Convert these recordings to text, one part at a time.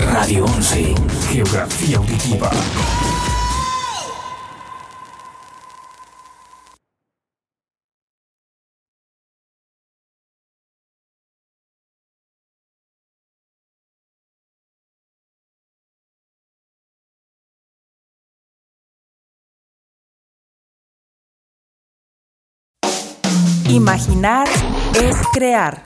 Radio 11. Geografía auditiva. Imaginar es crear.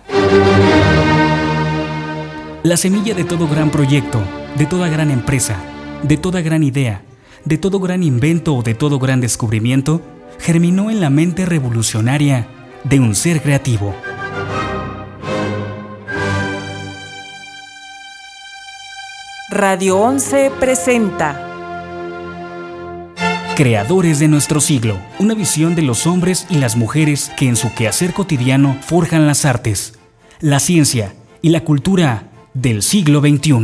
La semilla de todo gran proyecto, de toda gran empresa, de toda gran idea, de todo gran invento o de todo gran descubrimiento, germinó en la mente revolucionaria de un ser creativo. Radio 11 presenta Creadores de nuestro siglo, una visión de los hombres y las mujeres que en su quehacer cotidiano forjan las artes, la ciencia y la cultura del siglo XXI.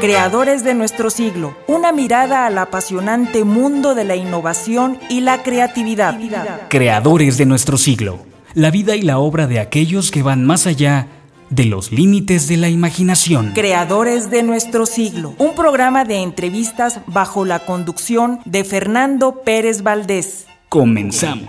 Creadores de nuestro siglo, una mirada al apasionante mundo de la innovación y la creatividad. Creadores de nuestro siglo, la vida y la obra de aquellos que van más allá de los límites de la imaginación. Creadores de nuestro siglo, un programa de entrevistas bajo la conducción de Fernando Pérez Valdés. Comenzamos.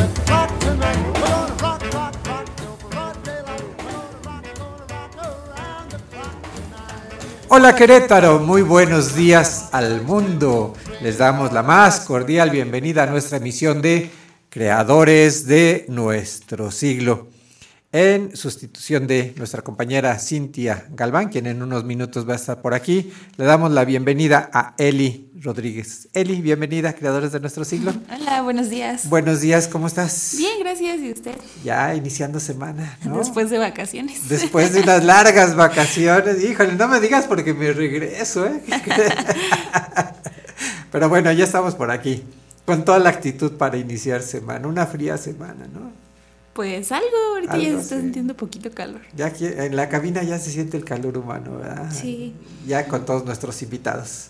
Hola Querétaro, muy buenos días al mundo. Les damos la más cordial bienvenida a nuestra emisión de Creadores de nuestro siglo. En sustitución de nuestra compañera Cintia Galván, quien en unos minutos va a estar por aquí, le damos la bienvenida a Eli Rodríguez. Eli, bienvenida, Creadores de nuestro siglo. Hola, buenos días. Buenos días, ¿cómo estás? Bien, gracias. ¿Y usted? Ya iniciando semana, ¿no? Después de vacaciones. Después de unas largas vacaciones. Híjole, no me digas porque me regreso, ¿eh? Pero bueno, ya estamos por aquí. Con toda la actitud para iniciar semana. Una fría semana, ¿no? Pues algo, ahorita ya se está sí. sintiendo poquito calor. Ya aquí en la cabina ya se siente el calor humano, ¿verdad? Sí. Ya con todos nuestros invitados.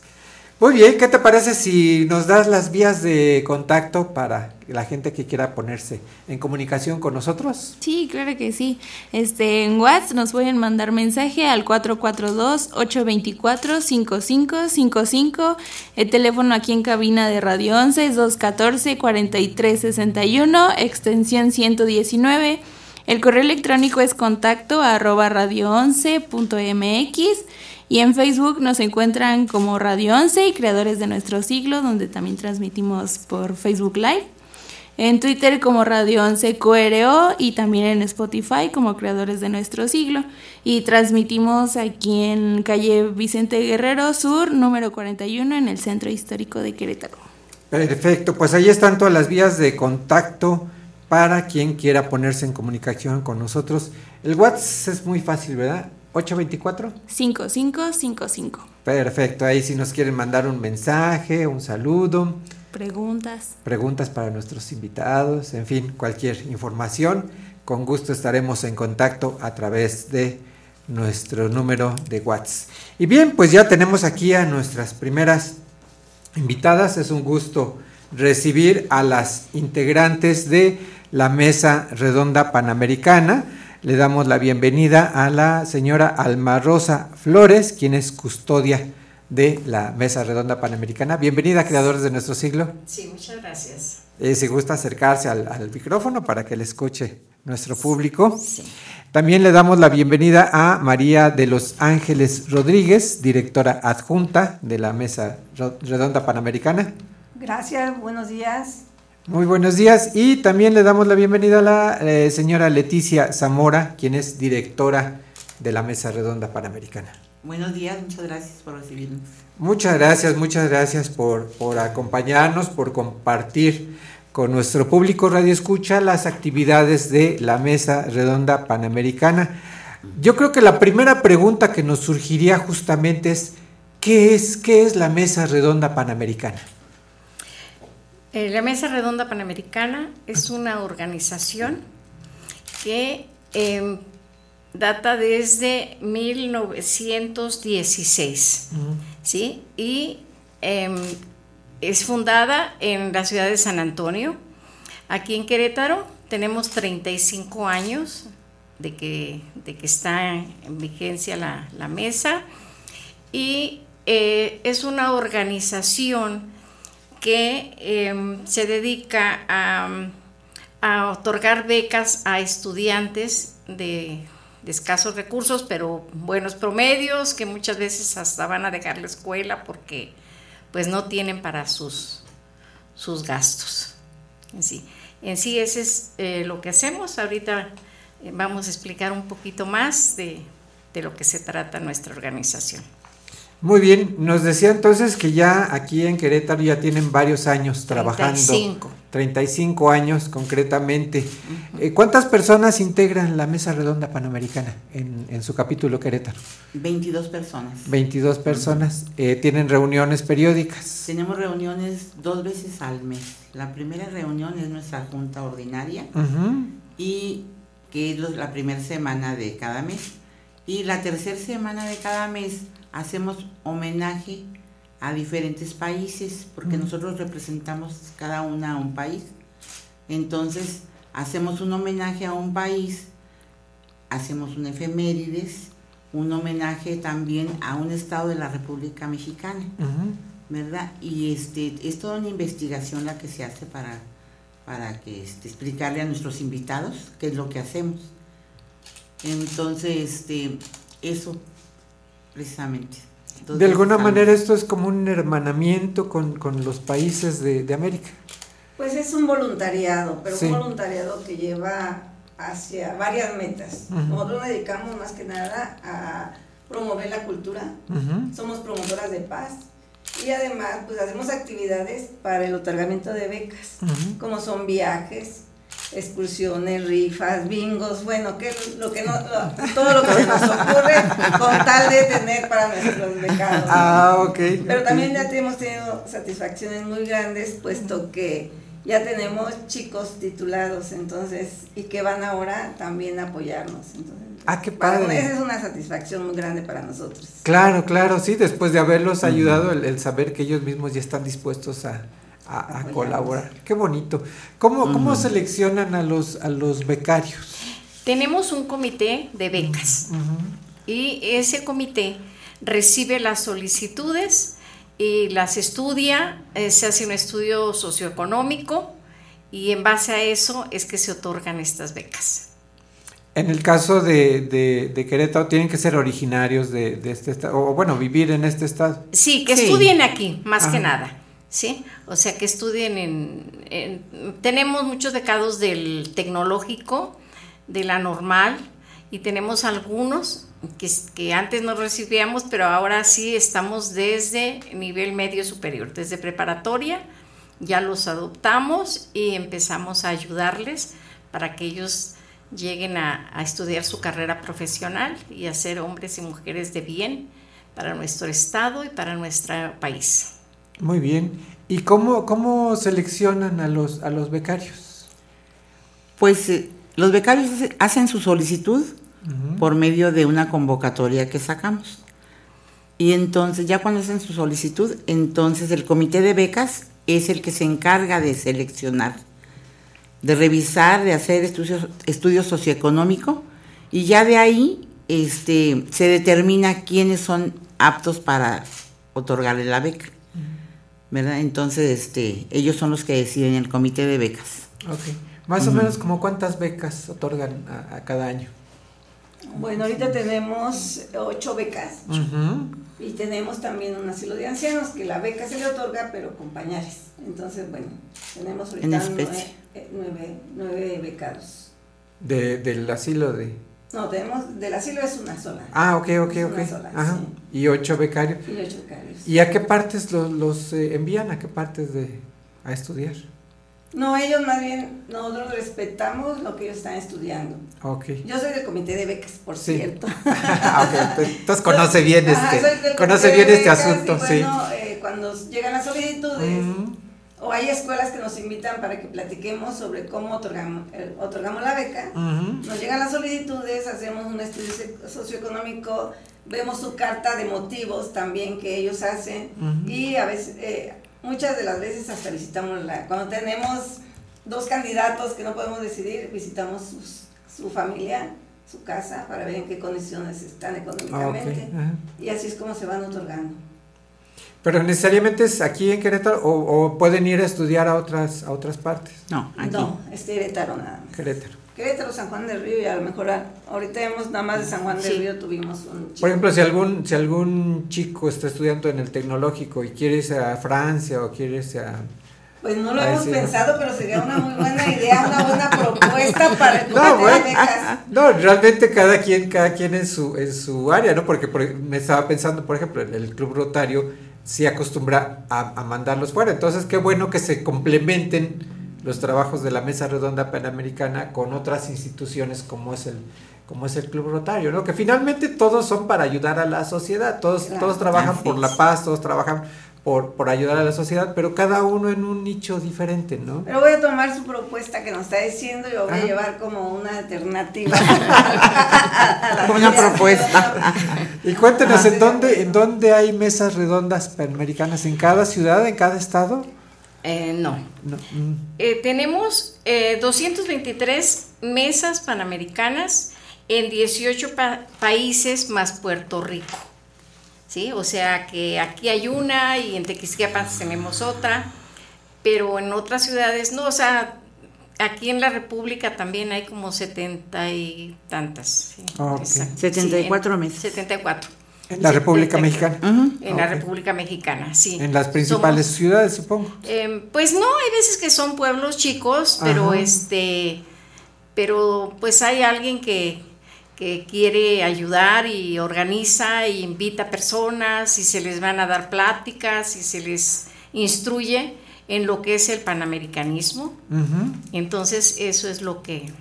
Muy bien, ¿qué te parece si nos das las vías de contacto para la gente que quiera ponerse en comunicación con nosotros? Sí, claro que sí. Este, en WhatsApp nos pueden mandar mensaje al 442-824-5555. El teléfono aquí en cabina de Radio 11 es 214-4361, extensión 119. El correo electrónico es contacto arroba radio11.mx y en Facebook nos encuentran como Radio 11 y Creadores de Nuestro Siglo, donde también transmitimos por Facebook Live. En Twitter como Radio 11 QRO y también en Spotify como Creadores de Nuestro Siglo. Y transmitimos aquí en calle Vicente Guerrero Sur, número 41, en el Centro Histórico de Querétaro. Perfecto, pues ahí están todas las vías de contacto para quien quiera ponerse en comunicación con nosotros. El WhatsApp es muy fácil, ¿verdad? 824. 5555. Perfecto, ahí si nos quieren mandar un mensaje, un saludo, Preguntas. preguntas para nuestros invitados, en fin, cualquier información, con gusto estaremos en contacto a través de nuestro número de WhatsApp. Y bien, pues ya tenemos aquí a nuestras primeras invitadas. Es un gusto recibir a las integrantes de la Mesa Redonda Panamericana. Le damos la bienvenida a la señora Alma Rosa Flores, quien es custodia de la Mesa Redonda Panamericana. Bienvenida, creadores de nuestro siglo. Sí, muchas gracias. Eh, si gusta acercarse al, al micrófono para que le escuche nuestro público. Sí. También le damos la bienvenida a María de los Ángeles Rodríguez, directora adjunta de la Mesa Redonda Panamericana. Gracias, buenos días. Muy buenos días y también le damos la bienvenida a la eh, señora Leticia Zamora, quien es directora de la Mesa Redonda Panamericana. Buenos días, muchas gracias por recibirnos. Muchas gracias, muchas gracias por, por acompañarnos, por compartir con nuestro público Radio Escucha las actividades de la Mesa Redonda Panamericana. Yo creo que la primera pregunta que nos surgiría justamente es, ¿qué es, qué es la Mesa Redonda Panamericana? Eh, la Mesa Redonda Panamericana es una organización que em, data desde 1916, ¿sí? Y em, es fundada en la ciudad de San Antonio. Aquí en Querétaro tenemos 35 años de que, de que está en vigencia la, mesa y eh, es una organización que em, se dedica a, otorgar becas a estudiantes de, escasos recursos, pero buenos promedios, que muchas veces hasta van a dejar la escuela porque pues no tienen para sus, sus gastos. En sí, en sí ese es eh, lo que hacemos. Ahorita eh, vamos a explicar un poquito más de, de lo que se trata nuestra organización. Muy bien, nos decía entonces que ya aquí en Querétaro ya tienen varios años trabajando. 35. 35 años concretamente. Eh, ¿Cuántas personas integran la Mesa Redonda Panamericana en, su capítulo Querétaro? 22 personas. 22 personas. Eh, ¿Tienen reuniones periódicas? Tenemos reuniones dos veces al mes. La primera reunión es nuestra junta ordinaria y que es la primera semana de cada mes. Y la tercera semana de cada mes hacemos homenaje a diferentes países, porque nosotros representamos cada una a un país. Entonces, hacemos un homenaje a un país, hacemos un efemérides, un homenaje también a un estado de la República Mexicana, ¿verdad? Y este es toda una investigación la que se hace para, para que este, explicarle a nuestros invitados qué es lo que hacemos. Entonces, este, eso precisamente. de alguna manera esto es como un hermanamiento con, los países de, América. Pues es un voluntariado, pero un voluntariado que lleva hacia varias metas. Nosotros nos dedicamos más que nada a promover la cultura, somos promotoras de paz y además pues hacemos actividades para el otorgamiento de becas, como son viajes, excursiones, rifas, bingos, bueno, que lo que no, todo lo que se nos ocurre con tal de tener para nuestros becados. Ah, ok. Pero también ya hemos tenido satisfacciones muy grandes, puesto que ya tenemos chicos titulados, entonces, y que van ahora también a apoyarnos. Entonces, ah, qué padre. esa es una satisfacción muy grande para nosotros. Claro, claro, sí, después de haberlos ayudado, el saber que ellos mismos ya están dispuestos a, a, colaborar. Qué bonito. ¿Cómo, ¿Cómo, seleccionan a los, a los becarios? Tenemos un comité de becas y ese comité recibe las solicitudes y las estudia, eh, se hace un estudio socioeconómico y en base a eso es que se otorgan estas becas. En el caso de, de, Querétaro, tienen que ser originarios de, este estado, o bueno, vivir en este estado. Sí, que estudien aquí, más que nada. ¿Sí? O sea, que estudien en, Tenemos muchos becados del tecnológico, de la normal, y tenemos algunos que, antes no recibíamos, pero ahora sí estamos desde nivel medio superior, desde preparatoria, ya los adoptamos y empezamos a ayudarles para que ellos lleguen a, a estudiar su carrera profesional y a ser hombres y mujeres de bien para nuestro estado y para nuestro país. Muy bien. ¿Y cómo, cómo seleccionan a los, a los becarios? Pues eh, los becarios hacen su solicitud por medio de una convocatoria que sacamos. Y entonces, ya cuando hacen su solicitud, entonces el comité de becas es el que se encarga de seleccionar, de revisar, de hacer estudios, estudio socioeconómico y ya de ahí este, se determina quiénes son aptos para otorgarle la beca. ¿Verdad? Entonces, este, ellos son los que deciden el comité de becas. Ok. Más o menos, como cuántas becas otorgan a, cada año? Bueno, ahorita tenemos ocho becas y tenemos también un asilo de ancianos que la beca se le otorga, pero con pañales. Entonces, bueno, Tenemos ahorita En nueve, nueve, nueve becados. De, del asilo de... No, tenemos, del asilo es una sola. Ah, ok, ok, ok. una sola, Ajá. sí. Y ocho becarios. Y ocho becarios. ¿Y a qué partes los, los eh, envían? ¿A qué partes de a estudiar? No, ellos más bien, nosotros respetamos lo que ellos están estudiando. Ok. Yo soy del comité de becas, por Sí. cierto. Ah, ok, entonces- Entonces conoce bien Ajá, este, del conoce bien este becas asunto, y sí. bueno, eh, cuando llegan las solicitudes. O hay escuelas que nos invitan para que platiquemos sobre cómo otorgamos, eh, otorgamos la beca, nos llegan las solicitudes, hacemos un estudio socioeconómico, vemos su carta de motivos también que ellos hacen. Y a veces, eh, muchas de las veces hasta visitamos la, cuando tenemos dos candidatos que no podemos decidir, visitamos sus- su familia, su casa, para ver en qué condiciones están Ah, económicamente ajá. y así es como se van otorgando. Pero necesariamente es aquí en Querétaro o, o pueden ir a estudiar a otras a otras partes. No, aquí. No, es Querétaro nada más. Querétaro. Querétaro, San Juan del Río y a lo mejor a- ahorita hemos nada más de San Juan del Sí. Río tuvimos un chico. Por ejemplo, si algún si algún chico está estudiando en el tecnológico y quiere irse a Francia o quiere irse a Pues no lo Ahí hemos sí. pensado, pero sería una muy buena idea, una buena propuesta para el No, bueno, becas. no, realmente cada quien, cada quien en su, en su área, ¿no? Porque por- me estaba pensando, por ejemplo, en el Club Rotario sí acostumbra a, a mandarlos fuera. Entonces, qué bueno que se complementen los trabajos de la Mesa Redonda Panamericana con otras instituciones como es el como es el Club Rotario, ¿no? Que finalmente todos son para ayudar a la sociedad, todos, Claro, todos trabajan por la paz, todos trabajan por, por ayudar a la sociedad, pero cada uno en un nicho diferente, ¿no? Pero voy a tomar su propuesta que nos está diciendo y lo voy a llevar como una alternativa. Como una propuesta. Y cuéntenos, Ah, ¿en dónde, ¿en dónde hay mesas redondas panamericanas? ¿En cada ciudad, en cada estado? Eh, no. No, mm, Eh, tenemos eh, 223 mesas panamericanas en 18 pa- países más Puerto Rico. ¿Sí? O sea que aquí hay una y en Tequisquiapan tenemos otra, pero en otras ciudades no. O sea, aquí en la República también hay como 70 y tantas. ¿sí? Ok. Exacto. 74 en- mesas. 74. En la República 74. Mexicana. En la Ok. República Mexicana, sí. En las principales Somos- ciudades, supongo. Em, pues no, hay veces que son pueblos chicos, pero Ajá. este, pero pues hay alguien que, que quiere ayudar y organiza y invita personas y se les van a dar pláticas y se les instruye en lo que es el panamericanismo. Entonces eso es lo que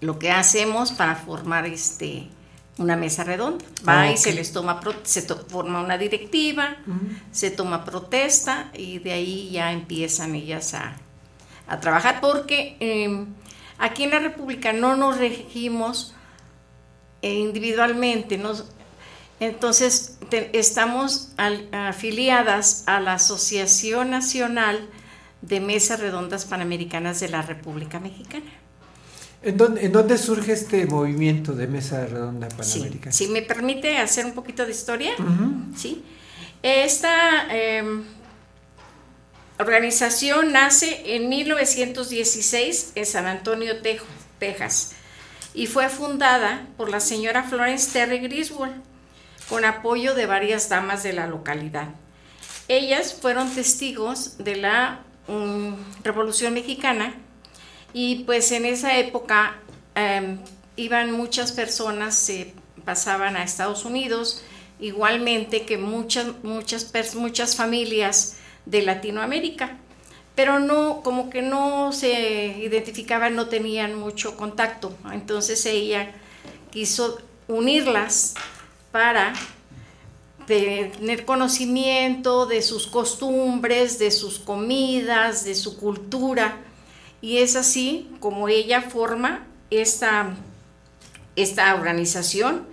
lo que hacemos para formar este una mesa redonda. Va y se les toma se to- forma una directiva, se toma protesta y de ahí ya empiezan ellas a, a trabajar porque eh, aquí en la República no nos regimos individualmente, nos- entonces te- estamos al- afiliadas a la Asociación Nacional de Mesas Redondas Panamericanas de la República Mexicana. ¿En dónde, ¿En dónde surge este movimiento de mesa redonda Sí, panamericana? si me permite hacer un poquito de historia. ¿sí? Esta eh, organización nace en 1916 en San Antonio, Tejo- Texas, y fue fundada por la señora Florence Terry Griswold, con apoyo de varias damas de la localidad. Ellas fueron testigos de la mm, Revolución Mexicana y pues en esa época em, iban muchas personas, se pasaban a Estados Unidos, igualmente que muchas, muchas, muchas familias de Latinoamérica, pero no, como que no se identificaban, no tenían mucho contacto. Entonces ella quiso unirlas para tener conocimiento de sus costumbres, de sus comidas, de su cultura. Y es así como ella forma esta, esta organización.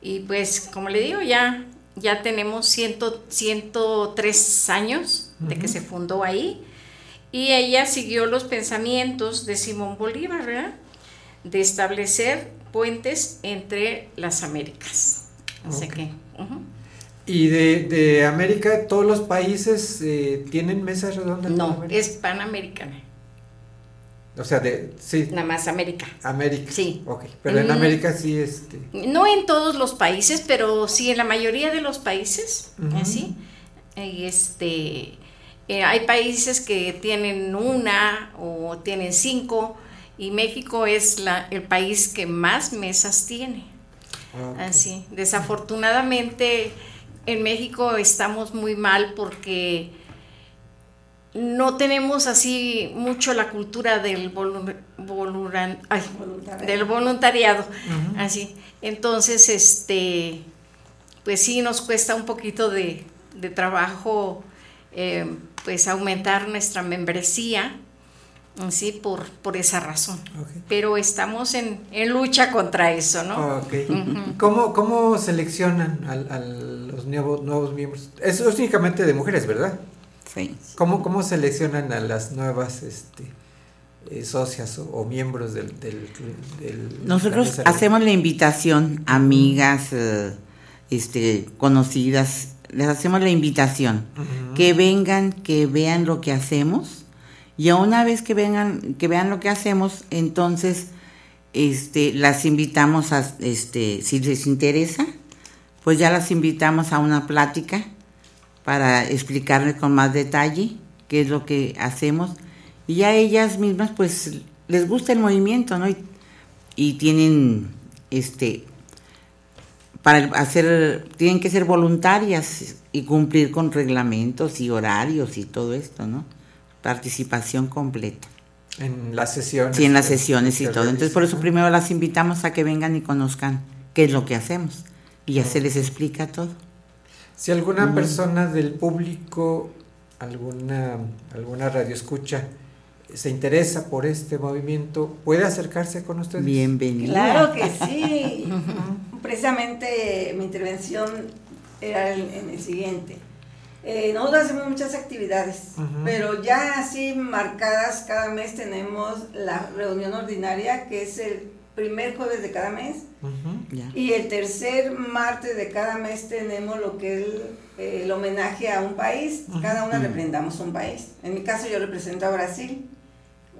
Y pues, como le digo, ya, ya tenemos ciento, 103 años de que se fundó ahí. Y ella siguió los pensamientos de Simón Bolívar, ¿verdad? De establecer puentes entre las Américas. Así que. ¿Y de, de América, todos los países eh, tienen mesas redondas? no, es panamericana, O sea, de, sí, nada más América. América. Sí. Ok, pero en Mm. América sí, este... No en todos los países, pero sí en la mayoría de los países, así. Y este, Eh, hay países que tienen una o tienen cinco y México es la, el país que más mesas tiene. Ah, Así, desafortunadamente en México estamos muy mal porque no tenemos así mucho la cultura del, volu- voluran- ay, Voluntariado. del voluntariado. Así. Entonces, este, pues sí nos cuesta un poquito de, de trabajo eh, pues aumentar nuestra membresía. Sí, por, por esa razón. Pero estamos en, en lucha contra eso, ¿no? Ok. ¿Cómo, cómo seleccionan al- a, los nuevos, nuevos miembros? Eso es únicamente de mujeres, ¿verdad? Sí. ¿Cómo, cómo seleccionan a las nuevas este, eh, socias o, o miembros del, del, del- Nosotros hacemos la invitación, amigas, eh, este, conocidas, les hacemos la invitación, que vengan, que vean lo que hacemos, y a una vez que vengan, que vean lo que hacemos, entonces este, las invitamos a, este, si les interesa, pues ya las invitamos a una plática para explicarles con más detalle qué es lo que hacemos. Y ya ellas mismas pues les gusta el movimiento, ¿no? Y, y tienen este para hacer tienen que ser voluntarias y cumplir con reglamentos y horarios y todo esto, ¿no? Participación completa. En las sesiones. Sí, en las sesiones y todo. Entonces, por eso primero las invitamos a que vengan y conozcan qué es lo que hacemos. Y ya se les explica todo. Si alguna persona del público, alguna, alguna radio escucha, se interesa por este movimiento, ¿puede acercarse con ustedes? Bienvenida. Claro que sí. Precisamente mi intervención era el- en el siguiente. Eh, nosotros hacemos muchas actividades, pero ya así marcadas, cada mes tenemos la reunión ordinaria, que es el primer jueves de cada mes, y el tercer martes de cada mes tenemos lo que es el, eh, el homenaje a un país. Cada una representamos un país. En mi caso yo represento a Brasil.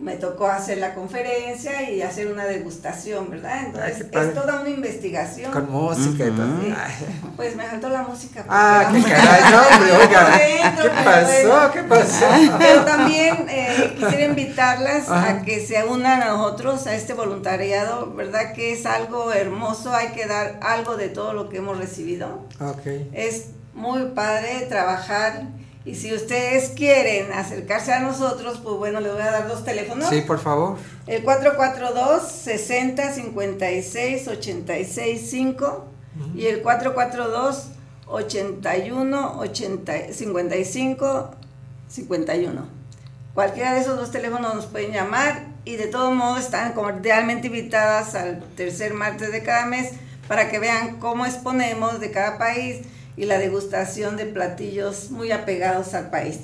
Me tocó hacer la conferencia y hacer una degustación, ¿verdad? Entonces qué padre. es toda una investigación. Con música y todo. Ay. Pues me faltó la música. porque Ah, qué caray, no, hombre, oiga. ¿Qué pero pasó? ¿Qué pasó? Pero también eh, quisiera invitarlas Ajá. a que se unan a nosotros, a este voluntariado, ¿verdad? Que es algo hermoso, hay que dar algo de todo lo que hemos recibido. Ok. Es muy padre trabajar y si ustedes quieren acercarse a nosotros, pues bueno, les voy a dar dos teléfonos. Sí, por favor. El 442 60 56 86 5 y el 442 81 80 55 51. Cualquiera de esos dos teléfonos nos pueden llamar y de todos modos están cordialmente invitadas al tercer martes de cada mes para que vean cómo exponemos de cada país y la degustación de platillos muy apegados al país.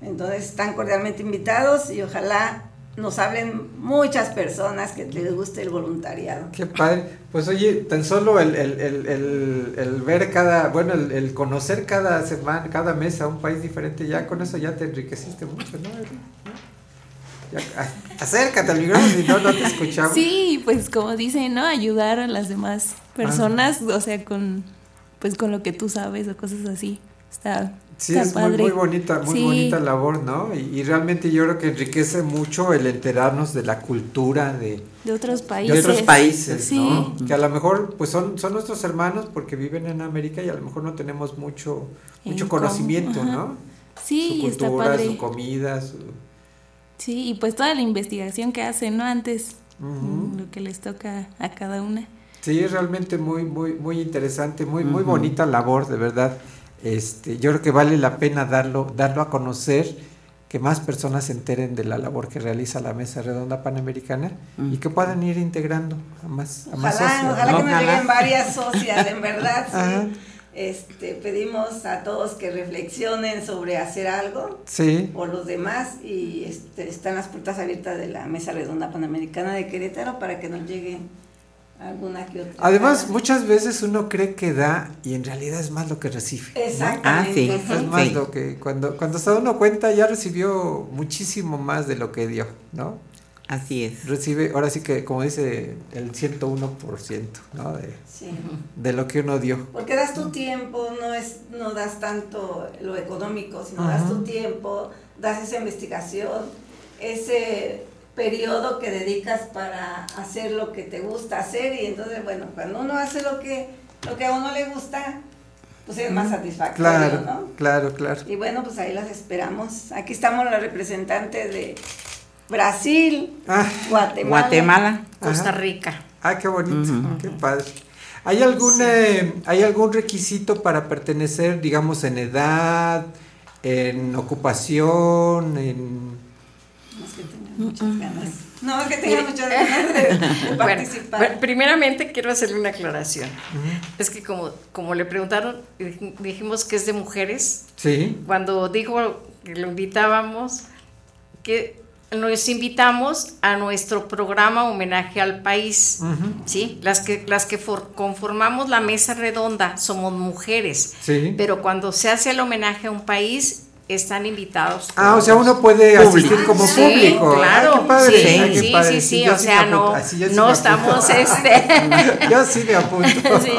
Entonces están cordialmente invitados y ojalá nos hablen muchas personas que les guste el voluntariado. Qué padre. Pues oye, tan solo el, el, el, el, el ver cada, bueno, el, el conocer cada semana, cada mes a un país diferente, ya con eso ya te enriqueciste mucho, ¿no? Ya, acércate al micrófono, si no, no te escuchamos. Sí, pues como dicen, ¿no? Ayudar a las demás personas, o sea, con pues con lo que tú sabes o cosas así. Está, Sí, está es muy, padre. muy bonita, muy Sí. bonita labor, ¿no? Y, y realmente yo creo que enriquece mucho el enterarnos de la cultura de, De otros países. de otros países, Sí. ¿no? Que a lo mejor pues son, son nuestros hermanos porque viven en América y a lo mejor no tenemos mucho, mucho En conocimiento. ¿no? Sí, su está cultura, padre. su comida, su... Sí, y pues toda la investigación que hacen, ¿no? Antes, lo que les toca a cada una. Sí, es realmente muy, muy, muy interesante, muy, muy bonita labor, de verdad. Este, yo creo que vale la pena darlo, darlo a conocer, que más personas se enteren de la labor que realiza la Mesa Redonda Panamericana y que puedan ir integrando a más, a más Ojalá, socios, ojalá ¿no? que nos lleguen varias socias, en verdad, sí. Este, pedimos a todos que reflexionen sobre hacer algo Sí, por los demás y este, están las puertas abiertas de la Mesa Redonda Panamericana de Querétaro para que nos lleguen alguna que otra. además muchas veces uno cree que da y en realidad es más lo que recibe. ¿no? Exactamente. Ah, sí. Es más Sí. lo que cuando, cuando se da uno cuenta ya recibió muchísimo más de lo que dio, ¿no? Así es. Recibe, ahora sí que como dice el 101%, ¿no? De, Sí. de lo que uno dio. Porque das tu tiempo, no es, no das tanto lo económico, sino das tu tiempo, das esa investigación, ese periodo que dedicas para hacer lo que te gusta hacer y entonces, bueno, cuando uno hace lo que, lo que a uno le gusta, pues es más satisfactorio, Claro, ¿no? claro, claro. Y bueno, pues ahí las esperamos. Aquí estamos las representantes de Brasil, Ah, Guatemala. Costa Rica. ah, qué bonito, qué padre. ¿Hay algún, eh, ¿Hay algún requisito para pertenecer, digamos, en edad, en ocupación, en... No es que tengan muchas ganas. No, es que tengan muchas ganas de, participar. bueno, primeramente quiero hacerle una aclaración. Es que como, como le preguntaron, dij- dijimos que es de mujeres. Sí, Cuando dijo que lo invitábamos, que nos invitamos a nuestro programa homenaje al país. ¿sí? Las que, las que for- conformamos la mesa redonda somos mujeres. sí. Pero cuando se hace el homenaje a un país, están invitados. Ah, o sea, uno puede Público. asistir como Sí, público. claro. Ay, qué padre, sí, ay, qué sí, padre. sí, sí, yo o sea, no, sí no estamos, este, yo sí me apunto. sí,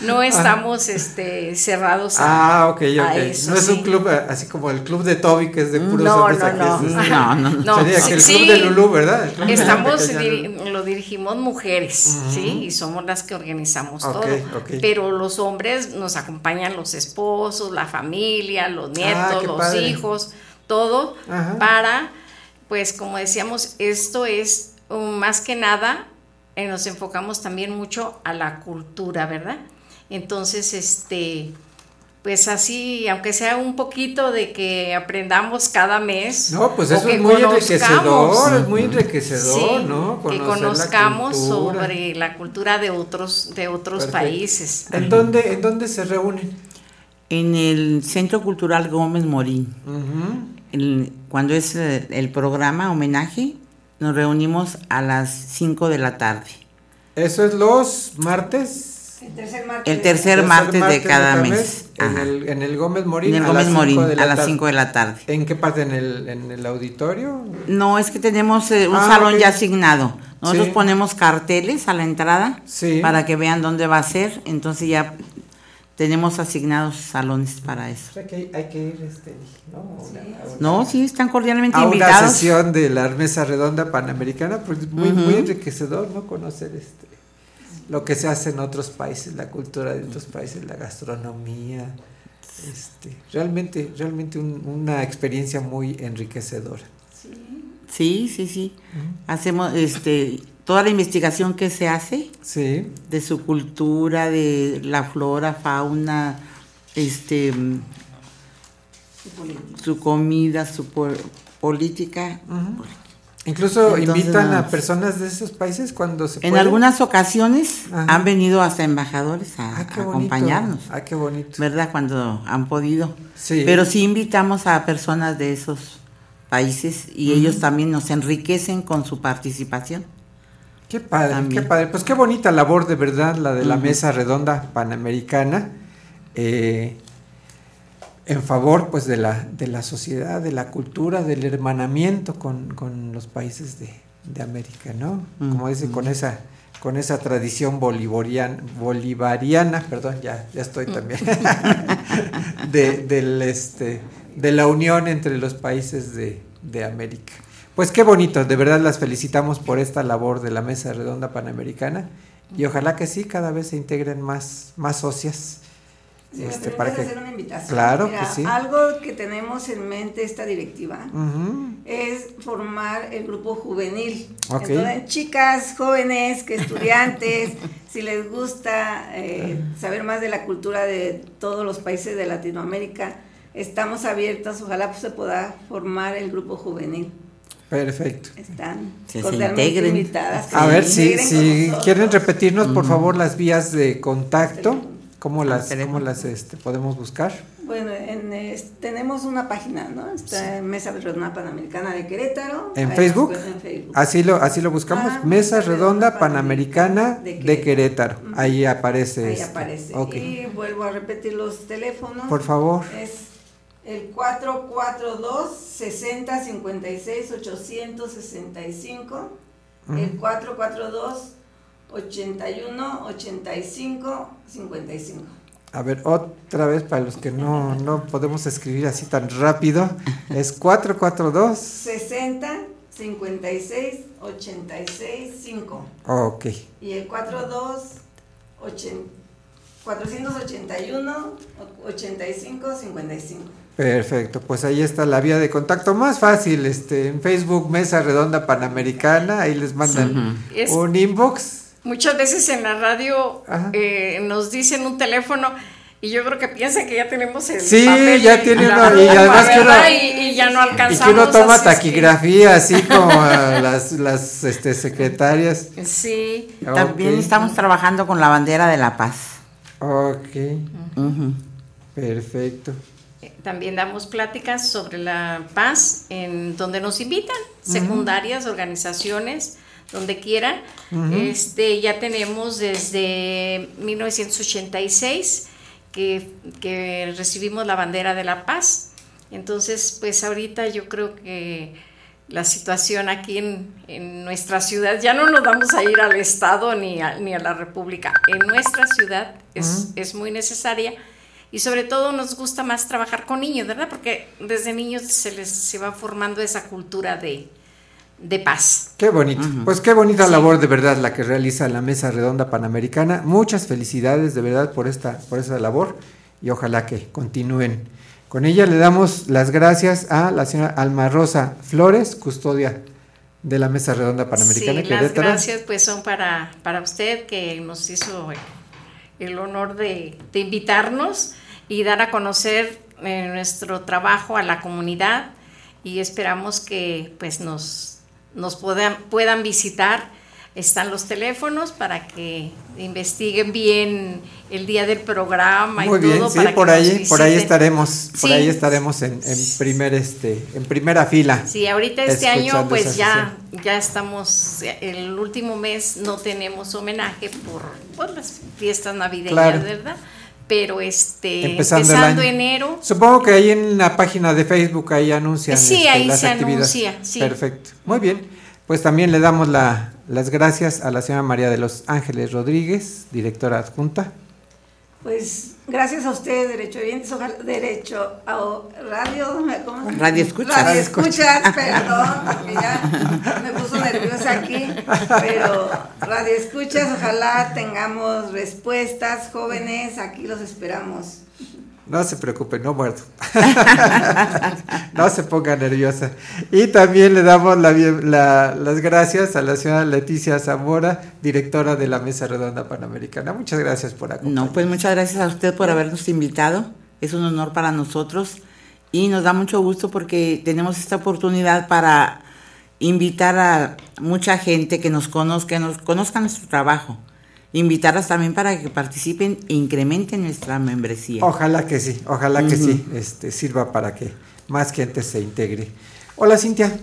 no estamos, este, cerrados Ah, ok, ok. a eso, no es sí. un club eh, así como el club de Toby, que es de puros No, hombres no, aquí, no. es No, no, no. Sería Sí, que el sí. club de Lulú, ¿verdad? Estamos, diri- lo dirigimos mujeres, ¿sí? Y somos las que organizamos todo. ok. Pero los hombres nos acompañan los esposos, la familia, los nietos, Ah, qué los padre. hijos, todo Ajá. para, pues como decíamos, esto es um, más que nada, eh, nos enfocamos también mucho a la cultura, ¿verdad? Entonces, este... Pues así, aunque sea un poquito de que aprendamos cada mes. No, pues eso es muy enriquecedor, es muy enriquecedor, Sí, ¿no? que Conocer conozcamos sobre la cultura de otros de otros Perfecto. países. ¿En dónde, ¿En dónde se reúnen? En el Centro Cultural Gómez Morín. El- cuando es eh, el programa homenaje, nos reunimos a las 5 de la tarde. Eso es los martes. El tercer martes. El tercer martes, de cada mes. mes. En el, en el Gómez Morín. En el a Gómez las Morín, cinco de la a las tarde. 5 de la tarde. ¿En qué parte? ¿En el, en el auditorio? No, es que tenemos eh, un Ah, salón ya asignado. Nosotros Sí. ponemos carteles a la entrada Sí. para que vean dónde va a ser. Entonces ya tenemos asignados salones para eso. O sea que hay, hay que ir, este, ¿no? Una- una- No, sí, están cordialmente a una invitados. sesión de la mesa redonda panamericana, pues muy, muy enriquecedor, ¿no? Conocer este lo que se hace en otros países, la cultura de otros países, la gastronomía, este, realmente, realmente un- una experiencia muy enriquecedora. Sí, sí, sí. Hacemos este toda la investigación que se hace Sí, de su cultura, de la flora, fauna, este su comida, su po- política. Incluso Entonces, invitan a personas de esos países cuando se En puede. algunas ocasiones Ajá. han venido hasta embajadores a, Ah, a acompañarnos, Ah, qué bonito. ¿verdad? Cuando han podido. Sí. Pero sí invitamos a personas de esos países y ellos también nos enriquecen con su participación. Qué padre, También. qué padre. Pues qué bonita labor de verdad la de la mesa redonda panamericana eh, en favor pues de la, de la sociedad, de la cultura, del hermanamiento con, con los países de, de América, ¿no? Como dice, con esa con esa tradición bolivariana, bolivariana, perdón, ya, ya estoy también, de, del, este, de la unión entre los países de, de América. Pues qué bonito, de verdad las felicitamos por esta labor de la Mesa Redonda Panamericana y ojalá que sí, cada vez se integren más, más socias. Si me este, para que- hacer una invitación. Claro Mira, que sí. Algo que tenemos en mente esta directiva es formar el grupo juvenil. Ok. Entonces, chicas, jóvenes, que estudiantes, si les gusta eh, saber más de la cultura de todos los países de Latinoamérica, estamos abiertos, ojalá pues, se pueda formar el grupo juvenil. Perfecto. Están Que se integren. invitadas. que A se ver si, si nosotros. quieren repetirnos por favor las vías de contacto, cómo las, cómo las este, podemos buscar. Bueno, en, es- tenemos una página, ¿no? Está en Mesa Redonda Panamericana de Querétaro. ¿En Facebook? en Facebook. Así lo, así lo buscamos, Ah, Mesa Redonda Panamericana de de Querétaro. Querétaro. Ahí aparece. Ahí este. aparece. Ok. Y vuelvo a repetir los teléfonos. Por favor. Es el 442 60 56 865. El 442 81 85 55. A ver, otra vez para los que no, no podemos escribir así tan rápido, es 442 60 56 86 5. Ok. Y el 42 481 85 55. Perfecto, pues ahí está la vía de contacto más fácil, este, en Facebook Mesa Redonda Panamericana, ahí les mandan Es- un inbox. Muchas veces en la radio eh, nos dicen un teléfono y yo creo que piensan que ya tenemos el Sí, papel ya en tiene la uno, y además que uno- y, y ya no Y alcanzamos. que uno toma así es que- taquigrafía, así como las, las este, secretarias. Sí. También estamos trabajando con la bandera de la paz. Ok, perfecto. Eh, También damos pláticas sobre la paz en donde nos invitan, secundarias, organizaciones, donde quieran. Ujú. Este ya tenemos desde 1986 que, que recibimos la bandera de la paz. Entonces, pues ahorita yo creo que la situación aquí en, en nuestra ciudad, ya no nos vamos a ir al Estado ni a, ni a la República, en nuestra ciudad es, es muy necesaria y sobre todo nos gusta más trabajar con niños, ¿verdad? Porque desde niños se les se va formando esa cultura de, de paz. Qué bonito. Pues qué bonita labor de verdad la que realiza la Mesa Redonda Panamericana. Muchas felicidades de verdad por esta, por esa labor y ojalá que continúen con ella. Le damos las gracias a la señora Alma Rosa Flores, custodia de la Mesa Redonda Panamericana. Sí, las gracias pues son para, para usted que nos hizo el honor de, de invitarnos y dar a conocer eh, nuestro trabajo a la comunidad y esperamos que pues nos, nos puedan, puedan visitar. Están los teléfonos para que investiguen bien el día del programa y Muy bien, todo sí, para que por nos ahí, por ahí estaremos, por Sí. ahí estaremos en, en primer este, en primera fila. Sí, ahorita este año pues ya, ya estamos, el último mes no tenemos homenaje por, por las fiestas navideñas, Claro. ¿verdad? Pero este, Empezando, enero, Supongo que ahí en la página de Facebook ahí anuncian Sí, este, ahí las se actividades. anuncia, sí. Perfecto. Muy bien. Pues también le damos la- las gracias a la señora María de los Ángeles Rodríguez, directora adjunta. Pues gracias a ustedes, Derecho ojalá, Derecho a Radio, ¿cómo? Radio Escuchas. Radio Escuchas, perdón, porque ya me puso nerviosa aquí, pero Radio Escuchas, ojalá tengamos respuestas, jóvenes, aquí los esperamos. No se preocupe, no muerdo. no se ponga nerviosa. Y también le damos la la- las gracias a la señora Leticia Zamora, directora de la Mesa Redonda Panamericana. Muchas gracias por acompañarnos. No, pues muchas gracias a usted por habernos invitado. Es un honor para nosotros y nos da mucho gusto porque tenemos esta oportunidad para invitar a mucha gente que nos conozca, que nos conozca nuestro trabajo. Invitarlas también para que participen e incrementen nuestra membresía. Ojalá que sí, ojalá que sí, este, sirva para que más gente se integre. Hola Cintia,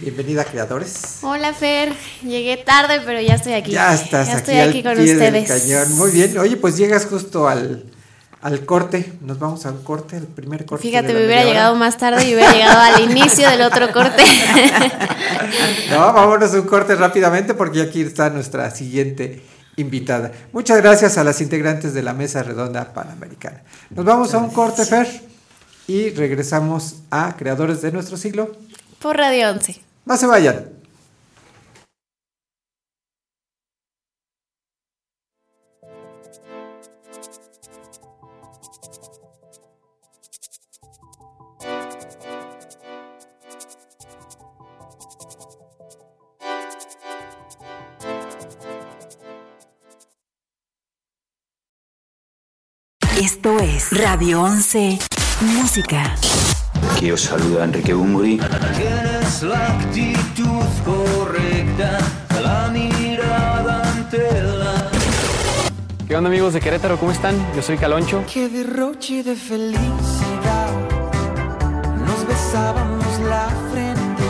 bienvenida a Creadores. Hola Fer, llegué tarde, pero ya estoy aquí. Ya estás Ya aquí, estoy al aquí con pie del ustedes. cañón. Muy bien, oye, pues llegas justo al, al corte, nos vamos al corte, el primer corte. Fíjate, me hubiera hora. llegado más tarde y hubiera llegado al inicio del otro corte. No, vámonos a un corte rápidamente porque aquí está nuestra siguiente invitada. Muchas gracias a las integrantes de la Mesa Redonda Panamericana. Nos vamos a un corte, Fer, y regresamos a Creadores de nuestro siglo. Por Radio 11. No se vayan. Radio 11 Música. Que os saluda Enrique Bumburi. Tienes la actitud correcta, la mirada ante la... ¿Qué onda amigos de Querétaro? ¿Cómo están? Yo soy Caloncho. Qué derroche de felicidad, nos besábamos la frente.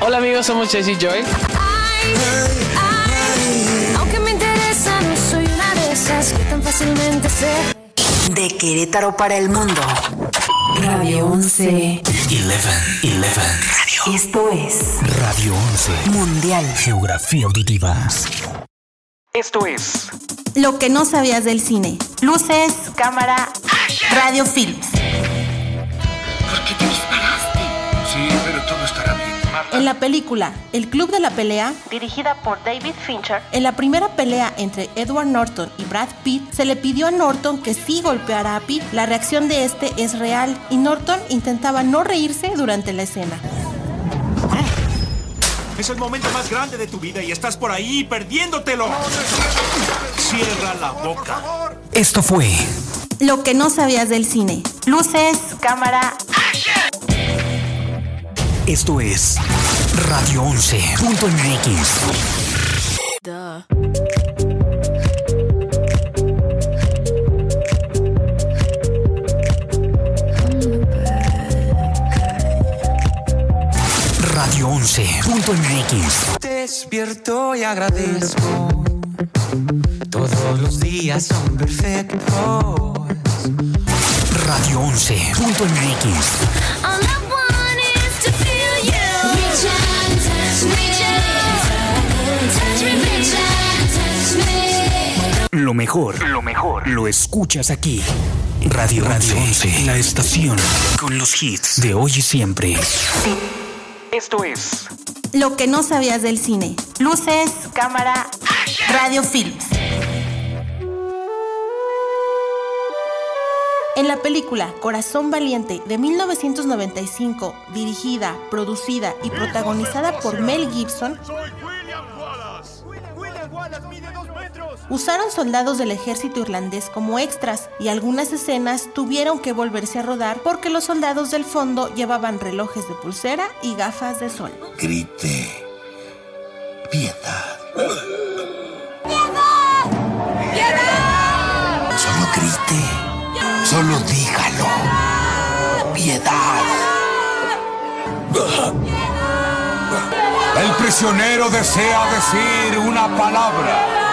Hola amigos, somos Jesse Joy. Aunque me que tan fácilmente se. De Querétaro para el mundo. Radio 11. 11, 11. Radio. Esto es Radio 11. Mundial. Geografía auditiva. Esto es Lo que no sabías del cine. Luces, cámara, radio films. ¿Por qué te En la película El Club de la Pelea, dirigida por David Fincher, en la primera pelea entre Edward Norton y Brad Pitt, se le pidió a Norton que sí golpeara a Pitt. La reacción de este es real y Norton intentaba no reírse durante la escena. Es el momento más grande de tu vida y estás por ahí perdiéndotelo. Cierra la boca. Esto fue Lo que no sabías del cine. Luces, cámara, Esto es Radio 11.mx. Radio 11.mx. Despierto y agradezco. Todos los días son perfectos. Radio 11.mx. Lo mejor, lo mejor, lo escuchas aquí. Radio, Radio 11, la estación con los hits de hoy y siempre. Esto es Lo que no sabías del cine. Luces, cámara, radio films. En la película Corazón Valiente de 1995, dirigida, producida y protagonizada por Mel Gibson, usaron soldados del ejército irlandés como extras y algunas escenas tuvieron que volverse a rodar porque los soldados del fondo llevaban relojes de pulsera y gafas de sol. Grite. Piedad. Solo grite. Solo dígalo. Piedad. El prisionero desea decir una palabra.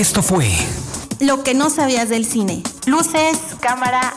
Esto fue Lo que no sabías del cine. Luces, cámara,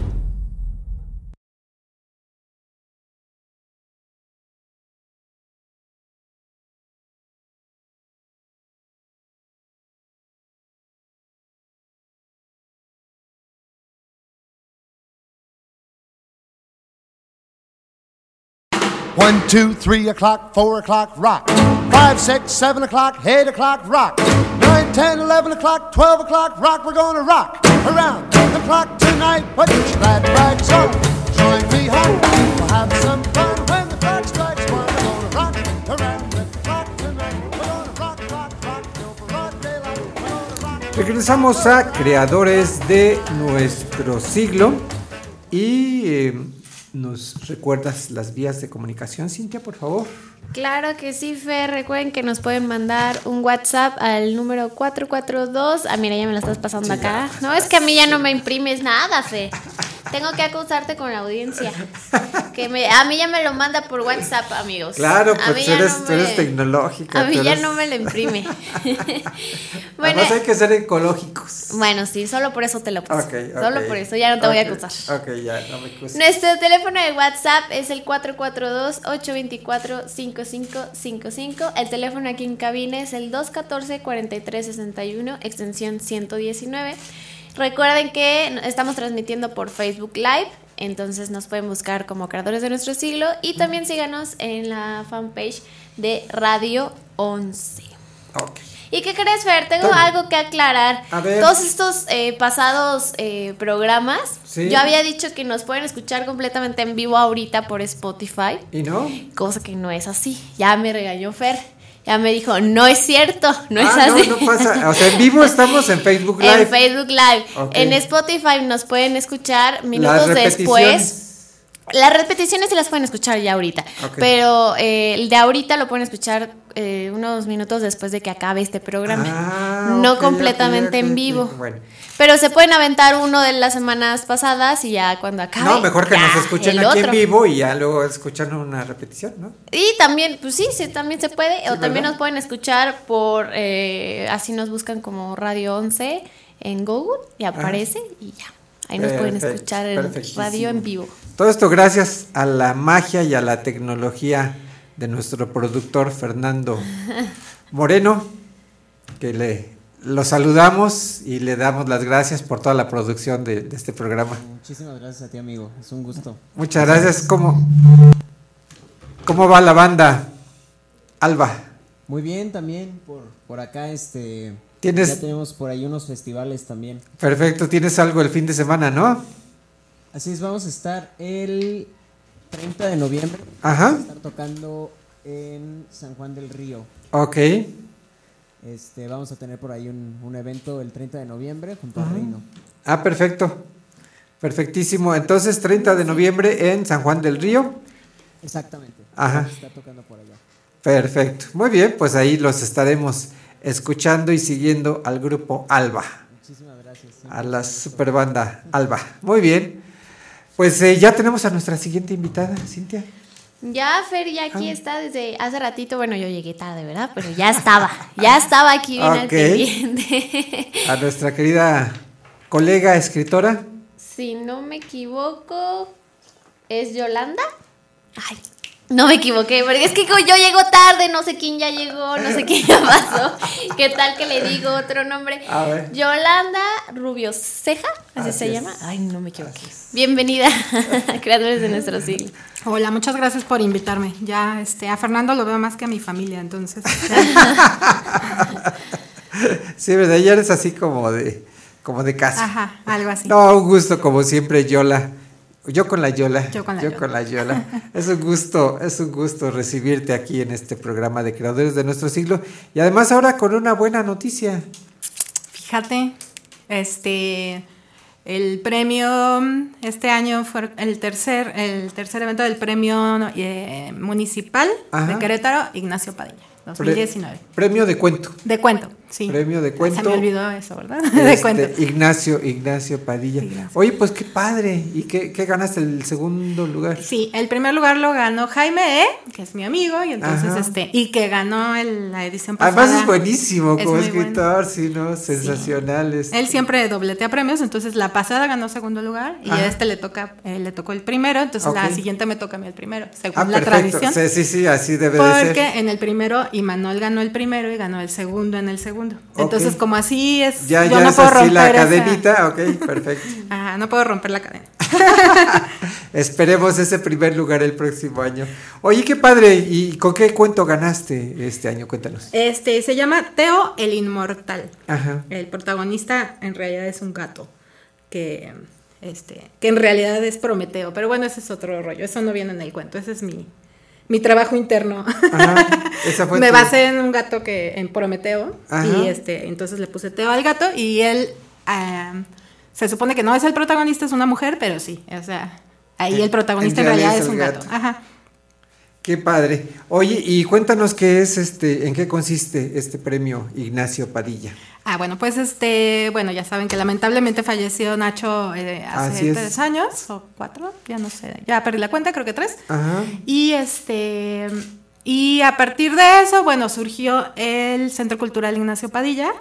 One, two, three o'clock, four o'clock, rock. Five, six, seven o'clock, eight o'clock, rock. Nine, ten, eleven o'clock, twelve o'clock, rock. We're gonna rock around the clock tonight. Put your glad rags on, join me home. We'll have some fun when the clock strikes. Regresamos a creadores de nuestro siglo y eh, nos recuerdas las vías de comunicación, Cintia, por favor. Claro que sí, Fer. Recuerden que nos pueden mandar un WhatsApp al número 442. Ah, mira, ya me lo estás pasando acá. No, es que a mí ya no me imprimes nada, Fe. Tengo que acusarte con la audiencia. Que me, a mí ya me lo manda por WhatsApp, amigos. Claro, A pues eres, no tú eres tecnológica. A mí ya eres- no me lo imprime. bueno, Además hay que ser ecológicos. bueno, sí, solo por eso te lo paso. Solo por eso, ya no te voy a acusar. Ok, ya, no me acuses. Nuestro teléfono de WhatsApp es el 442-824-5555. El teléfono aquí en cabina es el 214-4361, extensión 119. Recuerden que estamos transmitiendo por Facebook Live, entonces nos pueden buscar como creadores de nuestro siglo y también síganos en la fanpage de Radio 11. ¿Y qué crees, Fer? Tengo Toma. algo que aclarar. A ver. Todos estos eh, pasados eh, programas, Sí. yo había dicho que nos pueden escuchar completamente en vivo ahorita por Spotify, ¿Y no? cosa que no es así. Ya me regañó Fer. Ya me dijo, no es cierto, no es Ah, no, así. no pasa. O sea, en vivo estamos en Facebook Live. En Facebook Live. En Spotify nos pueden escuchar minutos después. Las repeticiones sí las pueden escuchar ya ahorita. Pero eh, el de ahorita lo pueden escuchar eh, unos minutos después de que acabe este programa. Ah, no completamente en vivo. Bueno. Pero se pueden aventar uno de las semanas pasadas y ya cuando acabe. No, mejor que ya, nos escuchen aquí en vivo y ya luego escuchan una repetición, ¿no? Y también, pues sí, sí, también se puede. o también nos pueden escuchar por, eh, así nos buscan como Radio 11 en Google y aparece y ya. Ahí nos pueden escuchar en radio en vivo. Todo esto gracias a la magia y a la tecnología de nuestro productor Fernando Moreno, que le lo saludamos y le damos las gracias por toda la producción de, de este programa. Muchísimas gracias a ti, amigo. Es un gusto. Muchas gracias. ¿Cómo, cómo va la banda? Alba. Muy bien también por, por acá este ¿Tienes- ya tenemos por ahí unos festivales también. Perfecto, tienes algo el fin de semana, ¿no? Así es, vamos a estar el 30 de noviembre. Ajá. Vamos a estar tocando en San Juan del Río. Ok. Este, vamos a tener por ahí un, un evento el 30 de noviembre junto a Ajá. Reino. Ah, perfecto. Perfectísimo. Entonces, 30 de noviembre en San Juan del Río. Exactamente. Ajá. Estar tocando por allá. Perfecto. Muy bien, pues ahí los estaremos escuchando y siguiendo al grupo Alba, Muchísimas gracias. a la super banda Alba. Muy bien. Pues eh, ya tenemos a nuestra siguiente invitada, Cintia. Ya, Fer, ya aquí Ah. está desde hace ratito. Bueno, yo llegué tarde, ¿verdad? Pero ya estaba. Ya estaba aquí bien al pendiente. A nuestra querida colega escritora. si no me equivoco, ¿es Yolanda? Ay, no me equivoqué, porque es que como yo llego tarde, no sé quién ya llegó, no sé quién ya pasó. ¿Qué tal que le digo otro nombre? A ver. Yolanda Rubio Ceja, así, Así se es. llama. Ay, no me equivoqué. Bienvenida, creadores de nuestro siglo. Hola, muchas gracias por invitarme. Ya este, a Fernando lo veo más que a mi familia, entonces. Sí, ¿verdad? Ya eres así como de, como de casa. Ajá, algo así. No, un gusto como siempre, Yola. Yo con la Yola. Yo con la Yola. con la Yola. Es un gusto, es un gusto recibirte aquí en este programa de Creadores de Nuestro Siglo. Y además ahora con una buena noticia. Fíjate, este, el premio este año fue el tercer, el tercer evento del premio eh, municipal Ajá. de Querétaro, Ignacio Padilla, 2019. Premio de cuento. De cuento, sí. Premio de cuento. Se me olvidó eso, ¿verdad? de Este, cuento. Ignacio, Ignacio Padilla. Oye, pues qué padre. ¿Y qué, qué ganaste el segundo lugar? Sí, el primer lugar lo ganó Jaime E, que es mi amigo, y entonces Ajá. este, y que ganó el- la edición pasada. Además es buenísimo Es como muy bueno. escritor, sí, ¿no? Sensacional. este. Él siempre dobletea premios, entonces la pasada ganó segundo lugar y Ajá. a este le toca, eh, le tocó el primero, entonces la Ok. siguiente me toca a mí el primero, según Ah, la perfecto. tradición. Sí, sí, sí, así debe de ser. Porque en el primero Imanol ganó el primero y ganó el segundo en el segundo. Entonces, como así es, Ya, yo ya no es puedo así romper la esa- cadenita, ok, perfecto. Ajá, no puedo romper la cadena. Esperemos ese primer lugar el próximo año. Oye, qué padre. ¿Y con qué cuento ganaste este año? Cuéntanos. Este se llama Teo el Inmortal. Ajá. El protagonista en realidad es un gato que este que en realidad es Prometeo, pero bueno, ese es otro rollo, eso no viene en el cuento, ese es mi mi trabajo interno. Esa fue Me tu- basé en un gato que en Prometeo Ajá. y este entonces le puse Teo al gato y él ah, se supone que no es el protagonista, es una mujer, pero sí, o sea, ahí el protagonista en, realidad es un gato. gato. Ajá. Qué padre. Oye, y cuéntanos qué es este, en qué consiste este premio Ignacio Padilla. Ah, bueno, pues este, bueno, ya saben que lamentablemente falleció Nacho eh, hace es. tres años o cuatro, ya no sé, ya perdí la cuenta, creo que tres. Ajá. Y este, y a partir de eso, bueno, surgió el Centro Cultural Ignacio Padilla,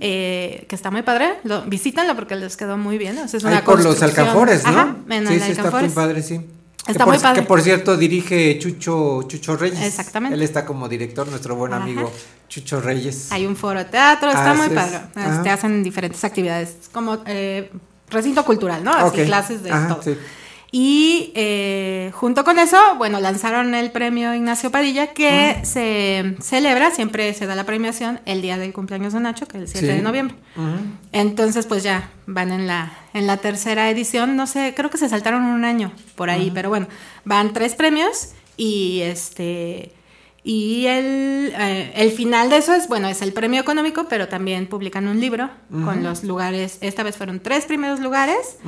eh, que está muy padre. Lo, visítanlo porque les quedó muy bien. o sea, es una por los alcanfores, ¿no? Ajá, en sí, sí, está muy padre, sí. Está que por, muy padre. Que por cierto dirige Chucho, Chucho Reyes. Exactamente. Él está como director, nuestro buen Ajá. amigo Chucho Reyes. Hay un foro de teatro, está muy padre. Ajá. Este, hacen diferentes actividades, como eh, recinto cultural, ¿no? Así clases de Ajá, todo. sí. Y eh, junto con eso, bueno, lanzaron el premio Ignacio Padilla que se celebra, siempre se da la premiación el día del cumpleaños de Nacho, que es el 7 Sí. de noviembre. Entonces, pues ya van en la, en la tercera edición, no sé, creo que se saltaron un año por ahí, pero bueno, van tres premios y este Y el, eh, el final de eso es, bueno, es el premio económico, pero también publican un libro con los lugares, esta vez fueron tres primeros lugares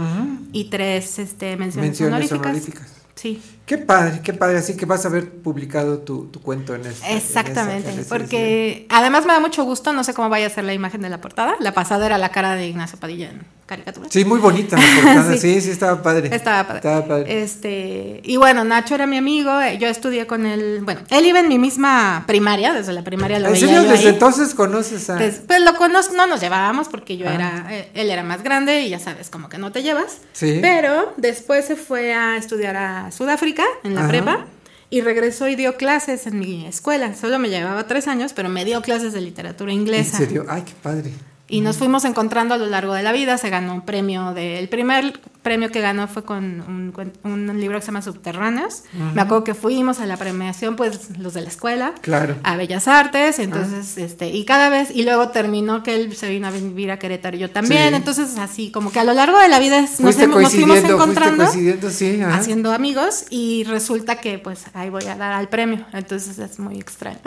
y tres este, menciones, Menciones honoríficas. honoríficas. Sí. Qué padre, qué padre. Así que vas a ver publicado tu, tu cuento en este. Exactamente, en esa- en ese- porque además me da mucho gusto, no sé cómo vaya a ser la imagen de la portada. La pasada era la cara de Ignacio Padilla en caricatura. Sí, muy bonita la portada. Sí. sí. sí, estaba padre. Estaba padre. Estaba padre. Este, y bueno, Nacho era mi amigo, eh, yo estudié con él, bueno, él iba en mi misma primaria, desde la primaria lo ¿En veía serio? yo ¿Desde ahí. entonces conoces a.? Pues, pues lo conozco, no nos llevábamos porque yo Ah. era, eh, él era más grande y ya sabes, como que no te llevas. Sí. Pero después se fue a estudiar a Sudáfrica en la Ajá. prepa y regresó y dio clases en mi escuela. Solo me llevaba tres años, pero me dio clases de literatura ¿En inglesa. serio? Ay, qué padre. Y nos fuimos encontrando a lo largo de la vida. Se ganó un premio. De, el primer premio que ganó fue con un, un libro que se llama Subterráneos. Me acuerdo que fuimos a la premiación, pues los de la escuela, Claro. a Bellas Artes. Entonces, este, y cada vez, y luego terminó que él se vino a vivir a Querétaro y yo también. Sí. Entonces, así como que a lo largo de la vida nos, fuimos encontrando. sí. Haciendo amigos y resulta que pues ahí voy a dar al premio, entonces es muy extraño.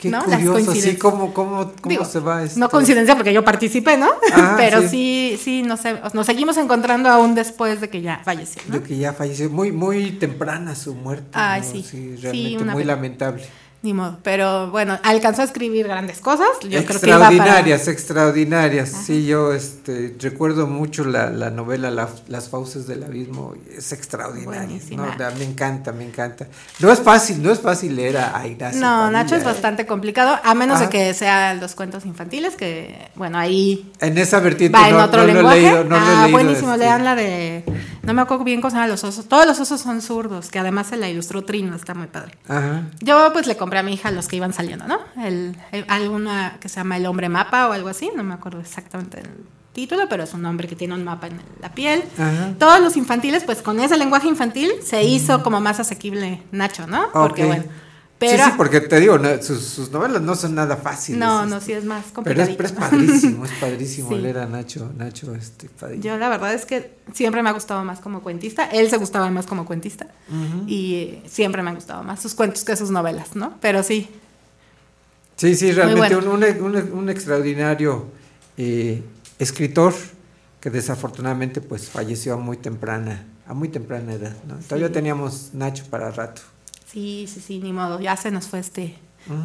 Qué ¿no? Las curioso, sí, coincidencias. cómo, cómo, cómo Digo, se va esto. No coincidencia porque yo participé, ¿no? Ah, Pero sí. sí, sí, nos, nos seguimos encontrando aún después de que ya falleció, ¿no? De que ya falleció. Muy, muy temprana su muerte. Ay, ¿no? sí. Sí, realmente muy lamentable. Ni modo. Pero bueno, alcanzó a escribir grandes cosas. Yo creo que extraordinarias, extraordinarias. Sí, yo este, recuerdo mucho la, la novela La- Las fauces del abismo. Es extraordinaria. ¿no? Me encanta, me encanta. No es fácil, no es fácil leer a, a Ignacio. No, Padilla, Nacho es ¿eh? bastante complicado, a menos Ajá. de que sean los cuentos infantiles, que bueno, ahí En esa vertiente va en no, otro no lo he lenguaje. leído, no lo he ah, leído, buenísimo, este. lean la de, no me acuerdo bien cómo se los osos. Todos los osos son zurdos, que además se la ilustró Trino, está muy padre. Ajá. Yo pues le compré a mi hija los que iban saliendo, ¿no? El, el- alguna que se llama El hombre mapa o algo así, no me acuerdo exactamente el título, pero es un hombre que tiene un mapa en la piel. Ajá. Todos los infantiles, pues con ese lenguaje infantil se hizo como más asequible Nacho, ¿no? Porque bueno, pero sí, sí, porque te digo, sus, sus novelas no son nada fáciles. no, este. no, sí es más complicado. pero es padrísimo, es padrísimo Sí. leer a Nacho, Nacho este, Padilla. Yo la verdad es que siempre me ha gustado más como cuentista. Él se gustaba más como cuentista. Y siempre me han gustado más sus cuentos que sus novelas, ¿no? Pero sí. Sí, sí, realmente bueno. un, un- un- un extraordinario eh, escritor que desafortunadamente pues falleció a muy temprana, a muy temprana edad, ¿no? Todavía teníamos Nacho para rato. Sí, sí, sí, ni modo. Ya se nos fue este.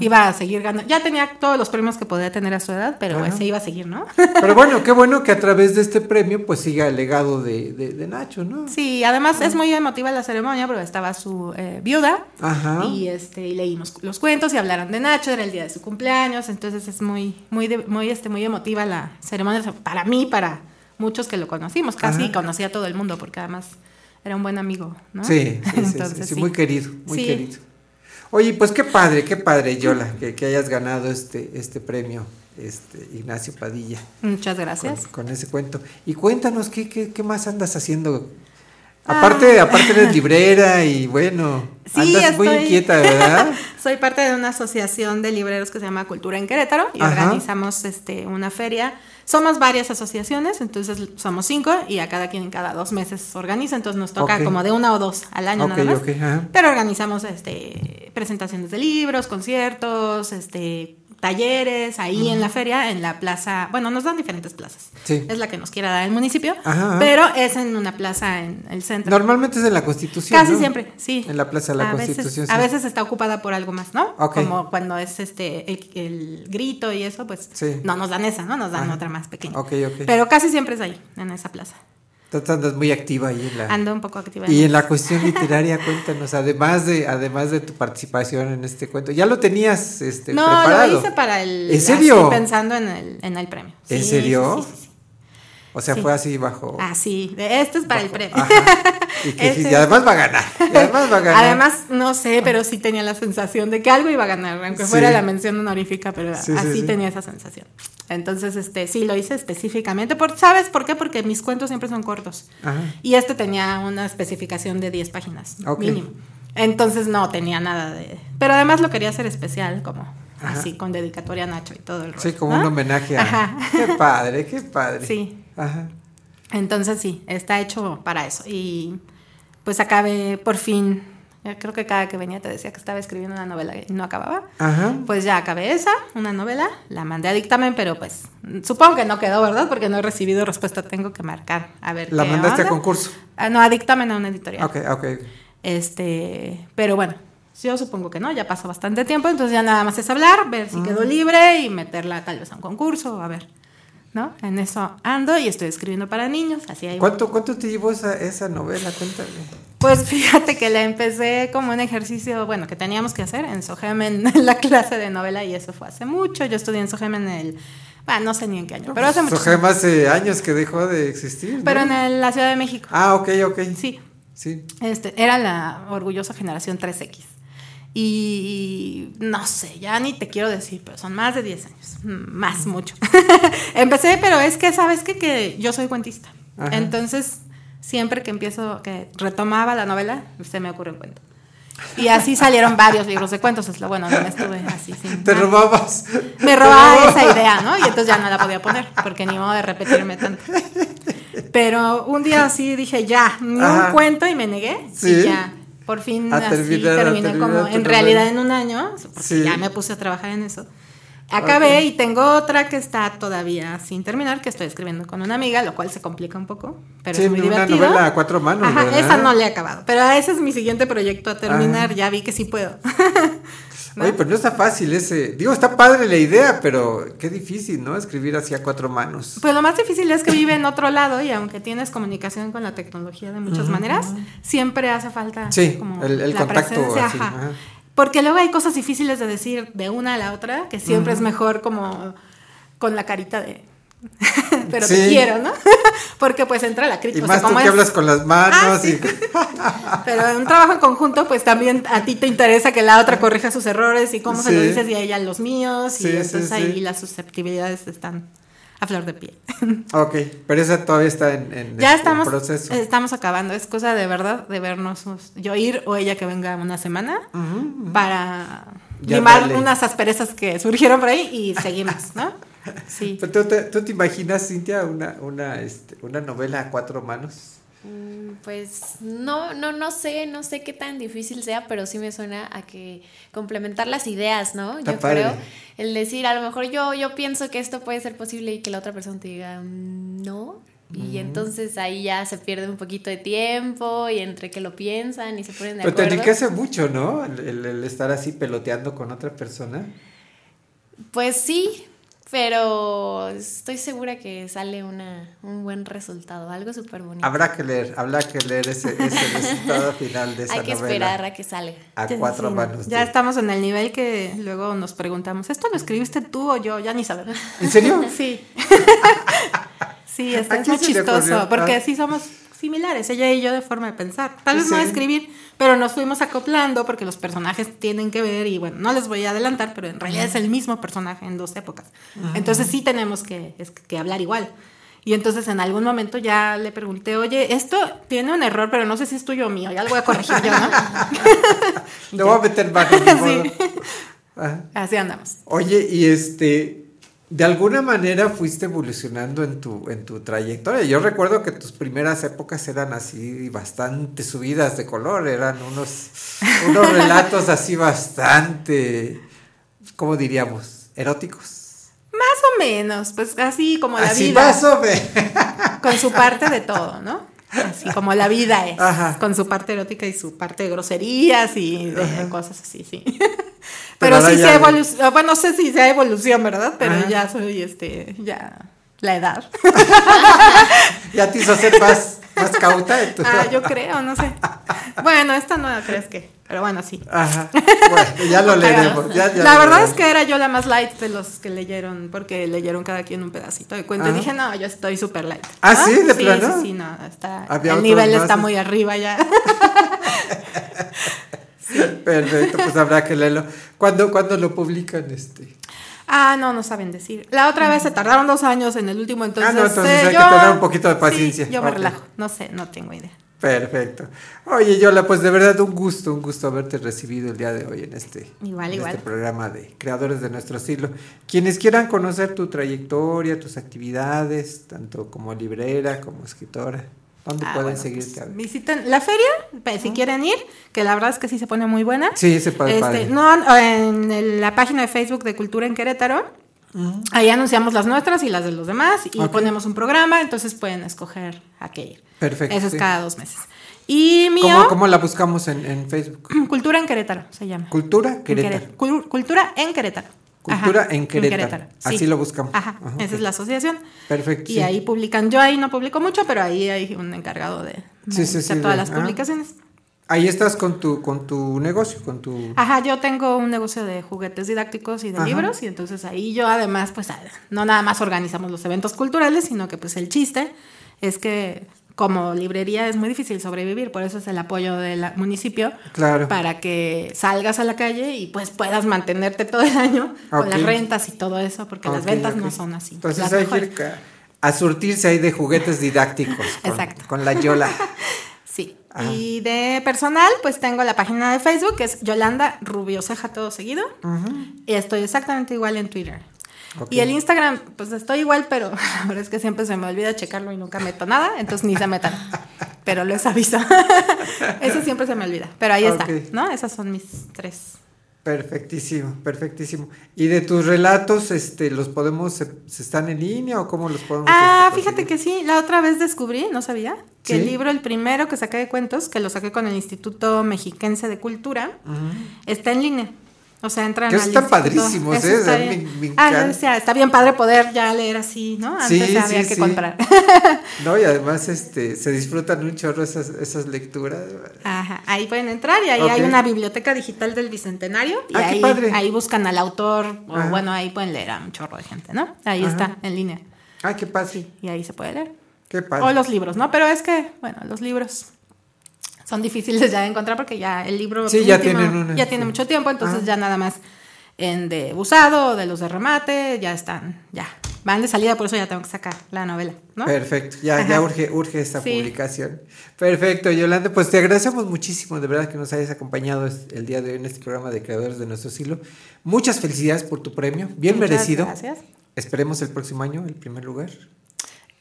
Iba a seguir ganando. Ya tenía todos los premios que podía tener a su edad, pero Ajá. se iba a seguir, ¿no? Pero bueno, qué bueno que a través de este premio pues siga el legado de, de- de Nacho, ¿no? Sí, además es muy emotiva la ceremonia, porque estaba su eh, viuda Ajá. y este y leímos los cuentos y hablaron de Nacho, era el día de su cumpleaños, entonces es muy muy de- muy este muy emotiva la ceremonia para mí, para muchos que lo conocimos, casi Ajá. conocía a todo el mundo porque además era un buen amigo, ¿no? Sí, sí, sí, sí, Entonces, sí, sí. muy querido, muy querido. Oye, pues qué padre, qué padre, Yola, que, que hayas ganado este, este premio, este Ignacio Padilla. Muchas gracias. Con, con ese cuento. Y cuéntanos, ¿qué, qué, qué más andas haciendo? Aparte, aparte eres librera y bueno, Ah. Sí, andas muy inquieta, ¿verdad? Soy parte de una asociación de libreros que se llama Cultura en Querétaro y Ajá. organizamos este, una feria. Somos varias asociaciones, entonces somos cinco y a cada quien cada dos meses organiza, entonces nos toca como de una o dos al año nada más. Pero organizamos este, presentaciones de libros, conciertos, este, talleres ahí en la feria, en la plaza, bueno, nos dan diferentes plazas. Sí. Es la que nos quiera dar el municipio, Ajá, ajá. pero es en una plaza en el centro. Normalmente es en la Constitución. Casi ¿no? siempre, sí. En la Plaza de la a Constitución. Veces, A sí. veces está ocupada por algo más, ¿no? Como cuando es este el, el grito y eso, pues Sí. no nos dan esa, ¿no? Nos dan Ajá. otra más pequeña. Ok, ok. Pero casi siempre es ahí, en esa plaza. Tú andas muy activa ahí en la. Ando un poco activa. Y en la cuestión literaria, cuéntanos, además de, además de tu participación en este cuento, ya lo tenías este, No, preparado. lo hice para el. ¿En serio? así, pensando en el, en el premio. ¿En Sí, serio? sí, sí, sí. O sea, Sí. fue así bajo. Ah, sí. de- Este es para el premio. Y, que, Este- y además va a ganar. Y además va a ganar. Además, no sé, pero sí tenía la sensación de que algo iba a ganar, aunque Sí. fuera la mención honorífica, pero Sí, sí, así sí. tenía esa sensación. Entonces, este, sí, lo hice específicamente. Por, ¿Sabes por qué? Porque mis cuentos siempre son cortos. Ajá. Y este tenía una especificación de 10 páginas, mínimo. Entonces no tenía nada de... Pero además lo quería hacer especial, como Ajá. así, con dedicatoria a Nacho y todo el rollo. Sí, como ¿no? un homenaje a. Ajá. Qué padre, qué padre. Sí. Ajá. Entonces sí, está hecho para eso. Y pues acabé por fin creo que cada que venía te decía que estaba escribiendo una novela y no acababa. Ajá. Pues ya acabé esa, una novela, la mandé a dictamen, pero pues supongo que no quedó, ¿verdad? Porque no he recibido respuesta, tengo que marcar a ver La qué mandaste a concurso. Ah, no, a dictamen a una editorial. Ok, ok. Este, pero bueno, yo supongo que no, ya pasó bastante tiempo, entonces ya nada más es hablar, ver si Mm. quedó libre y meterla tal vez a un concurso, a ver, ¿no? En eso ando y estoy escribiendo para niños, así hay. ¿Cuánto, cuánto te llevó esa, esa novela? Cuéntame. Pues fíjate que la empecé como un ejercicio, bueno, que teníamos que hacer en SOGEM en la clase de novela y eso fue hace mucho. Yo estudié en SOGEM en el, bueno, no sé ni en qué año, pero hace mucho. Sogem hace años que dejó de existir. ¿no? Pero en el- la Ciudad de México. Ah, ok, ok. Sí. Sí. Este, era la orgullosa generación 3X. Y no sé, ya ni te quiero decir, pero son más de 10 años. mm, Más, mucho. Empecé, pero es que, ¿sabes qué? Que yo soy cuentista. Ajá. Entonces, siempre que empiezo, que retomaba la novela, se me ocurre un cuento. Y así salieron varios libros de cuentos, es lo bueno, no me estuve así sin Te nada. robabas. Me robaba esa idea, ¿no? Y entonces ya no la podía poner, porque ni modo de repetirme tanto. Pero un día así dije, ya, ni Ajá. un cuento y me negué. Sí. Y ya, por fin así terminar, terminé terminar como, en realidad en un año, porque Sí. ya me puse a trabajar en eso. Acabé Ok. y tengo otra que está todavía sin terminar, que estoy escribiendo con una amiga, lo cual se complica un poco, pero Sí, es muy una divertido. novela a cuatro manos, Ajá, esa no le he acabado, pero ese es mi siguiente proyecto a terminar, Ah. ya vi que sí puedo. Oye, pero no está fácil ese. Digo, está padre la idea, pero qué difícil, ¿no? Escribir así a cuatro manos. Pues lo más difícil es que vive en otro lado y aunque tienes comunicación con la tecnología de muchas maneras, siempre hace falta Sí, como el, el la contacto presencia, así. ajá. ajá. Porque luego hay cosas difíciles de decir de una a la otra, que siempre es mejor como con la carita de pero Sí. te quiero, ¿no? Porque pues entra la Y crítica. o más sea, tú que es- hablas con las manos Ah, sí. y... Pero en un trabajo en conjunto, pues también a ti te interesa que la otra corrija sus errores y cómo se lo dices y a ella los míos. Sí, y entonces ahí las susceptibilidades están a flor de piel. Ok, pero esa todavía está en, en Ya estamos, proceso. estamos acabando. Es cosa de verdad de vernos yo ir o ella que venga una semana para Ya limar unas asperezas que surgieron por ahí y seguimos, ¿no? Sí. Pero ¿Tú, te, tú te imaginas, Cintia, una, una, este, una novela a cuatro manos? Mm, Pues no, no, no sé, no sé qué tan difícil sea, pero sí me suena a que complementar las ideas, ¿no? Está yo padre. creo. El decir, a lo mejor yo, yo pienso que esto puede ser posible y que la otra persona te diga, "Mm, no. Y Mm. entonces ahí ya se pierde un poquito de tiempo y entre que lo piensan y se ponen de Pero te acuerdo. enriquece mucho, ¿no? El, el- el estar así peloteando con otra persona. Pues sí, pero estoy segura que sale una, un buen resultado, algo súper bonito. Habrá que leer, habrá que leer ese, ese resultado final de esa Hay que novela. esperar a que salga. A Ya, cuatro sí, manos. Ya estamos en el nivel que luego nos preguntamos, ¿esto lo escribiste tú o yo? Ya ni sabemos. ¿En serio? Sí. sí, está, ¿A es muy chistoso, porque Ah. sí somos similares, ella y yo de forma de pensar. Tal vez no de escribir, pero nos fuimos acoplando porque los personajes tienen que ver y bueno, no les voy a adelantar, pero en realidad es el mismo personaje en dos épocas. Entonces sí tenemos que, es- que hablar igual. Y entonces en algún momento ya le pregunté, oye, esto tiene un error, pero no sé si es tuyo o mío, ya lo voy a corregir yo, ¿no? Le voy a meter. Sí. Ajá. Así andamos. Oye, y este, de alguna manera fuiste evolucionando en tu, en tu trayectoria. Yo recuerdo que tus primeras épocas eran así bastante subidas de color, eran unos, unos relatos así bastante, ¿cómo diríamos? Eróticos. Más o menos, pues así como la Así vida. más o menos. Con su parte de todo, ¿no? Así como la vida es. Ajá. Con su parte erótica y su parte de groserías y de cosas así, sí. Pero sí se de- evoluciona. Bueno, no sé si sea evolución, ¿verdad? Pero Ajá. ya soy, este, ya la edad. Ya te hizo ser más, más cauta. en tu- ah, yo creo, no sé. Bueno, esta no crees que, pero bueno, sí. Ajá. Bueno, ya lo leeremos. ya- ya la lo verdad leeremos. es que era yo la más light de los que leyeron, porque leyeron cada quien un pedacito de cuento. Y dije, no, yo estoy súper light. ¿Ah, sí? ¿De sí, plano? Sí, sí, no, está, el nivel más. está muy arriba ya. Perfecto, pues habrá que leerlo. ¿Cuándo, cuándo lo publican este? Ah, no, no saben decir. La otra vez se tardaron dos años en el último, entonces. Ah, no, entonces eh, hay que yo- tener un poquito de paciencia. Sí, yo me relajo. No sé, no tengo idea. Perfecto. Oye, Yola, pues de verdad un gusto, un gusto haberte recibido el día de hoy en este, Igual, en igual. este programa de Creadores de Nuestro Siglo. Quienes quieran conocer tu trayectoria, tus actividades, tanto como librera como escritora. ¿Dónde Ah, pueden bueno, seguirte? A ver. Visiten la feria, si quieren ir, que la verdad es que sí se pone muy buena. Sí, se pone Este, padre. No, en la página de Facebook de Cultura en Querétaro, ahí anunciamos las nuestras y las de los demás y ponemos un programa, entonces pueden escoger a qué ir. Perfecto. Eso es sí. cada dos meses. Y mío, ¿Cómo, cómo la buscamos en, en Facebook? Cultura en Querétaro se llama. Cultura En Querétaro. Queré- Cul- Cultura en Querétaro. Cultura Ajá, en Querétaro. sí. Así lo buscamos. Ajá, Ajá, esa es la asociación. Perfecto. Y sí. ahí publican, yo ahí no publico mucho, pero ahí hay un encargado de, de Sí, sí, hacer todas de- las ah. publicaciones. Ahí estás con tu, con tu negocio, con tu... Ajá, yo tengo un negocio de juguetes didácticos y de Ajá. libros y entonces ahí yo además pues no nada más organizamos los eventos culturales, sino que pues el chiste es que como librería es muy difícil sobrevivir, por eso es el apoyo del municipio Claro. para que salgas a la calle y pues puedas mantenerte todo el año con las rentas y todo eso, porque las ventas no son así. Entonces las hay que mejores. ir ca- a surtirse ahí de juguetes didácticos. Con, Exacto. Con la Yola. Sí. Ajá. Y de personal, pues tengo la página de Facebook, que es Yolanda Rubioceja todo seguido. Y estoy exactamente igual en Twitter. Y el Instagram, pues estoy igual, pero la verdad es que siempre se me olvida checarlo y nunca meto nada, entonces ni se metan. Pero les aviso. Eso siempre se me olvida. Pero ahí está, ¿no? Esas son mis tres. Perfectísimo, perfectísimo. ¿Y de tus relatos, este, los podemos, se, se están en línea o cómo los podemos? Ah, este, fíjate que sí, la otra vez descubrí, no sabía, que ¿Sí? el libro, el primero que saqué de cuentos, que lo saqué con el Instituto Mexiquense de Cultura, está en línea. O sea, entran Que al están padrísimos, Eso ¿eh? está Ah, encanta. decía, está bien padre poder ya leer así, ¿no? Antes Sí, había sí, que sí. comprar. No, y además este, se disfrutan un chorro esas, esas lecturas. Ajá, ahí pueden entrar y ahí hay una biblioteca digital del Bicentenario y Ah, qué ahí, padre. ahí buscan al autor o Ajá. bueno, ahí pueden leer a un chorro de gente, ¿no? Ahí Ajá. está, en línea. Ay, qué padre. Y ahí se puede leer. Qué padre. O los libros, ¿no? Pero es que, bueno, los libros son difíciles ya de encontrar porque ya el libro Sí, ya tienen una- ya tiene mucho tiempo, entonces Ah. ya nada más en de usado de los de remate, ya están, ya van de salida, por eso ya tengo que sacar la novela, ¿no? Perfecto, ya, Ajá. ya urge, urge esta Sí. publicación. Perfecto, Yolanda, pues te agradecemos muchísimo, de verdad, que nos hayas acompañado el día de hoy en este programa de Creadores de Nuestro Siglo. Muchas felicidades por tu premio, bien Muchas merecido. gracias. Esperemos el próximo año el primer lugar.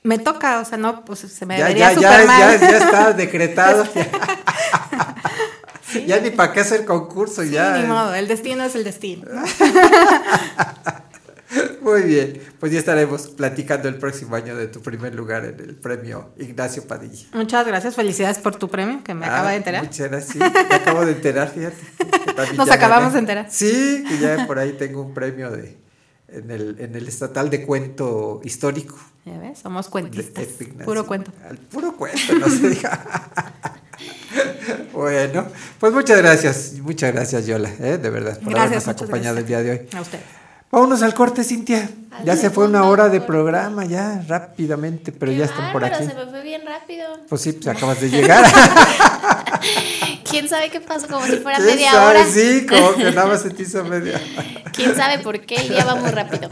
Me toca, o sea, no, pues se me Ya, vería ya, súper ya, mal. ya, ya está decretado. Ya ni para qué hacer concurso, ya. Ni modo, el destino es el destino. ¿no? Muy bien, pues ya estaremos platicando el próximo año de tu primer lugar en el premio Ignacio Padilla. Muchas gracias, felicidades por tu premio, que me Ah, acaba de enterar. Muchas gracias, sí, me acabo de enterar, fíjate. Nos acabamos gané. de enterar. Sí, que ya por ahí tengo un premio de en el, en el estatal de cuento histórico. Ya ves, somos cuentistas. Puro cuento. Al puro cuento, no se diga. bueno, pues muchas gracias, muchas gracias Yola, ¿eh? de verdad, por Gracias, habernos acompañado gracias. el día de hoy. A usted. Vámonos al corte, Cintia. Ya se fue una hora de programa, ya rápidamente, pero ya están por aquí. se me fue bien rápido. Pues sí, pues acabas de llegar. ¿Quién sabe qué pasó? Como si fuera ¿Quién media sabe? hora. Sí, como que nada más se te hizo media. ¿Quién sabe por qué? Ya va muy rápido.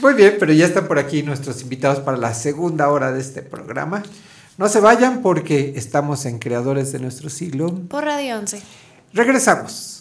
Muy bien, pero ya están por aquí nuestros invitados para la segunda hora de este programa. No se vayan porque estamos en Creadores de nuestro siglo. Por Radio 11. Regresamos.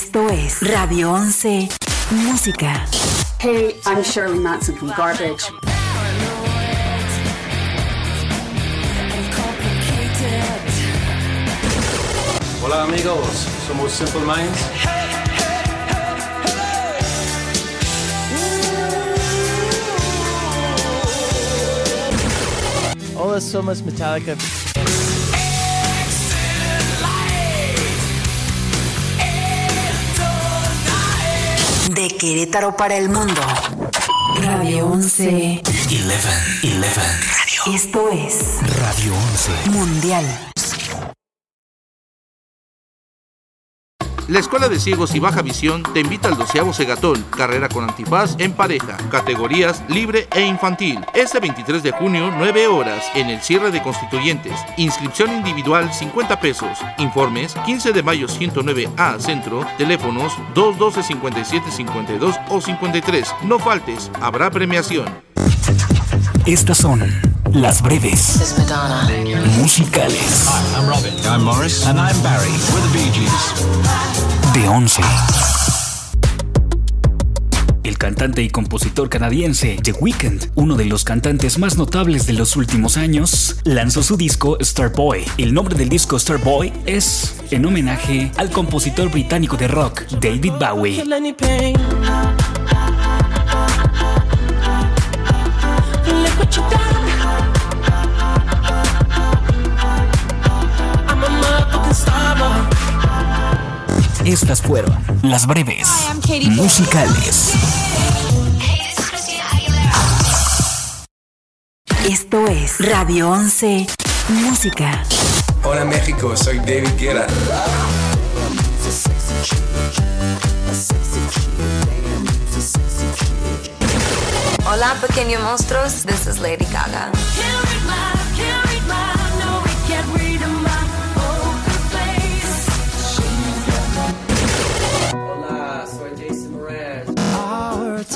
Esto es Radio 11 Música. Hey, I'm Shirley Matson from Garbage. Hola amigos, somos Simple Minds. Hola, somos Metallica. De Querétaro para el mundo. Radio 11. 11, 11. Esto es Radio 11. Mundial. La Escuela de Ciegos y Baja Visión te invita al doceavo Segatón, carrera con antifaz en pareja, categorías libre e infantil. Este 23 de junio, 9 horas, en el cierre de constituyentes. Inscripción individual 50 pesos. Informes 15 de mayo 109A Centro, teléfonos 212 57 52 o 53. No faltes, habrá premiación. Estas son las breves musicales I'm Robin. I'm Morris. And I'm Barry. We're the Bee Gees. de 11. El cantante y compositor canadiense The Weeknd, uno de los cantantes más notables de los últimos años, lanzó su disco Starboy. El nombre del disco Starboy es en homenaje al compositor británico de rock David Bowie. Estas fueron las breves musicales. Esto es Radio 11 Música. Hola México, soy David Guerra. Hola, pequeños monstruos. This is Lady Gaga.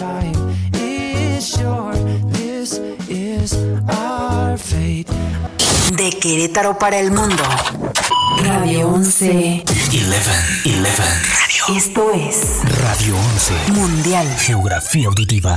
Time is short. This is our fate. De Querétaro para el mundo. Radio 11. 11, 11. Esto es Radio 11. Mundial. Geografía auditiva.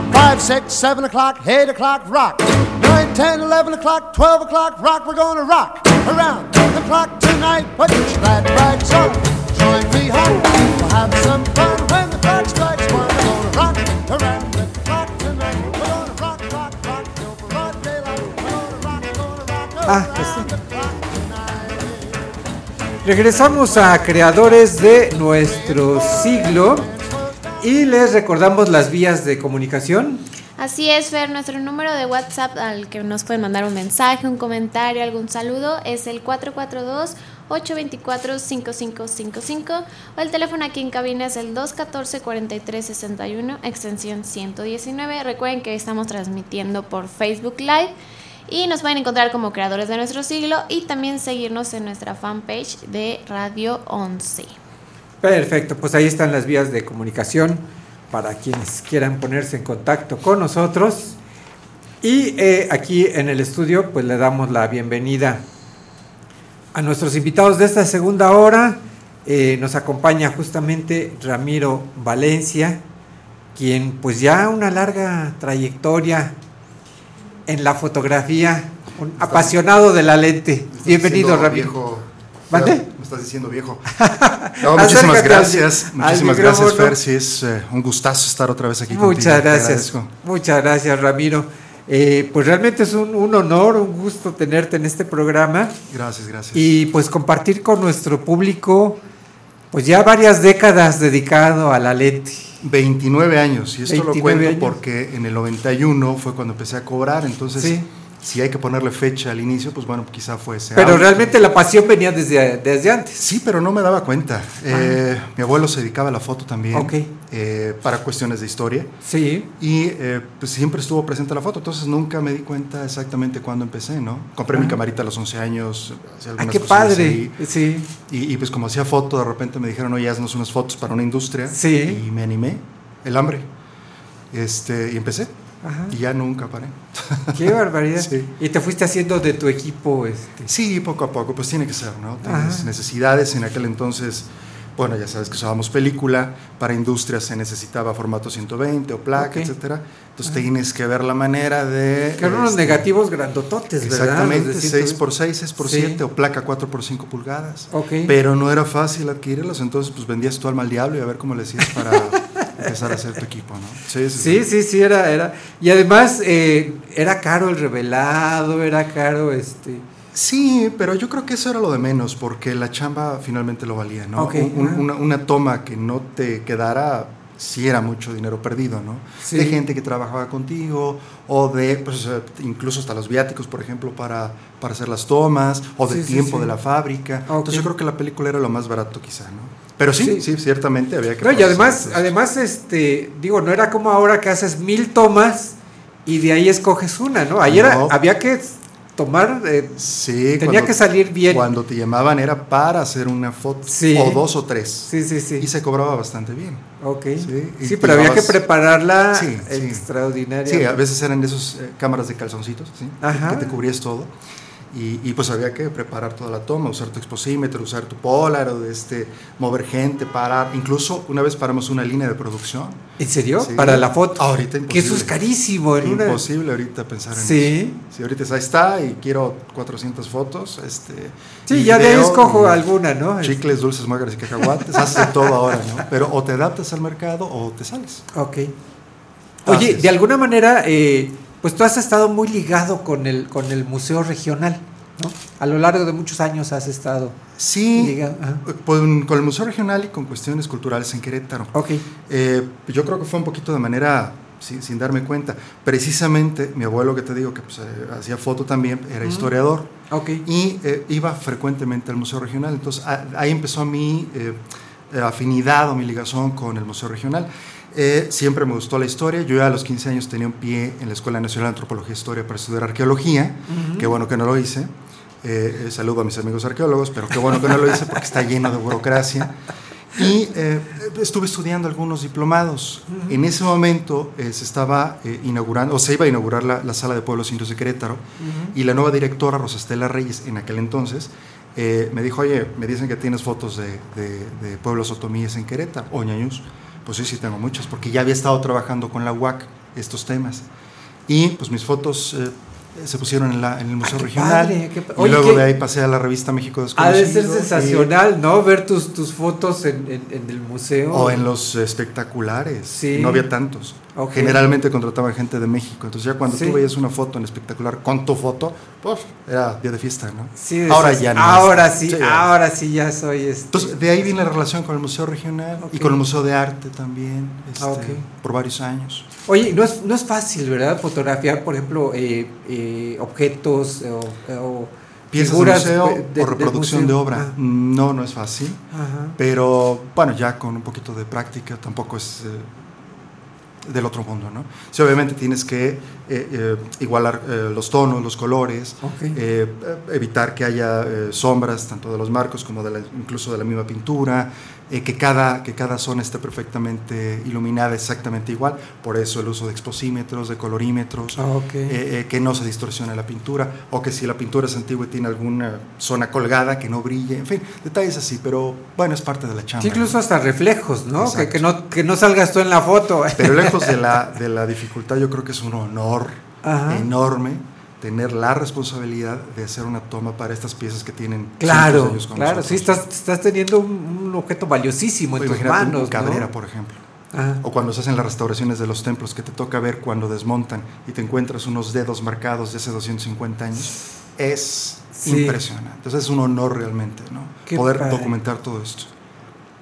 Five, six, seven o'clock, eight o'clock, rock. Nine, ten, eleven o'clock, twelve o'clock, rock. We're gonna rock around the clock tonight. Put your glad rags on, join me home. We'll have some fun when the clock strikes one. We're gonna rock around the clock tonight. We're gonna rock, rock, rock till broad daylight. We're gonna rock, gonna rock Ah, around este. the clock Regresamos a creadores de nuestro siglo y les recordamos las vías de comunicación. Así es, Fer, nuestro número de WhatsApp al que nos pueden mandar un mensaje, un comentario, algún saludo es el 442-824-5555 o el teléfono aquí en cabina es el 214-4361, extensión 119. Recuerden que estamos transmitiendo por Facebook Live y nos pueden encontrar como creadores de nuestro siglo y también seguirnos en nuestra fanpage de Radio 11. Perfecto, pues ahí están las vías de comunicación para quienes quieran ponerse en contacto con nosotros. Y eh, aquí en el estudio pues le damos la bienvenida a nuestros invitados de esta segunda hora. Eh, nos acompaña justamente Ramiro Valencia, quien pues ya una larga trayectoria en la fotografía, un apasionado de la lente. Bienvenido, Ramiro. viejo. ¿Mande? Estás diciendo viejo. No, muchísimas gracias. Muchísimas gracias. Fer. Sí, es eh, un gustazo estar otra vez aquí contigo. Muchas te gracias. Muchas gracias, Ramiro. Eh, pues realmente es un, un honor, un gusto tenerte en este programa Gracias, gracias. y pues compartir con nuestro público pues ya varias décadas dedicado a la lente. 29 años, y esto lo 29 cuento años. porque en el 91 fue cuando empecé a cobrar, entonces Sí. Si hay que ponerle fecha al inicio, pues bueno, quizá fue ese Pero año. realmente la pasión venía desde, desde antes. Sí, pero no me daba cuenta. Eh, mi abuelo se dedicaba a la foto también, Ok. eh, para cuestiones de historia. Sí. Y eh, pues siempre estuvo presente la foto, entonces nunca me di cuenta exactamente cuándo empecé, ¿no? Compré mi Ah. camarita a los 11 años. Ah, qué padre. Sí. Y, y, pues como hacía foto, de repente me dijeron, oye, haznos unas fotos para una industria. Sí. Y me animé, el hambre. Este, y empecé. Ajá. Y ya nunca paré. Qué barbaridad. Sí. Y te fuiste haciendo de tu equipo. Este. Sí, poco a poco, pues tiene que ser, ¿no? Ajá. Tienes necesidades. En aquel entonces, bueno, ya sabes que usábamos película, para industrias se necesitaba formato 120 o placa, Ok. etcétera. Entonces Ajá. tienes que ver la manera de... Que eran unos este, negativos grandototes, ¿verdad? Exactamente, Los de 6 120. por 6, 6 por Sí. 7 o placa 4 por 5 pulgadas. Ok. Pero no era fácil adquirirlos, entonces pues vendías tu alma al diablo y a ver cómo le hacías para, empezar a hacer tu equipo, ¿no? Sí, Sí, sí, sí, era, era. Y además eh, era caro el revelado, era caro este. Sí, pero yo creo que eso era lo de menos, porque la chamba finalmente lo valía, ¿no? Un- una, una toma que no te quedara, sí era mucho dinero perdido, ¿no? Sí. De gente que trabajaba contigo, o de, pues, incluso hasta los viáticos, por ejemplo, para, para hacer las tomas, o del Sí, tiempo sí. de la fábrica. Entonces yo creo que la película era lo más barato quizá, ¿no? Pero sí, sí, Sí. ciertamente había que... No, y además, además, este, digo, no era como ahora que haces mil tomas y de ahí escoges una, ¿no? Ayer No. había que tomar, eh, Sí, tenía cuando- que salir bien. Cuando te llamaban era para hacer una foto, Sí. o dos o tres. Sí, sí, sí. Y se cobraba bastante bien. Ok. Sí, Sí, pero había que prepararla extraordinaria. Sí, a veces eran de esas eh, cámaras de calzoncitos, ¿sí? Ajá. que te cubrías todo. Y, y, pues había que preparar toda la toma, usar tu exposímetro, usar tu Polaroid, este, mover gente, parar. Incluso una vez paramos una línea de producción. ¿En serio? Sí. Para la foto. Ahorita Que imposible. eso es carísimo. En una- Imposible ahorita pensar en Sí. eso. Sí, ahorita ahí está y quiero 400 fotos. Este, Sí, ya de ahí escojo alguna, ¿no? Chicles, dulces, muegras y cacahuates. haces de todo ahora, ¿no? Pero o te adaptas al mercado o te sales. Ok. Oye, Haces. de alguna manera, eh, pues tú has estado muy ligado con el, con el Museo Regional, ¿no? A lo largo de muchos años has estado Sí, ligado. con, con el Museo Regional y con cuestiones culturales en Querétaro. Ok. Eh, yo creo que fue un poquito de manera sin, sin darme cuenta. Precisamente mi abuelo que te digo que pues, eh, hacía foto también, era historiador. Ok. Y eh, iba frecuentemente al Museo Regional. Entonces a- ahí empezó mi eh, afinidad o mi ligación con el Museo Regional. Eh, siempre me gustó la historia. Yo ya a los 15 años tenía un pie en la Escuela Nacional de Antropología e Historia para estudiar arqueología. Ujú. Qué bueno que no lo hice. Eh, eh, saludo a mis amigos arqueólogos, pero qué bueno que no lo hice porque está lleno de burocracia. Y eh, estuve estudiando algunos diplomados. Ujú. En ese momento eh, se estaba eh, inaugurando, o se iba a inaugurar la, la Sala de Pueblos Indios de Querétaro, Ujú. y la nueva directora, Rosa Estela Reyes, en aquel entonces, eh, me dijo, oye, me dicen que tienes fotos de, de- de pueblos otomíes en Querétaro, o ñañús. Pues sí, sí tengo muchas, porque ya había estado trabajando con la UAC estos temas. Y pues mis fotos eh, se pusieron en, la- en el Museo Ah, Regional. padre, qué y luego qué- de ahí pasé a la revista México Ha de Desconocido. ser y- sensacional, ¿no? Ver tus, tus fotos en, en- en el museo. o en los espectaculares. Sí. No había tantos. Generalmente contrataban gente de México. Entonces ya cuando Sí. tú veías una foto en espectacular con tu foto, pues era día de fiesta, ¿no? Sí, ahora ya no. Ahora sí, ahora sí ya soy este. Entonces de ahí viene la relación con el Museo Regional y con el Museo de Arte también, este, Ah, ok. por varios años. Oye, no es, no es fácil, ¿verdad? Fotografiar, por ejemplo, eh, eh, objetos o, o Piezas figuras de museo de- o reproducción de obra. Ah, No, no es fácil. Ajá. Pero bueno, ya con un poquito de práctica tampoco es eh, del otro mundo, ¿no? Obviamente tienes que eh, eh, igualar eh, los tonos, los colores, eh, evitar que haya sombras tanto de los marcos como de la- incluso de la misma pintura, que, cada, que cada zona esté perfectamente iluminada exactamente igual, por eso el uso de exposímetros, de colorímetros, Ah, que no se distorsione la pintura, o que si la pintura es antigua y tiene alguna zona colgada, que no brille, en fin, detalles así, pero bueno, es parte de la chamba. Sí, incluso hasta reflejos, ¿no? Que, que no? que no salgas tú en la foto. Pero lejos de la, de la dificultad, yo creo que es un honor Ajá. enorme tener la responsabilidad de hacer una toma para estas piezas que tienen Claro, años con claro, nosotros. sí, estás, estás teniendo un, un objeto valiosísimo en O tus un. Cabrera, ¿no? por ejemplo. Ajá. O cuando se hacen las restauraciones de los templos, que te toca ver cuando desmontan y te encuentras unos dedos marcados de hace 250 años, es Sí. impresionante. Entonces es un honor realmente, ¿no? Qué Poder padre. documentar todo esto.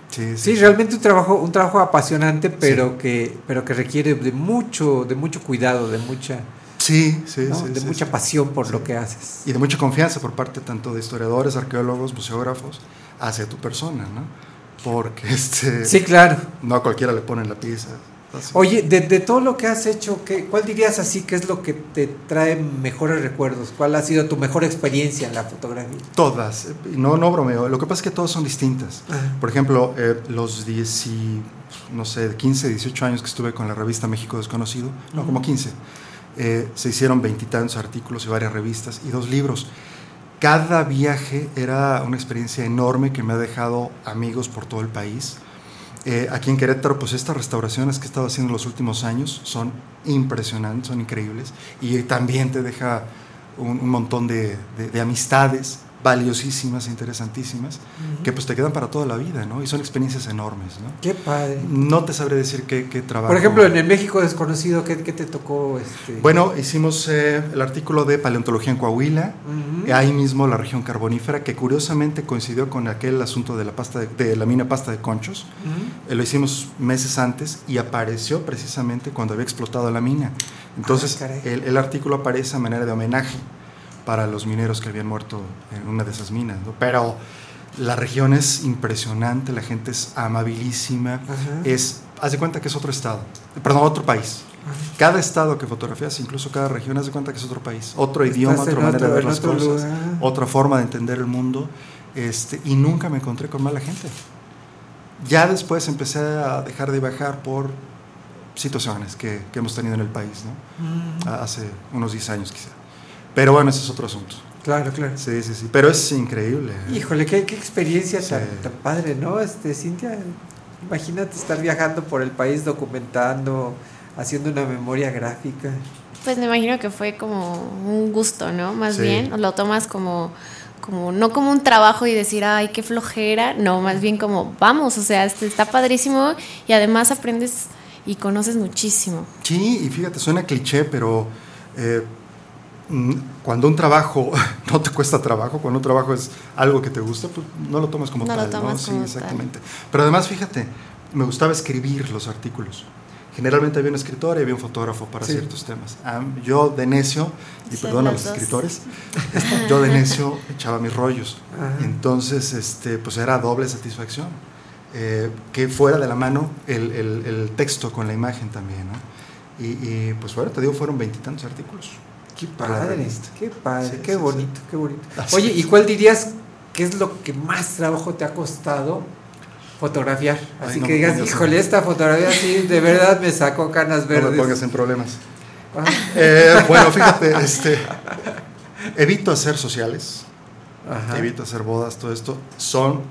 Sí, Sí, realmente un trabajo, un trabajo apasionante, pero que, pero que requiere de mucho, de mucho cuidado, de mucha, Sí, sí, ¿no? sí, de mucha pasión por lo que haces. Y de mucha confianza por parte tanto de historiadores, arqueólogos, museógrafos, hacia tu persona, ¿no? Porque este, Sí, claro. no a cualquiera le ponen la pieza. Oye, de, de todo lo que has hecho, ¿qué, ¿cuál dirías así que es lo que te trae mejores recuerdos? ¿Cuál ha sido tu mejor experiencia en la fotografía? Todas, no, no bromeo, lo que pasa es que todas son distintas. Ajá. Por ejemplo, eh, los 10 y, no sé, 15, 18 años que estuve con la revista México Desconocido, no, como 15, eh, se hicieron veintitantos artículos y varias revistas y dos libros. Cada viaje era una experiencia enorme que me ha dejado amigos por todo el país. Eh, aquí en Querétaro, pues estas restauraciones que he estado haciendo en los últimos años son impresionantes, son increíbles. Y también te deja un, montón de amistades valiosísimas, interesantísimas, que pues te quedan para toda la vida, ¿no? Y son experiencias enormes, ¿no? Qué padre. No te sabré decir qué, qué trabajo. Por ejemplo, en el México desconocido, ¿qué, qué te tocó? Este? Bueno, hicimos eh, el artículo de paleontología en Coahuila, eh, ahí mismo la región carbonífera, que curiosamente coincidió con aquel asunto de la pasta de, de la mina pasta de conchos. Eh, lo hicimos meses antes y apareció precisamente cuando había explotado la mina. Entonces, Ah, el artículo aparece a manera de homenaje para los mineros que habían muerto en una de esas minas. ¿no? Pero la región es impresionante, la gente es amabilísima, Ajá. es, haz de cuenta que es otro estado, perdón, otro país. Cada estado que fotografías, incluso cada región, haz de cuenta que es otro país, otro Estás idioma, otra manera de ver las cosas, lugar. otra forma de entender el mundo, este, y nunca me encontré con mala gente. Ya después empecé a dejar de viajar por situaciones que, que hemos tenido en el país, ¿no? Mm. Hace unos 10 años quizá. Pero bueno, ese es otro asunto. Claro, claro. Sí, sí, sí. Pero es increíble. ¿eh? Híjole, qué, qué experiencia tan, Sí. tan padre, ¿no? Este, Cintia, imagínate estar viajando por el país documentando, haciendo una memoria gráfica. Pues me imagino que fue como un gusto, ¿no? Más Sí. bien, lo tomas como, como, no como un trabajo y decir, ay, qué flojera, no, más bien como, vamos, o sea, este, está padrísimo y además aprendes y conoces muchísimo. Sí, y fíjate, suena cliché, pero eh, cuando un trabajo no te cuesta trabajo, cuando un trabajo es algo que te gusta, pues no lo tomas como No lo tal. tomas ¿no? Sí, como exactamente. Pero además, fíjate, me gustaba escribir los artículos. Generalmente había un escritor y había un fotógrafo para Sí. ciertos temas. Ah, yo de necio, y Son perdón a los dos. escritores, yo de necio echaba mis rollos. Ajá. Entonces, este, pues era doble satisfacción. Eh, que fuera de la mano el, el- el texto con la imagen también, ¿no? Y, y, pues bueno, te digo, fueron veintitantos artículos. Qué la padre, qué padre, Sí, qué sí, bonito, qué bonito. Oye. ¿y cuál dirías que es lo que más trabajo te ha costado fotografiar? Ay, Así no que digas, en- híjole, esta fotografía sí, de verdad me sacó canas No verdes. me pongas en problemas. Ah. Eh, bueno, fíjate, este, evito hacer sociales, Ajá. evito hacer bodas, todo esto. Son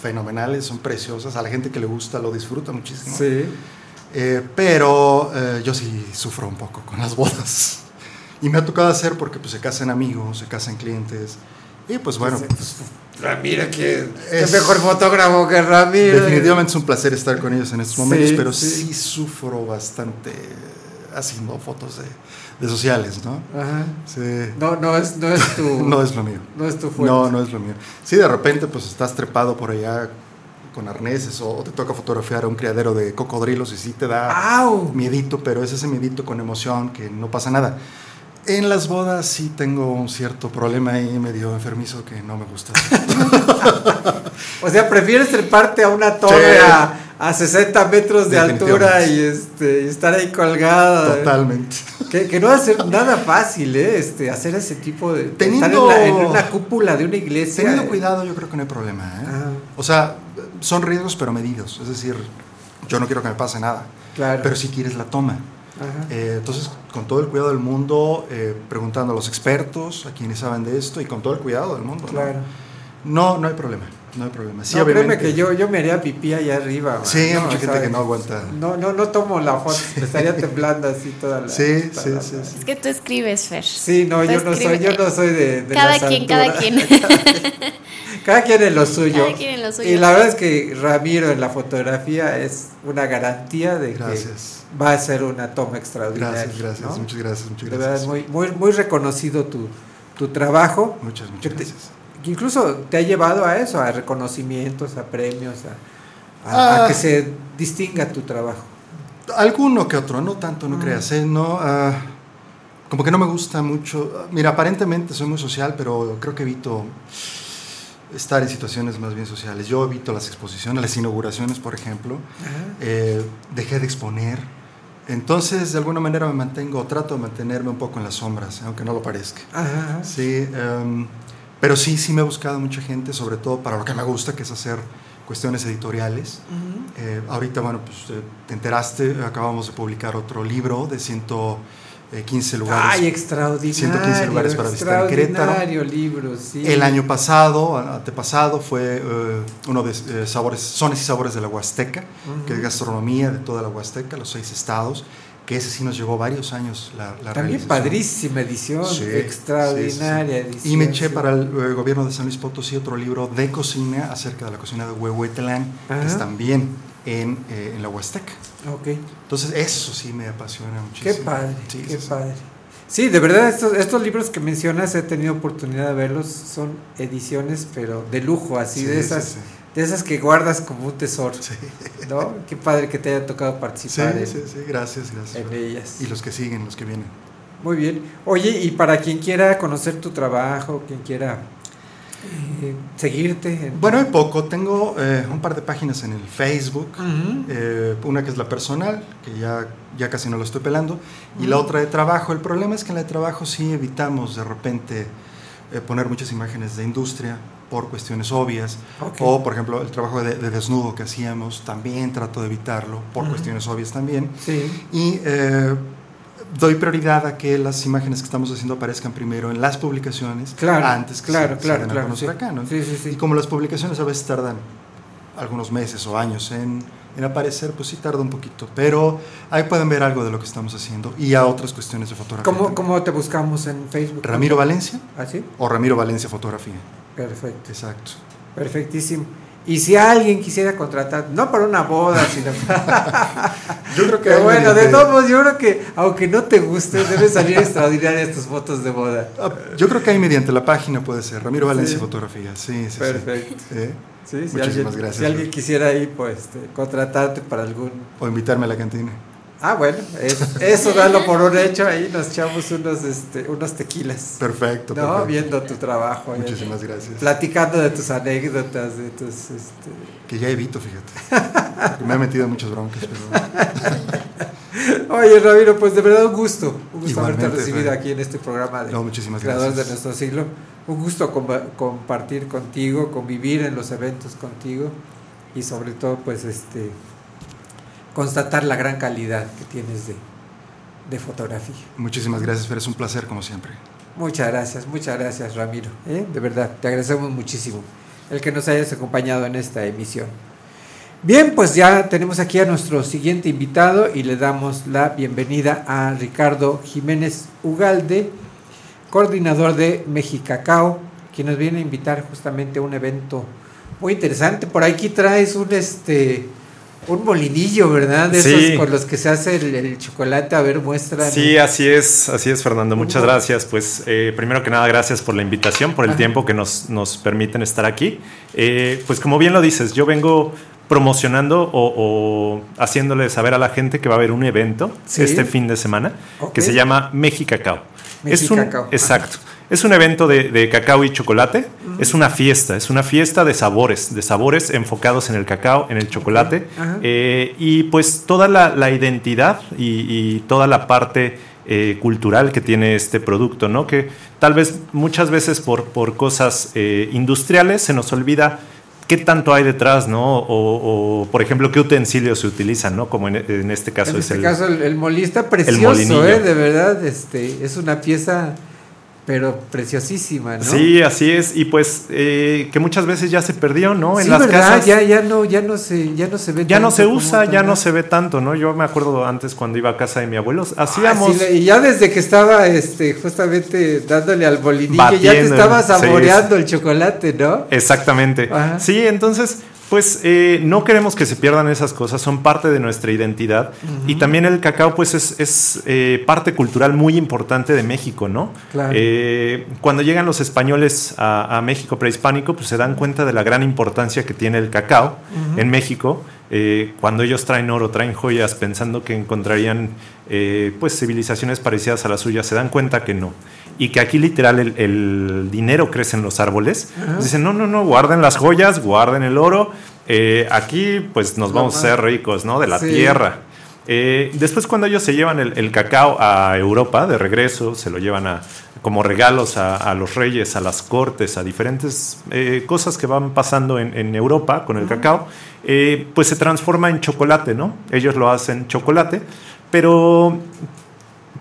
fenomenales, son preciosas. A la gente que le gusta lo disfruta muchísimo. Sí. Eh, pero eh, yo sí sufro un poco con las bodas. Y me ha tocado hacer porque pues, se casan amigos, se casan clientes. Y pues bueno, pues, Ramiro, que Es- mejor fotógrafo que Ramiro. definitivamente es un placer estar con ellos en estos momentos, Sí, pero sí. sí. sufro bastante haciendo fotos de, de sociales, ¿no? Ajá. Sí. No, no es, no es tu. No es lo mío. No es tu fuerte. No, no es lo mío. Sí, de repente pues estás trepado por allá con arneses o, o te toca fotografiar a un criadero de cocodrilos y sí te da ¡Au! miedito, pero es ese miedito con emoción que no pasa nada. En las bodas sí tengo un cierto problema ahí medio enfermizo que no me gusta. O sea, prefieres treparte a una torre Sí. a, a 60 metros de altura y, este, y estar ahí colgada. Totalmente. Que, que no va a ser nada fácil, ¿eh? Este, hacer ese tipo de. Teniendo- estar en, la- en una cúpula de una iglesia. Teniendo eh. cuidado yo creo que no hay problema. ¿eh? Ajá. O sea, son riesgos pero medidos. Es decir, yo no quiero que me pase nada. Claro. Pero si quieres la toma. Eh, entonces, con todo el cuidado del mundo, eh, preguntando a los expertos, a quienes saben de esto, y con todo el cuidado del mundo. No, no hay problema. No hay problema. Sí, no, créeme obviamente. que yo, yo me haría pipí allá arriba. man. Sí, hay No, mucha gente que no aguanta. No, no, no tomo la foto, me estaría temblando así toda la. Sí, toda sí, la- sí, sí. Es que tú escribes, Fer. Sí, no, Tú yo no soy, yo no soy de, de Cada las quien, cada alturas. quien. Cada quien en lo suyo. Cada quien en lo suyo. Y la verdad es que Ramiro en la fotografía es una garantía de Gracias. que va a ser una toma extraordinaria. Gracias, gracias, ¿no? muchas gracias, muchas De verdad, gracias. muy, muy, muy reconocido tu, tu trabajo. Muchas, muchas gracias. Que incluso te ha llevado a eso, a reconocimientos, a premios, a, a- a Ah. que se distinga tu trabajo. Alguno que otro, no tanto, no Mm. creas. ¿eh? No, ah, como que no me gusta mucho. Mira, aparentemente soy muy social, pero creo que evito estar en situaciones más bien sociales. Yo evito las exposiciones, las inauguraciones, por ejemplo. Eh, dejé de exponer. Entonces, de alguna manera me mantengo, trato de mantenerme un poco en las sombras, aunque no lo parezca. Sí, em, pero sí, sí me he buscado mucha gente, sobre todo para lo que me gusta, que es hacer cuestiones editoriales. Eh, ahorita, bueno, pues eh, te enteraste, acabamos de publicar otro libro de 115 lugares. Ay, extraordinario. 115 lugares para visitar en Querétaro. Extraordinario libro, sí. El año pasado, antepasado, fue eh, uno de eh, sabores, sones y sabores de la Huasteca, Ujú. que es gastronomía de toda la Huasteca, los seis estados. Que ese sí nos llevó varios años la, la También padrísima edición, Sí, extraordinaria sí, sí, sí. edición. Y me eché para el gobierno de San Luis Potosí otro libro de cocina acerca de la cocina de Huehuetlán, Ajá. que es también en, eh, en la Huasteca. Ok. Entonces, eso sí me apasiona muchísimo. Qué padre, Sí, qué padre. Sí, de verdad, estos, estos libros que mencionas, he tenido oportunidad de verlos, son ediciones, pero de lujo, así, Sí, de esas. De esas que guardas como un tesoro. ¿No? Qué padre que te haya tocado Sí, participar en, sí, sí, gracias, gracias. en ellas. Y los que siguen, los que vienen. Muy bien. Oye, y para quien quiera conocer tu trabajo, quien quiera eh, seguirte. en- Bueno, hay poco. Tengo eh, un par de páginas en el Facebook. Eh, una que es la personal, que ya, ya casi no la estoy pelando. Y la otra de trabajo. El problema es que en la de trabajo sí evitamos de repente eh, poner muchas imágenes de industria por cuestiones obvias. Ok. O, por ejemplo, el trabajo de, de desnudo que hacíamos, también trato de evitarlo por Ujú. cuestiones obvias también. Sí. Y eh, doy prioridad a que las imágenes que estamos haciendo aparezcan primero en las publicaciones Claro, antes que claro, se, claro, se claro, sí. acá, ¿no? Sí, sí. Y como las publicaciones a veces tardan algunos meses o años en, en aparecer, pues sí tarda un poquito. Pero ahí pueden ver algo de lo que estamos haciendo y a otras cuestiones de fotografía. ¿Cómo. ¿Cómo te buscamos en Facebook? Ramiro Valencia ¿Ah, o Ramiro Valencia Fotografía. Perfecto. Exacto. Perfectísimo. Y si alguien quisiera contratar, no para una boda, sino Yo creo que Pero bueno, de todos modos, yo creo que aunque no te guste, deben salir extraordinarias tus fotos de boda. Ah, Yo creo que ahí mediante la página puede ser Ramiro Valencia Sí. Fotografía. Sí, sí, sí. Perfecto. ¿Eh? Sí, si Muchísimas alguien, gracias. Si alguien quisiera ir, pues este, contratarte para algún. O invitarme a la cantina. Ah, bueno, es- eso dalo por un hecho. Ahí nos echamos unos, este, unos tequilas. Perfecto. No, perfecto. viendo tu trabajo. Muchísimas gracias. Platicando de tus anécdotas, de tus. Este... Que ya evito, fíjate. Me he metido en muchas broncas, pero. Oye, Ramiro, pues de verdad un gusto. Un gusto Igualmente, haberte recibido aquí en este programa de No, muchísimas Creadores gracias. de nuestro siglo. Un gusto compa- compartir contigo, convivir en los eventos contigo y sobre todo, pues, este constatar la gran calidad que tienes de, de fotografía. Muchísimas gracias, Fer. Es un placer, como siempre. Muchas gracias, muchas gracias, Ramiro. ¿eh? De verdad, te agradecemos muchísimo el que nos hayas acompañado en esta emisión. Bien, pues ya tenemos aquí a nuestro siguiente invitado y le damos la bienvenida a Ricardo Jiménez Ugalde, coordinador de Mexicacao, quien nos viene a invitar justamente a un evento muy interesante. Por aquí traes un este un molinillo, ¿verdad? De Sí. esos con los que se hace el, el chocolate. A ver, muestra. Sí, así es, así es, Fernando. Muchas gracias. Pues eh, primero que nada, gracias por la invitación, por el Ajá. tiempo que nos, nos permiten estar aquí. Eh, pues como bien lo dices, yo vengo promocionando o, o haciéndole saber a la gente que va a haber un evento Sí. este fin de semana que se llama Mexicacao. Es un, Mexicacao. exacto. Es un evento de, de cacao y chocolate. Es una fiesta, es una fiesta de sabores, de sabores enfocados en el cacao, en el chocolate. Eh, y pues toda la, la identidad y, y toda la parte eh, cultural que tiene este producto, ¿no? Que tal vez muchas veces por, por cosas eh, industriales se nos olvida qué tanto hay detrás, ¿no? O, o, por ejemplo, qué utensilios se utilizan, ¿no? Como en, en este caso en es este el... caso el, el molista precioso. ¿eh? de verdad, este, es una pieza, pero preciosísima, ¿no? Sí, así es. Y pues eh, que muchas veces ya se perdió, ¿no? En Sí, las ¿verdad? casas. Ya, ya no, ya no se, ya no se ve. Ya no se usa, ya no se ve tanto, ¿no? Yo me acuerdo antes cuando iba a casa de mi abuelo, Ah, hacíamos... sí, le- y ya desde que estaba este, justamente dándole al bolinillo, ya te estaba sí, saboreando el chocolate, ¿no? Exactamente. Ajá. Sí, entonces, pues eh, no queremos que se pierdan esas cosas, son parte de nuestra identidad. Y también el cacao, pues es, es, eh, parte cultural muy importante de México, ¿no? Claro. Eh, cuando llegan los españoles a, a México prehispánico, pues se dan cuenta de la gran importancia que tiene el cacao en México. Eh, cuando ellos traen oro, traen joyas, pensando que encontrarían eh, pues civilizaciones parecidas a las suyas, se dan cuenta que no. Y que aquí literal el, el dinero crece en los árboles. Dicen, no, no, no, guarden las joyas, guarden el oro. eh, aquí pues nos vamos a ser ricos, ¿no? De la Sí. tierra. Eh, después cuando ellos se llevan el, el cacao a Europa de regreso, se lo llevan a, como regalos a, a los reyes, a las cortes, a diferentes eh, cosas que van pasando en, en Europa con el cacao, eh, pues se transforma en chocolate, ¿no? Ellos lo hacen chocolate, pero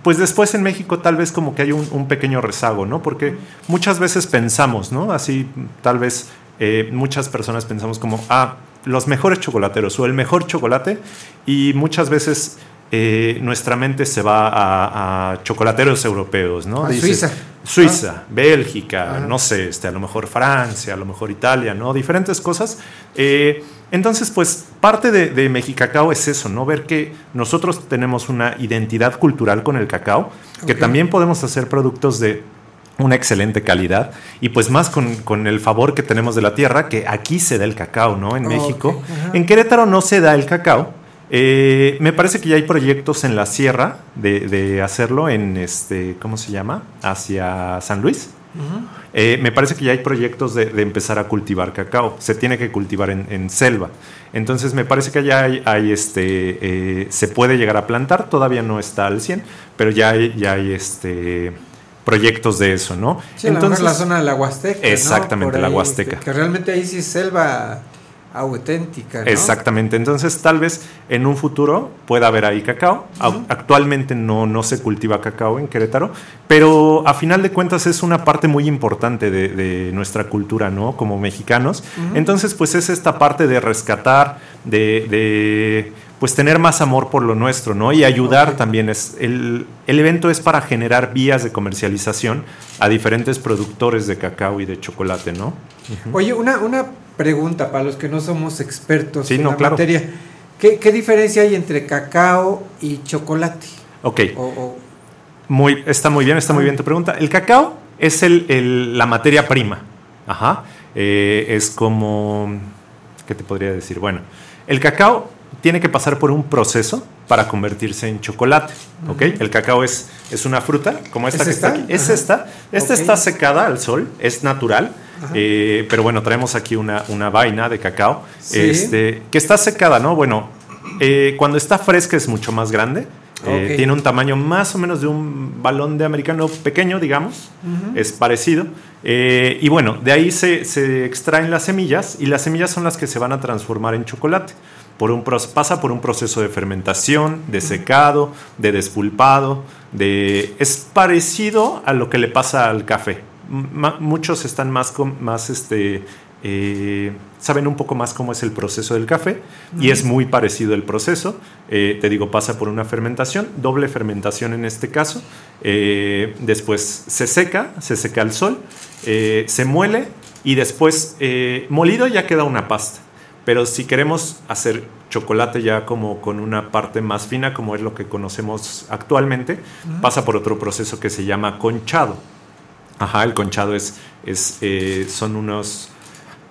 pues después en México tal vez como que hay un, pequeño rezago, ¿no? Porque muchas veces pensamos, ¿no? Así tal vez eh, muchas personas pensamos como, ah, los mejores chocolateros o el mejor chocolate y muchas veces eh, nuestra mente se va a, a chocolateros europeos, ¿no? A Dices, Suiza. Suiza, Bélgica, Ajá. no sé, este, a lo mejor Francia, a lo mejor Italia, ¿no? Diferentes cosas. Eh, entonces, pues parte de, de Mexicacao es eso, ¿no? Ver que nosotros tenemos una identidad cultural con el cacao, que también podemos hacer productos de una excelente calidad y pues más con, con el favor que tenemos de la tierra, que aquí se da el cacao, ¿no? En México. En Querétaro no se da el cacao. Eh, me parece que ya hay proyectos en la sierra de, de hacerlo en este, ¿cómo se llama? Hacia San Luis. Eh, me parece que ya hay proyectos de, de empezar a cultivar cacao. Se tiene que cultivar en, en selva. Entonces me parece que ya hay, hay, este, eh, se puede llegar a plantar. Todavía no está al 100, pero ya hay, ya hay este, proyectos de eso, ¿no? Sí, a lo mejor la zona de la Huasteca. Exactamente, la Huasteca. Que, que realmente ahí sí es selva auténtica. ¿no? Exactamente. Entonces, tal vez en un futuro pueda haber ahí cacao. Actualmente no, no se cultiva cacao en Querétaro, pero a final de cuentas es una parte muy importante de, de nuestra cultura, ¿no? Como mexicanos. Entonces, pues es esta parte de rescatar, de, de, pues tener más amor por lo nuestro, ¿no? Y ayudar también. Es, el, el evento es para generar vías de comercialización a diferentes productores de cacao y de chocolate, ¿no? Ujú. Oye, una, una pregunta para los que no somos expertos Sí, en no, la claro. materia. ¿Qué, qué diferencia hay entre cacao y chocolate? Ok. O- o- Muy, está muy bien, está muy bien tu pregunta. El cacao es el, el- la materia prima. Ajá. Eh, es como. ¿Qué te podría decir? Bueno, el cacao tiene que pasar por un proceso para convertirse en chocolate. ¿Ok? Ujú. El cacao es, es una fruta, como esta ¿Es que está esta? aquí. Es esta. Esta Ok. está secada al sol, es natural. Eh, pero bueno, traemos aquí una, una vaina de cacao. Sí. Este, que está secada, ¿no? Bueno, eh, cuando está fresca es mucho más grande. Eh, tiene un tamaño más o menos de un balón de americano pequeño, digamos. Es parecido. Eh, y bueno, de ahí se, se extraen las semillas y las semillas son las que se van a transformar en chocolate. Por un, pasa por un proceso de fermentación, de secado, de despulpado. De, es parecido a lo que le pasa al café. Muchos están más, más este, eh, saben un poco más cómo es el proceso del café y es muy parecido el proceso. Eh, te digo, pasa por una fermentación, doble fermentación en este caso. Eh, después se seca, se seca al sol, se muele y después molido ya queda una pasta. Pero si queremos hacer chocolate ya como con una parte más fina, como es lo que conocemos actualmente, pasa por otro proceso que se llama conchado. Ajá, el conchado es, es, eh, son unos...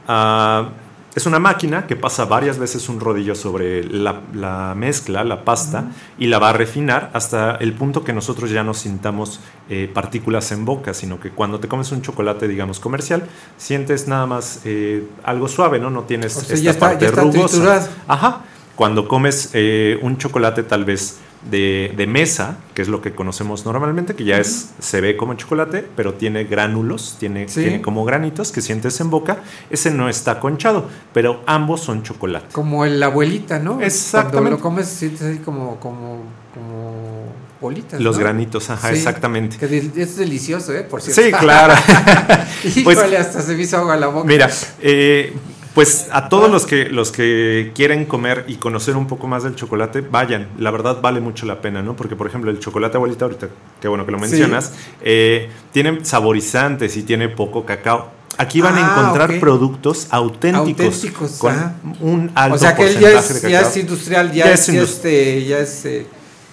ah, es una máquina que pasa varias veces un rodillo sobre la, la mezcla, la pasta, y la va a refinar hasta el punto que nosotros ya no sintamos eh, partículas en boca, sino que cuando te comes un chocolate, digamos, comercial, sientes nada más eh, algo suave, ¿no? No tienes O sea, esta ya está- parte ya está rugosa. triturado. Ajá. Cuando comes eh, un chocolate tal vez de, de mesa, que es lo que conocemos normalmente, que ya es, se ve como chocolate, pero tiene gránulos, tiene, Sí. tiene como granitos que sientes en boca, ese no está conchado, pero ambos son chocolate. Como el abuelita, ¿no? Exactamente. Cuando lo comes sientes así como, como, como bolitas. Los ¿no? granitos, ajá, Sí, exactamente. que es delicioso, ¿eh? Por cierto. Sí, claro. Híjole, Pues- hasta se me hizo agua la boca. Mira, eh, pues a todos los que, los que quieren comer y conocer un poco más del chocolate, vayan. La verdad vale mucho la pena, ¿no? Porque, por ejemplo, el chocolate abuelita, ahorita, qué bueno que lo Sí. mencionas, eh, tiene saborizantes y tiene poco cacao. Aquí van a Ah, encontrar productos auténticos, Auténticos, con ajá. un alto o sea que ya es, de ya cacao. es industrial, ya, Ya es, es ya indus- este, ya es, eh,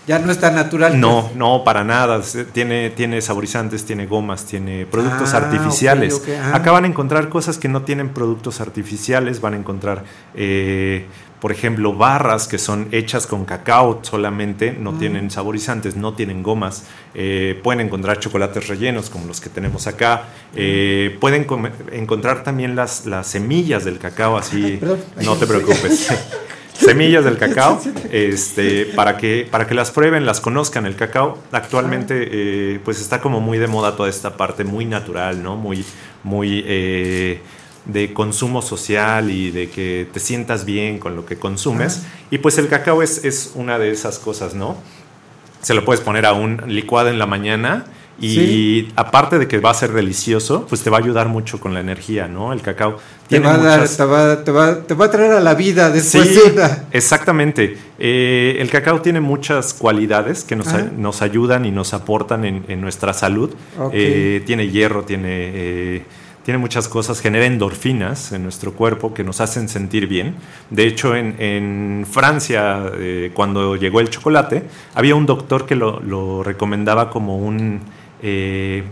ya no es tan natural. No, no, para nada. Tiene, tiene saborizantes, tiene gomas, tiene productos Ah, artificiales. ok, ok, ah. Acá van a encontrar cosas que no tienen productos artificiales. Van a encontrar, eh, por ejemplo, barras que son hechas con cacao solamente, no Mm. tienen saborizantes, no tienen gomas. Eh, pueden encontrar chocolates rellenos como los que tenemos acá. Eh, pueden encontrar también las, las semillas del cacao así. no te preocupes. semillas del cacao, este, para que, para que las prueben, las conozcan. El cacao actualmente eh, pues está como muy de moda toda esta parte muy natural, ¿no? Muy, muy eh, de consumo social y de que te sientas bien con lo que consumes. Y pues el cacao es, es una de esas cosas, ¿no? Se lo puedes poner a un licuado en la mañana Y Sí. aparte de que va a ser delicioso, pues te va a ayudar mucho con la energía, ¿no? El cacao Te tiene va, a dar- te, va, te va- te va a traer a la vida después Sí, de una. exactamente. Eh, el cacao tiene muchas cualidades que nos, nos ayudan y nos aportan en, en nuestra salud. Eh, tiene hierro, tiene, eh, tiene muchas cosas, genera endorfinas en nuestro cuerpo que nos hacen sentir bien. De hecho, en, en Francia, eh, cuando llegó el chocolate, había un doctor que lo, lo recomendaba como un... eh,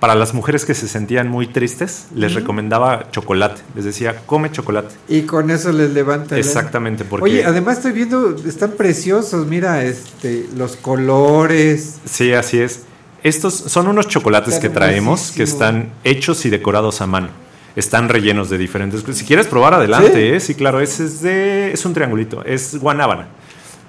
para las mujeres que se sentían muy tristes, les recomendaba chocolate. Les decía, come chocolate. Y con eso les levanta Exactamente, porque... Oye, además estoy viendo, están preciosos, mira, este, los colores. Sí, así es. Estos son unos chocolates que traemos que están hechos y decorados a mano. Están rellenos de diferentes cosas. Si quieres probar, adelante. ¿Sí? ¿eh? Sí, claro, ese es de. Es un triangulito. Es guanábana.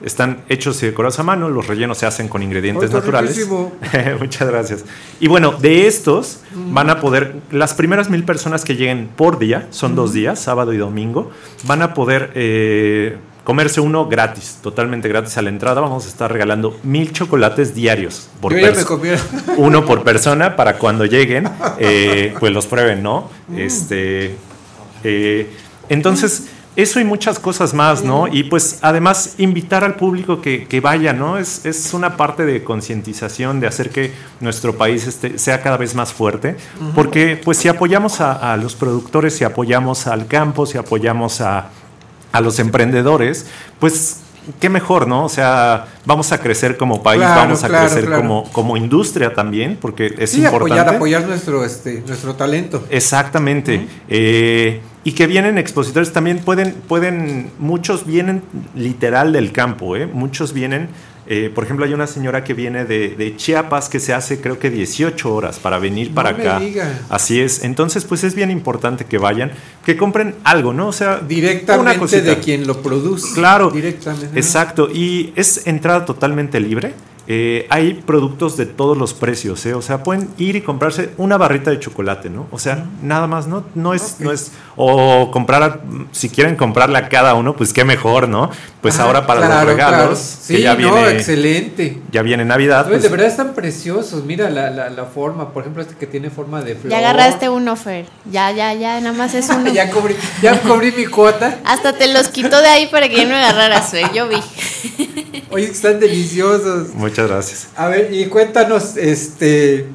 Están hechos y decorados a mano. Los rellenos se hacen con ingredientes Oh, naturales. Muchas gracias. Y bueno, de estos van a poder. Las primeras mil personas que lleguen por día, son dos Ujú. días, sábado y domingo, van a poder. eh, Comerse uno gratis, totalmente gratis a la entrada. Vamos a estar regalando mil chocolates diarios por Yo ya perso- me comí. uno por persona para cuando lleguen, eh, pues los prueben, ¿no? Mm. Este, eh, entonces, eso y muchas cosas más, ¿no? Y pues además invitar al público que, que vaya, ¿no? Es, es una parte de concientización, de hacer que nuestro país este, sea cada vez más fuerte, porque pues si apoyamos a, a los productores, si apoyamos al campo, si apoyamos a, a los emprendedores, pues qué mejor, ¿no? O sea, vamos a crecer como país, Claro, vamos a claro, crecer claro. como, como industria también, porque es sí, importante. apoyar, apoyar nuestro, este, nuestro talento. Exactamente. Eh, y que vienen expositores también pueden, pueden, muchos vienen literal del campo, ¿eh? Muchos vienen, eh, por ejemplo, hay una señora que viene de, de Chiapas que se hace creo que 18 horas para venir para me acá. diga. Así es. Entonces, pues es bien importante que vayan, que compren algo, ¿no? O sea, Directamente una cosita. de quien lo produce. Claro, Directamente. Exacto, y es entrada totalmente libre. Eh, hay productos de todos los precios, ¿eh? o sea, pueden ir y comprarse una barrita de chocolate, ¿no? O sea, nada más, ¿no? No es, no es, o comprar, a- si quieren comprarla a cada uno, pues qué mejor, ¿no? Pues ahora para claro, los regalos, claro. que ya no, viene, excelente. ya viene Navidad, pues, de verdad están preciosos. Mira la, la, la forma, por ejemplo, este que tiene forma de flor. Ya agarraste uno, Fer. Ya, ya, ya, nada más es uno. ya, cubrí, ya cubrí mi cuota. Hasta te los quitó de ahí para que ya no agarraras, Fer. Yo vi. Oye, están deliciosos. muchas gracias. A ver, y cuéntanos, este,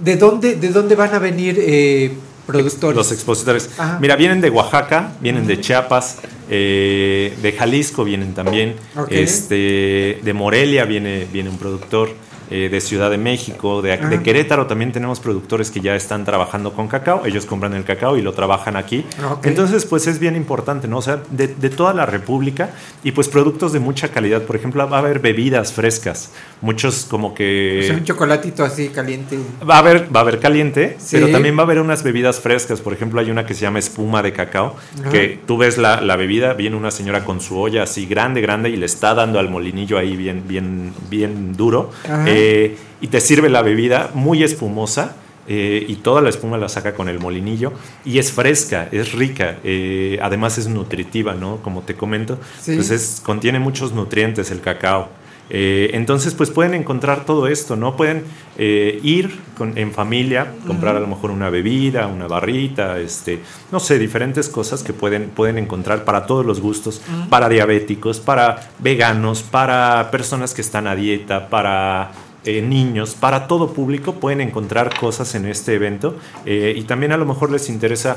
¿de dónde, de dónde van a venir eh, productores? Los expositores. Ajá. Mira, vienen de Oaxaca, vienen de Chiapas, eh, de Jalisco vienen también, este, de Morelia viene, viene un productor, eh, de Ciudad de México, de, Querétaro también tenemos productores que ya están trabajando con cacao, ellos compran el cacao y lo trabajan aquí. Ok. Entonces, pues es bien importante, ¿no? O sea, de, de toda la República y pues productos de mucha calidad. Por ejemplo, va a haber bebidas frescas, muchos como que... O sea, un chocolatito así caliente. Va a haber, va a haber caliente, Sí. pero también va a haber unas bebidas frescas. Por ejemplo, hay una que se llama espuma de cacao, Ajá. que tú ves la, la bebida, viene una señora con su olla así grande, grande, y le está dando al molinillo ahí bien, bien, bien duro. Ajá. Eh, y te sirve la bebida muy espumosa. eh, y toda la espuma la saca con el molinillo y es fresca, es rica, eh, además es nutritiva, ¿no? Como te comento, Sí. pues es, contiene muchos nutrientes el cacao. Eh, entonces, pues pueden encontrar todo esto, ¿no? Pueden ir con- en familia, comprar a lo mejor una bebida, una barrita, este, no sé, diferentes cosas que pueden, pueden encontrar para todos los gustos, para diabéticos, para veganos, para personas que están a dieta, para eh, niños, para todo público, pueden encontrar cosas en este evento eh, y también a lo mejor les interesa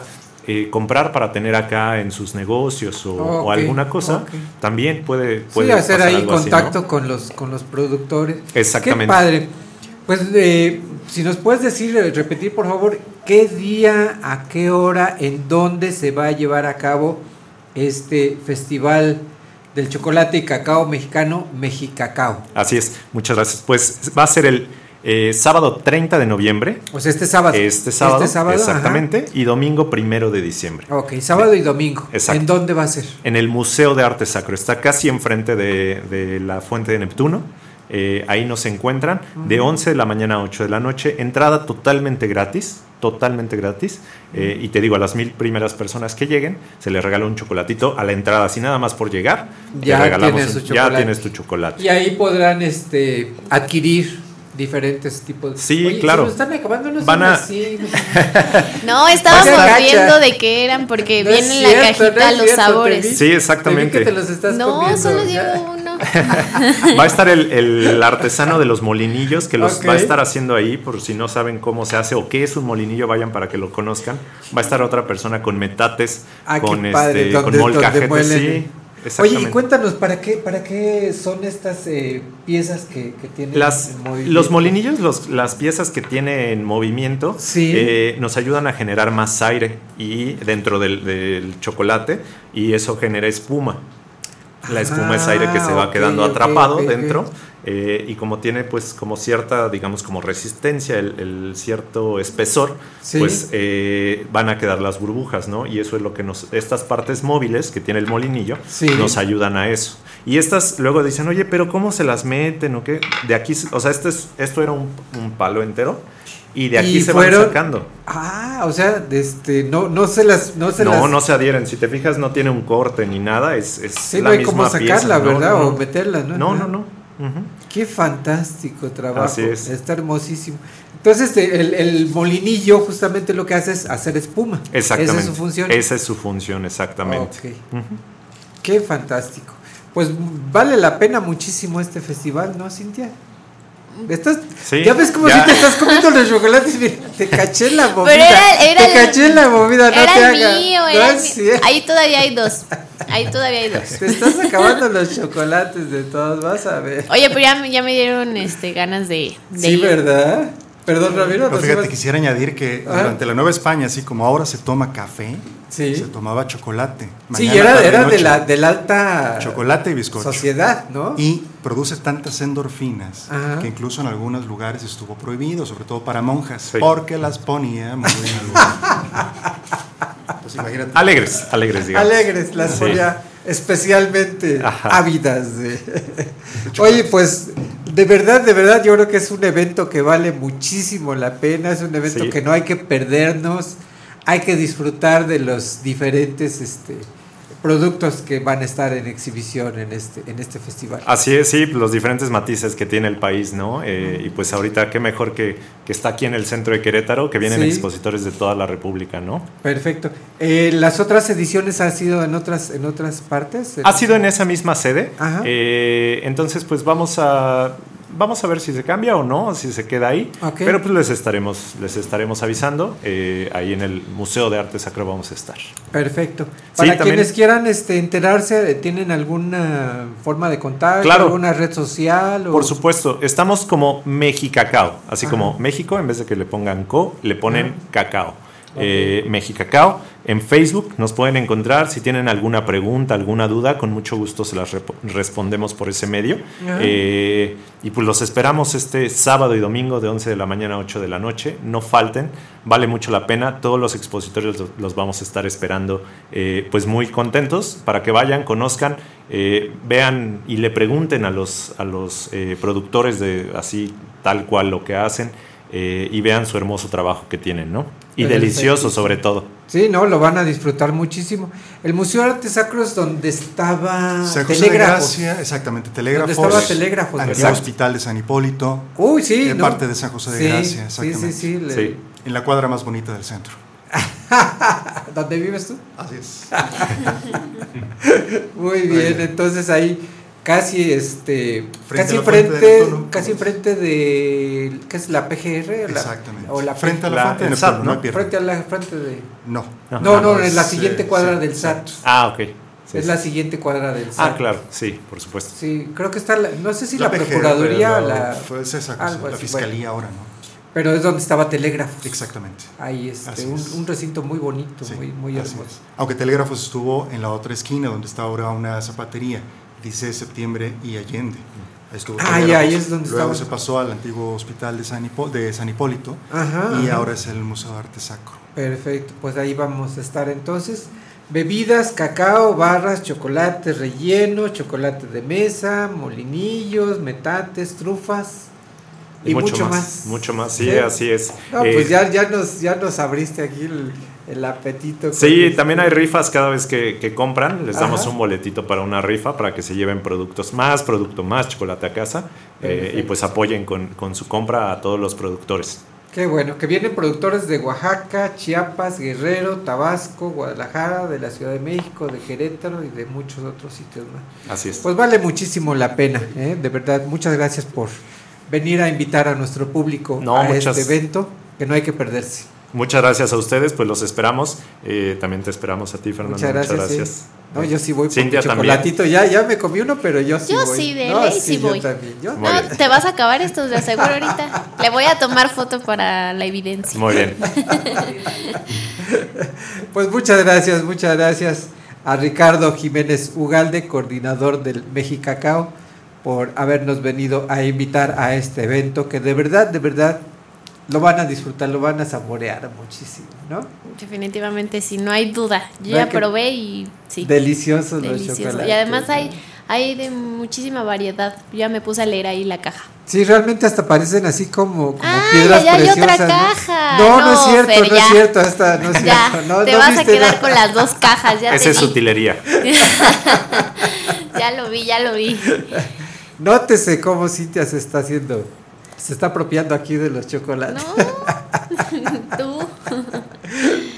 eh, comprar para tener acá en sus negocios o, sí, cosa, también puede, Sí, puede hacer pasar ahí algo así, ¿no? contacto con los con los productores. Exactamente. Qué padre. Pues eh, si nos puedes decir, repetir por favor, qué día, a qué hora, en dónde se va a llevar a cabo este festival del chocolate y cacao mexicano, Mexicacao. Así es, muchas gracias. Pues va a ser el eh, sábado 30 de noviembre. O sea, este sábado. Este sábado, Este sábado, exactamente. Y domingo primero de diciembre. Ok, sábado y domingo. Exacto. ¿En dónde va a ser? En el Museo de Arte Sacro. Está casi enfrente de, de la Fuente de Neptuno. Eh, ahí nos encuentran de 11 de la mañana a 8 de la noche. Entrada totalmente gratis. Totalmente gratis. Eh, y te digo, a las mil primeras personas que lleguen, se les regala un chocolatito a la entrada. Así nada más por llegar, Ya regalamos tienes un- su ya tienes tu chocolate. Y ahí podrán este, adquirir diferentes tipos. Sí, Oye, claro. Se están acabando los Van a- así. No, estábamos viendo de qué eran porque No es viene en la cierto, cajita no los cierto, sabores. Sí, exactamente. te vi que te los estás No, comiendo. solo llevo uno. Va a estar el, el artesano de los molinillos que los va a estar haciendo ahí, por si no saben cómo se hace o qué es un molinillo, vayan para que lo conozcan. Va a estar otra persona con metates, Ah, con, padre, este, donde- con molcajetes, sí. Oye, y cuéntanos, ¿para qué, para qué son estas eh, piezas que, que tienen Las, en movimiento? los molinillos, los- las piezas que tiene en movimiento, Sí. eh, nos ayudan a generar más aire y dentro del, del chocolate y eso genera espuma. La espuma es aire que se va Ah, quedando atrapado dentro eh, y como tiene pues como cierta, digamos como resistencia, el, el cierto espesor, Sí. pues eh, van a quedar las burbujas, ¿no? Y eso es lo que nos, estas partes móviles que tiene el molinillo, Sí. nos ayudan a eso. Y estas luego dicen, oye, pero ¿cómo se las meten o qué? De aquí, o sea, este es- esto era un, un palo entero y de aquí Y se fueron- van sacando. Ah, o sea, este, no, no se las, no se no, las, no se adhieren. Si te fijas, no tiene un corte ni nada. Es, es sí, la no hay misma cómo sacarla, pieza, ¿no? ¿verdad? No, O meterla, ¿no? No, no, no. Qué fantástico trabajo. Así es. Está hermosísimo. Entonces, este, el, el molinillo justamente lo que hace es hacer espuma. Exactamente. Esa es su función. Esa es su función, exactamente. Qué fantástico. Pues vale la pena muchísimo este festival, ¿no, Cintia? Estás, Sí, ya ves cómo ya. si te estás comiendo los chocolates, mira, te caché en la movida. Pero era, era te el- caché en la movida, no era te el hagas. mío, No era el cierto. Ahí todavía hay dos. Ahí todavía hay dos. Te estás acabando los chocolates de todos, vas a ver. Oye, pero ya, me- ya me dieron este ganas de, de Sí, ir. ¿verdad? Perdón, Ramiro. No, fíjate, ibas- quisiera añadir que Ajá. durante la Nueva España, así como ahora se toma café, Sí. se tomaba chocolate. Sí, Mañana, y era, tarde, era de, la, de la alta Chocolate y bizcocho. sociedad, ¿no? Y produce tantas endorfinas Ajá. que incluso en algunos lugares estuvo prohibido, sobre todo para monjas, Sí. porque las ponía muy. Pues imagínate. Alegres, alegres, digamos. Alegres, las Sí. ponía especialmente Ajá. ávidas. de- Oye, pues de verdad, de verdad, yo creo que es un evento que vale muchísimo la pena, es un evento Sí. que no hay que perdernos, hay que disfrutar de los diferentes este, productos que van a estar en exhibición en este, en este festival. Así es, sí, los diferentes matices que tiene el país, ¿no? Eh, y pues ahorita qué mejor que, que está aquí en el centro de Querétaro, que vienen Sí. expositores de toda la República, ¿no? Perfecto. Eh, ¿Las otras ediciones han sido en otras, en otras partes? Ha sido en esa misma sede. Ajá. eh, entonces, pues vamos a vamos a ver si se cambia o no, si se queda ahí. Ok. Pero pues les estaremos les estaremos avisando. eh, ahí en el Museo de Arte Sacro vamos a estar. Perfecto. Para quienes quieran este, enterarse, ¿tienen alguna forma de contacto? Claro. ¿Alguna red social? o- Por supuesto, estamos como Mexicacao, así Ajá. como México, en vez de que le pongan co, le ponen Ajá. cacao. Eh, Mexicacao. En Facebook nos pueden encontrar. Si tienen alguna pregunta, alguna duda, con mucho gusto se las respondemos por ese medio. Eh, y pues los esperamos este sábado y domingo de 11 de la mañana a 8 de la noche. No falten, vale mucho la pena. Todos los expositores los, los vamos a estar esperando, eh, pues muy contentos para que vayan, conozcan, eh, vean y le pregunten a los, a los eh, productores de así tal cual lo que hacen y vean su hermoso trabajo que tienen, ¿no? Y Perfecto. delicioso sobre todo. Sí, no, lo van a disfrutar muchísimo. El Museo de Artes Sacros donde estaba San José de Telégrafos. Gracia, exactamente, Telégrafos. Donde estaba Telégrafos, Antiguo. Hospital de San Hipólito. Uy, sí, En ¿no? parte de San José de Sí, Gracia, sí, exactamente. sí, sí, le- En la cuadra más bonita del centro. ¿Dónde vives tú? Así es. Muy bien, entonces ahí casi este Frente casi Neptuno. casi enfrente de ¿qué es la PGR? Exactamente. o la Frente a la La- fuente de el Neptuno, SAT, no frente a la frente de No. No, no, en la es, siguiente eh, cuadra sí, del SAT. Ah, ok. Sí, es sí. la siguiente cuadra del SAT. Ah, claro, sí, por supuesto. Sí, creo que está la- no sé si la, PGR, procuraduría la fue esa cosa, algo la así, fiscalía bueno. ahora, ¿no? Pero es donde estaba Telégrafos. Exactamente. Ahí este, un, es. un recinto muy bonito, Sí, muy muy así hermoso. es. Aunque Telégrafos estuvo en la otra esquina, donde está ahora una zapatería, dice Septiembre y Allende. Ahí estuvo Ah, ya, ahí es donde Luego estaba. se pasó al antiguo hospital de San, Hipo- de San Hipólito Ajá, y ajá. ahora es el Museo de Arte Sacro. Perfecto, pues ahí vamos a estar entonces. Bebidas, cacao, barras, chocolate relleno, chocolate de mesa, molinillos, metates, trufas y, mucho, más. Mucho más, sí, Sí. así es. No, Eh, pues ya, ya, nos, ya nos abriste aquí el, El apetito. Sí, con- también hay rifas cada vez que, que compran. Les damos un boletito para una rifa para que se lleven productos más, producto más, chocolate a casa. eh, y pues apoyen con, con su compra a todos los productores. Qué bueno, que vienen productores de Oaxaca, Chiapas, Guerrero, Tabasco, Guadalajara, de la Ciudad de México, de Querétaro y de muchos otros sitios más. Así es. Pues vale muchísimo la pena, ¿eh? de verdad. Muchas gracias por venir a invitar a nuestro público No, a muchas- este evento que no hay que perderse. Muchas gracias a ustedes, pues los esperamos. Eh, también te esperamos a ti, Fernando. Muchas gracias. sí. No, yo sí voy por Cintia mi también. chocolatito. Ya, ya me comí uno, pero yo sí Yo voy. sí, de No, ley sí yo voy. también, yo Muy No, bien. te vas a acabar estos de aseguro ahorita. Le voy a tomar foto para la evidencia. Muy bien. Pues muchas gracias, muchas gracias a Ricardo Jiménez Ugalde, coordinador del Mexicacao, por habernos venido a invitar a este evento que de verdad, de verdad lo van a disfrutar, lo van a saborear muchísimo, ¿no? Definitivamente sí, no hay duda. Yo ¿Verdad ya probé y sí. Deliciosos los Delicioso. chocolates. Y además hay, hay de muchísima variedad. Ya me puse a leer ahí la caja. Sí, realmente hasta parecen así como, como Ah, piedras ya hay preciosas. otra ¿no? caja. No, no, es cierto, Fer, no es cierto, esta no es Ya, cierto. No, te no vas a quedar nada. con las dos cajas. Ya Esa te es vi. utilería. ya lo vi, ya lo vi. Nótese cómo Cintia se está haciendo, se está apropiando aquí de los chocolates. Tú.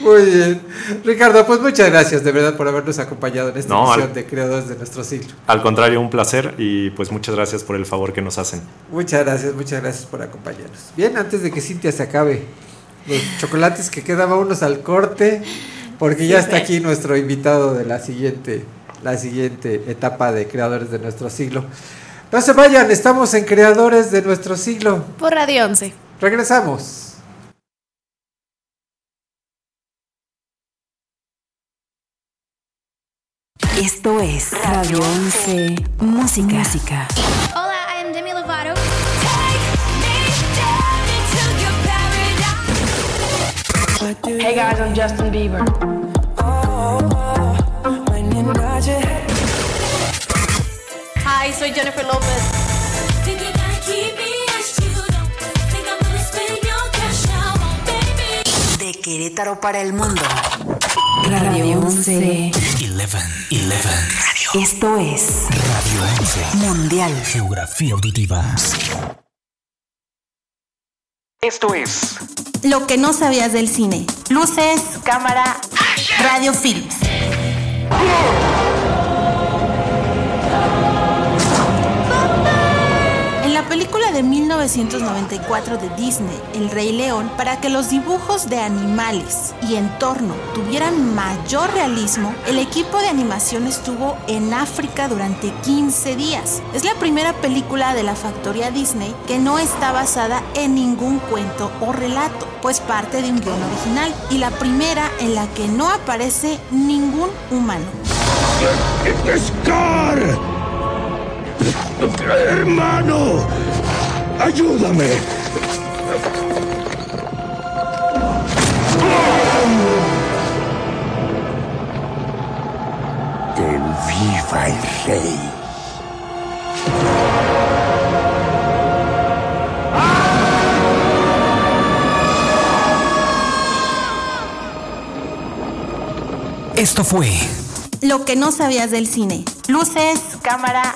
Muy bien. Ricardo, pues muchas gracias de verdad por habernos acompañado en esta No, edición al- de Creadores de nuestro siglo. Al contrario, un placer y pues muchas gracias por el favor que nos hacen. Muchas gracias, muchas gracias por acompañarnos. Bien, antes de que Cintia se acabe los chocolates que quedan unos al corte, porque ya Sí, está aquí nuestro invitado de la siguiente, la siguiente etapa de Creadores de nuestro siglo. No se vayan, estamos en Creadores de nuestro siglo. Por Radio 11. Regresamos. Esto es Radio 11 Música. Música. Hola, I am Demi Lovato. Hey guys, I'm Justin Bieber. Hi, soy Jennifer López. De Querétaro para el mundo. Radio 11. 11, 11. Esto es Radio 11. Mundial. Geografía auditiva. Esto es Lo que no sabías del cine. Luces, cámara, radio films. Película de 1994 de Disney, El Rey León, para que los dibujos de animales y entorno tuvieran mayor realismo, el equipo de animación estuvo en África durante 15 días. Es la primera película de la factoría Disney que no está basada en ningún cuento o relato, pues parte de un guion original, y la primera en la que no aparece ningún humano. ¡Hermano! ¡Ayúdame! ¡Que viva el rey! Esto fue Lo que no sabías del cine. Luces, cámara,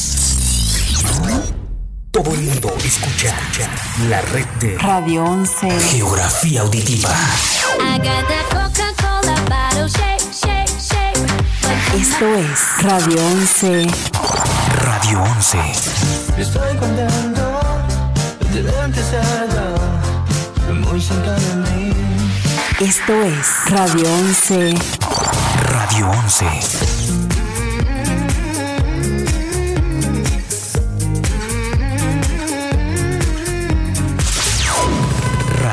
Todo el mundo escucha la red de Radio 11. Geografía Auditiva. Esto es Radio 11. Radio 11. Estoy contento muy cerca de mí. Esto es Radio 11. Radio 11.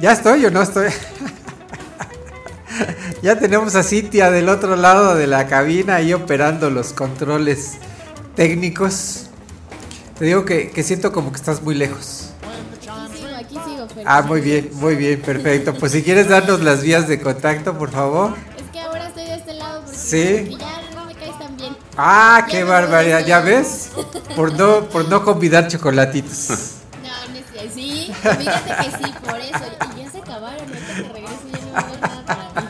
¿Ya estoy o no estoy? ya tenemos a Cintia del otro lado de la cabina ahí operando los controles técnicos. Te digo que, que siento como que estás muy lejos. Sigo, aquí sigo, Fer. Ah, muy bien, muy bien, perfecto. Pues si quieres darnos las vías de contacto, por favor. Es que ahora estoy de este lado porque, Sí. ya no me caes tan bien. Ah, qué barbaridad, ¿ya ves? Por no, por no convidar chocolatitos. Fíjate que sí, por eso. Y ya se acabaron. Ahorita que regreso ya no va a haber nada para mí.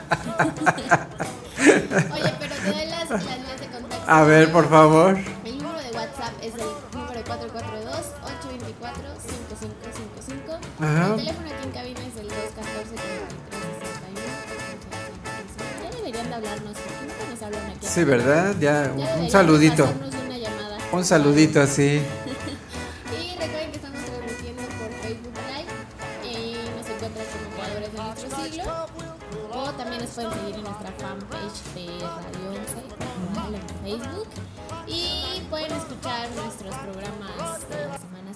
Oye, pero te doy las, las vías de contacto. A ver, por favor. El número de WhatsApp es el número 442-824-5555. Ajá. El teléfono aquí en cabina es el 214 Ya deberían de hablarnos, porque nunca nos hablan aquí. Sí, ¿verdad? Ya, Ya un, saludito. una llamada. Un saludito así.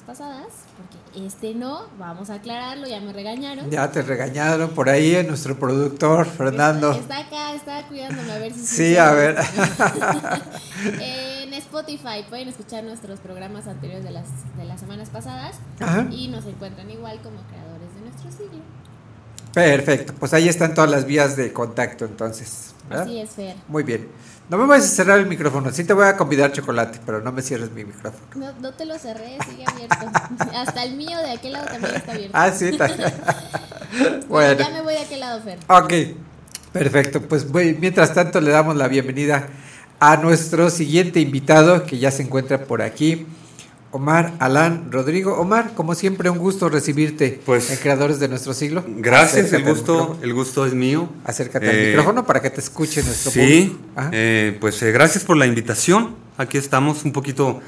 Pasadas, porque este no, vamos a aclararlo, ya me regañaron. Ya te regañaron por ahí en nuestro productor, Fernando. Está acá, está cuidándome a ver si Sí, a ver. en Spotify pueden escuchar nuestros programas anteriores de las, de las semanas pasadas Ajá. y nos encuentran igual como creadores de nuestro siglo. Perfecto, pues ahí están todas las vías de contacto entonces. ¿Verdad? Así es, Fer. Muy bien. No me vayas a cerrar el micrófono, sí te voy a convidar chocolate, pero no me cierres mi micrófono. No, no te lo cerré, sigue abierto. Hasta el mío de aquel lado también está abierto. Ah, sí, está- bueno, Bueno. ya me voy de aquel lado, Fer. Ok, perfecto. Pues voy- mientras tanto le damos la bienvenida a nuestro siguiente invitado que ya se encuentra por aquí, Omar Alán Rodrigo. Omar, como siempre, un gusto recibirte Pues, en Creadores de Nuestro Siglo. Gracias, el Acércate al gusto, el gusto es mío. Acércate al Eh, micrófono para que te escuche nuestro Sí, eh, pues eh, gracias por la invitación. Aquí estamos un poquito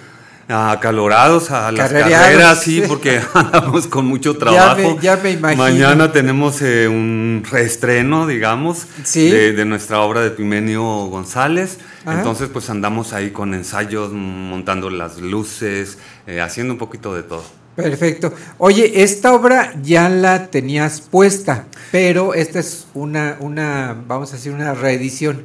acalorados a las carreras, sí, porque andamos con mucho Ya trabajo. me- ya me imagino. Mañana tenemos eh, un reestreno, digamos, Sí. de, de nuestra obra de Pimenio González. Ajá. Entonces, pues andamos ahí con ensayos, montando las luces, eh, haciendo un poquito de todo. Perfecto. Oye, esta obra ya la tenías puesta, pero esta es una, una vamos a decir, una reedición.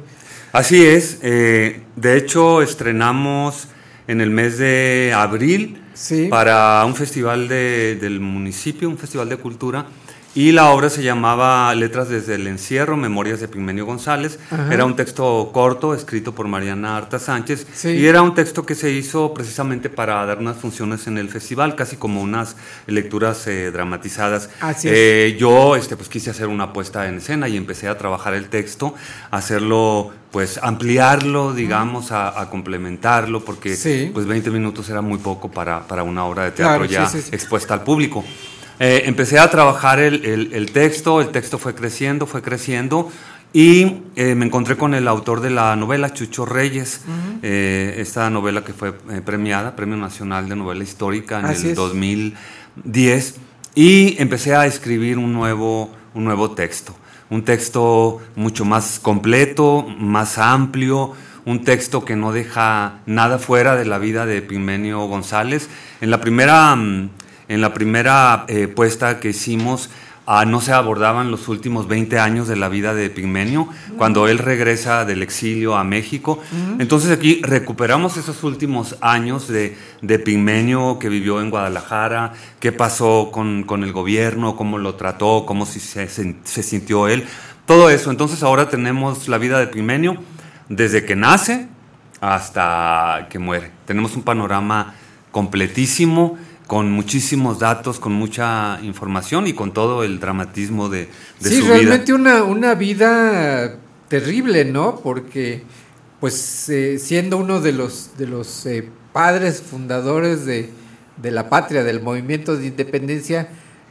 Así es. eh, de hecho, estrenamos en el mes de abril para un festival de- del municipio, un festival de cultura. Y la obra se llamaba Letras desde el encierro, Memorias de Pigmenio González. Ajá. Era un texto corto escrito por Mariana Arta Sánchez. Sí. Y era un texto que se hizo precisamente para dar unas funciones en el festival, casi como unas lecturas eh, dramatizadas. Así es. Eh, yo este, pues, quise hacer una puesta en escena y empecé a trabajar el texto, hacerlo, pues ampliarlo, digamos, a, a complementarlo, porque Sí. pues 20 minutos era muy poco para, para una obra de teatro Claro, ya sí, sí, sí. expuesta al público. Eh, empecé a trabajar el, el- el texto, el texto fue creciendo, fue creciendo. Y eh, me encontré con el autor de la novela, Chucho Reyes, eh, esta novela que fue eh, premiada, Premio Nacional de Novela Histórica en Así el es. 2010, y empecé a escribir un nuevo, un nuevo texto, un texto mucho más completo, más amplio, un texto que no deja nada fuera de la vida de Pimenio González. En la primera, mm, en la primera eh, puesta que hicimos, ah, no se abordaban los últimos 20 años de la vida de Pigmenio, cuando él regresa del exilio a México. Ujú. Entonces aquí recuperamos esos últimos años de, de Pigmenio que vivió en Guadalajara, qué pasó con, con el gobierno, cómo lo trató, cómo se, se- se sintió él, todo eso. Entonces ahora tenemos la vida de Pigmenio desde que nace hasta que muere. Tenemos un panorama completísimo, con muchísimos datos, con mucha información y con todo el dramatismo de, de sí, su vida. realmente una, una vida terrible, ¿no? Porque, pues, eh, siendo uno de los, de los eh, padres fundadores de, de la patria, del movimiento de independencia,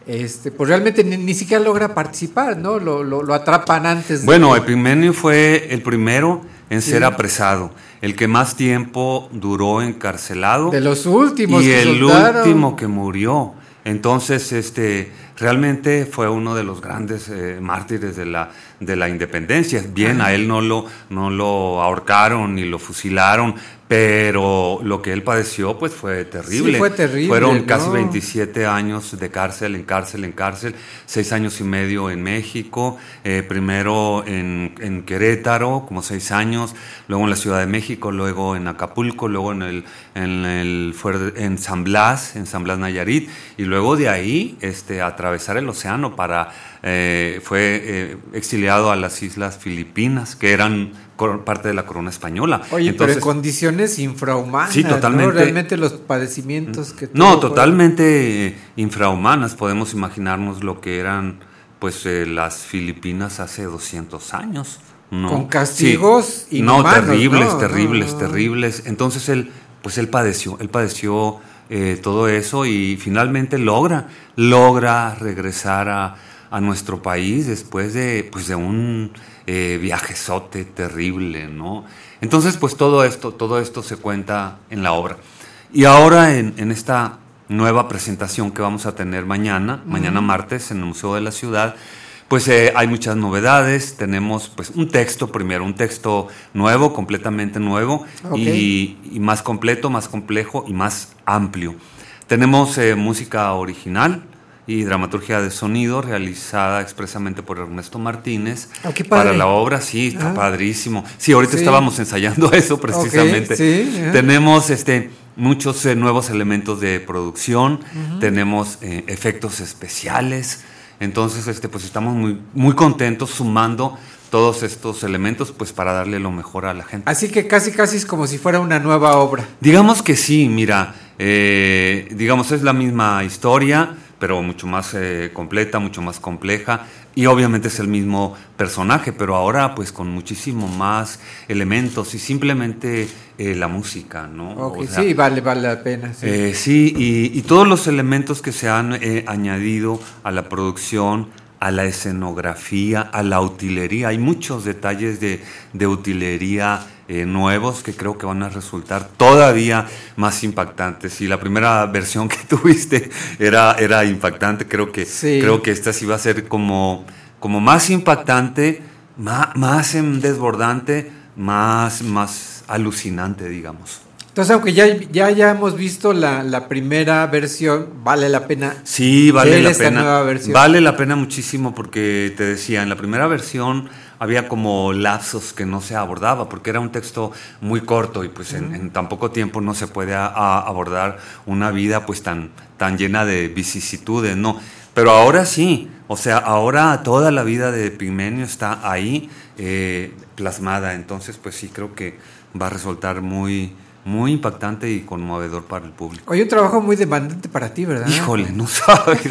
este, pues realmente ni, ni siquiera logra participar, ¿no? Lo, lo, lo atrapan antes. de- Bueno, Epimenio fue el primero en Sí. ser apresado, el que más tiempo duró encarcelado. De los últimos y que el soltaron. último que murió. Entonces, este, realmente fue uno de los grandes eh, mártires de la, de la independencia. Bien, a él no lo, no lo ahorcaron ni lo fusilaron, pero lo que él padeció, pues fue terrible. Sí, fue terrible, Fueron casi ¿no? 27 años de cárcel, en cárcel, en cárcel, seis años y medio en México, eh, primero en, en Querétaro, como seis años, luego en la Ciudad de México, luego en Acapulco, luego en el, en el en San Blas, en San Blas Nayarit, y luego de ahí este, atravesar el océano para eh, fue eh, exiliado a las islas Filipinas, que eran parte de la corona española. Oye, Entonces, pero en condiciones infrahumanas. Sí, ¿no? totalmente. Realmente los padecimientos que No, totalmente eh, infrahumanas. Podemos imaginarnos lo que eran pues eh, las Filipinas hace 200 años. ¿no? Con castigos Sí. No, inhumanos, terribles, ¿no? terribles, No. terribles. Entonces él, pues él padeció, él padeció eh, todo eso y finalmente logra, logra regresar a, a nuestro país después de, pues de un eh, viajezote terrible, ¿no? Entonces, pues todo esto, todo esto se cuenta en la obra. Y ahora en, en esta nueva presentación que vamos a tener mañana, mañana martes en el Museo de la Ciudad, pues eh, hay muchas novedades, tenemos pues un texto primero, un texto nuevo, completamente nuevo y, y más completo, más complejo y más amplio. Tenemos eh, música original y dramaturgia de sonido realizada expresamente por Ernesto Martínez Ah, para la obra, sí, está Ah. padrísimo. Sí, ahorita Sí. estábamos ensayando eso precisamente. sí. Tenemos este muchos eh, nuevos elementos de producción, tenemos efectos especiales. Entonces, este, pues estamos muy, muy contentos sumando todos estos elementos, pues para darle lo mejor a la gente. Así que casi casi es como si fuera una nueva obra. Digamos que sí, mira, eh, digamos es la misma historia, pero mucho más eh, completa, mucho más compleja, y obviamente es el mismo personaje, pero ahora pues con muchísimo más elementos y simplemente eh, la música, ¿no? Ok, O sea, sí, vale, vale la pena. Sí. eh, sí, y, y todos los elementos que se han eh, añadido a la producción, a la escenografía, a la utilería. Hay muchos detalles de, de utilería eh, nuevos que creo que van a resultar todavía más impactantes. Y la primera versión que tuviste era, era impactante, creo que, Sí. creo que esta sí va a ser como, como más impactante, más, más desbordante, más, más alucinante, digamos. Entonces, aunque ya, ya, ya hemos visto la, la primera versión, vale la pena. Sí, vale ver la esta pena. nueva versión. Vale la pena muchísimo porque te decía, en la primera versión había como lapsos que no se abordaba porque era un texto muy corto y pues en, tan poco tiempo no se puede a- a abordar una vida pues tan, tan llena de vicisitudes, ¿no? Pero ahora sí, o sea, ahora toda la vida de Pigmenio está ahí eh, plasmada, entonces pues sí creo que va a resultar muy, muy impactante y conmovedor para el público. Oye, un trabajo muy demandante para ti, ¿verdad? Híjole, no sabes,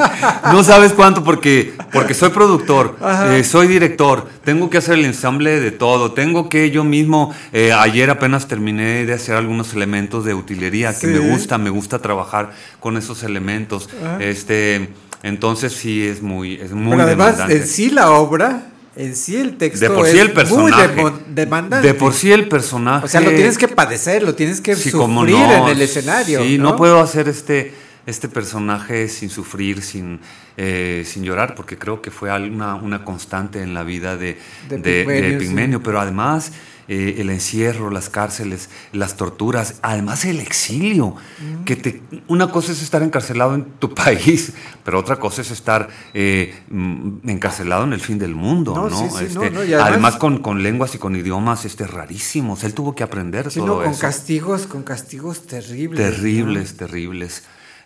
no sabes cuánto porque, porque soy productor, eh, soy director, tengo que hacer el ensamble de todo, tengo que yo mismo, eh, ayer apenas terminé de hacer algunos elementos de utilería que me gusta, me gusta trabajar con esos elementos, Ajá. este, entonces sí es muy, es muy Pero además, demandante. en sí la obra, en sí el texto De por es sí el personaje. muy demandante. De por sí el personaje. O sea, lo tienes que padecer, lo tienes que Sí, sufrir no. en el escenario. Sí, ¿no? no, puedo hacer este, este personaje sin sufrir, sin, eh, sin llorar, porque creo que fue una, una constante en la vida de, De de- de Pigmenio, sí. Pigmenio. Pero además, eh, el encierro, las cárceles, las torturas, además el exilio. Mm. Que te, una cosa es estar encarcelado en tu país, pero otra cosa es estar eh, mm, encarcelado en el fin del mundo, No, ¿no? sí, sí, no, Este, no, además- además con, con lenguas y con idiomas este, rarísimos. Él tuvo que aprender todo con eso. castigos, con castigos terribles. Terribles, terribles.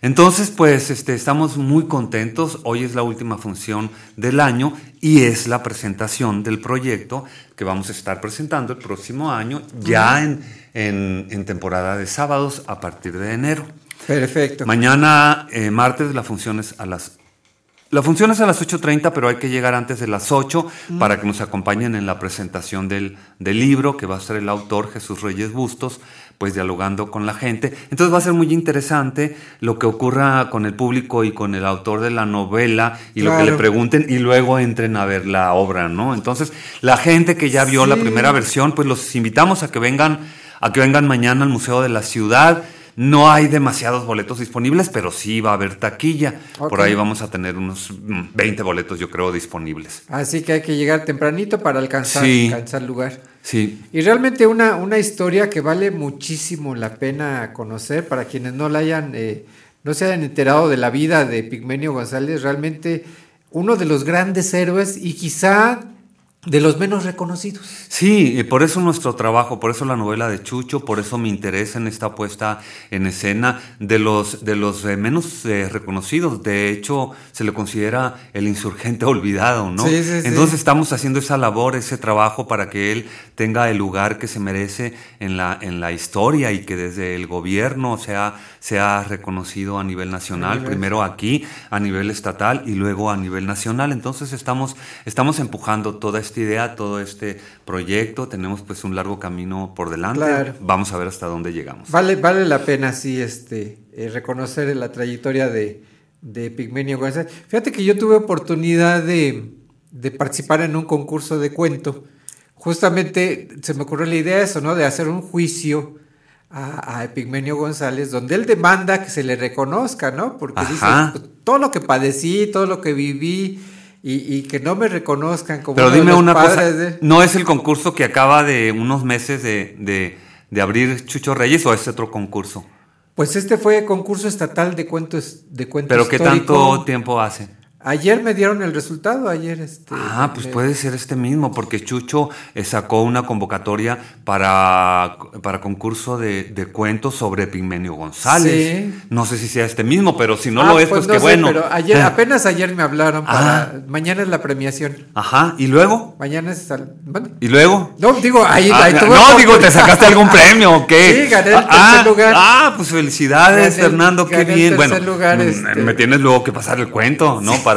Entonces, pues, este, estamos muy contentos. Hoy es la última función del año y es la presentación del proyecto que vamos a estar presentando el próximo año, ya en, en- en temporada de sábados a partir de enero. Perfecto. Mañana, eh, martes, la función es a las La función es a las 8.30, pero hay que llegar antes de las 8 Mm. para que nos acompañen en la presentación del, del libro, que va a ser el autor Jesús Reyes Bustos, pues dialogando con la gente. Entonces va a ser muy interesante lo que ocurra con el público y con el autor de la novela y lo que le pregunten y luego entren a ver la obra, ¿no? Entonces, la gente que ya vio la primera versión, pues los invitamos a que vengan, a que vengan mañana al Museo de la Ciudad. No hay demasiados boletos disponibles, pero sí va a haber taquilla. Por ahí vamos a tener unos mm, 20 boletos, yo creo, disponibles. Así que hay que llegar tempranito para alcanzar, Sí. alcanzar lugar. Sí. Y realmente una, una historia que vale muchísimo la pena conocer para quienes no la hayan, eh, no se hayan enterado de la vida de Pigmenio González, realmente uno de los grandes héroes y quizá de los menos reconocidos. Sí, y por eso nuestro trabajo, por eso la novela de Chucho, por eso mi interés en esta puesta en escena de los, de los eh, menos eh, reconocidos. De hecho, se le considera el insurgente olvidado, ¿no? Sí, sí, sí. Entonces estamos haciendo esa labor, ese trabajo para que él tenga el lugar que se merece en la, en la historia y que desde el gobierno sea, sea reconocido a nivel nacional, nivel- primero aquí, a nivel estatal y luego a nivel nacional. Entonces estamos, estamos empujando toda esta idea, todo este proyecto. Tenemos pues un largo camino por delante. Claro. Vamos a ver hasta dónde llegamos. Vale, vale la pena, sí, este, eh, reconocer la trayectoria de, de Pigmenio González. Fíjate que yo tuve oportunidad de, de participar en un concurso de cuento. Justamente se me ocurrió la idea de eso, ¿no? De hacer un juicio a, a Epigmenio González, donde él demanda que se le reconozca, ¿no? Porque Ajá. dice, pues, todo lo que padecí, todo lo que viví, y, y que no me reconozcan como Pero uno de dime los una cosa, de- ¿no es el concurso que acaba de unos meses de, de- de abrir Chucho Reyes o es otro concurso? Pues este fue concurso estatal de cuentos de cuentos ¿Pero qué tanto tiempo hace? Ayer me dieron el resultado, ayer este. Ah, pues me- puede ser este mismo, porque Chucho eh, sacó una convocatoria para, para concurso de, de cuentos sobre Pigmenio González. Sí. No sé si sea este mismo, pero si no Ah, lo es, pues, no qué sé, bueno. Pero ayer, Ah, apenas ayer me hablaron para. Ah. Mañana es la premiación. Ajá, ¿y luego? Mañana es. al- bueno, ¿Y luego? No, digo, ahí, Ah, ahí no, digo. ¿te sacaste algún premio o qué? Sí, gané el ah, tercer ah, lugar. Ah, pues felicidades, Gané Fernando, qué gané el bien. Bueno, lugar, mm, este. me tienes luego que pasar el cuento, ¿no? Para,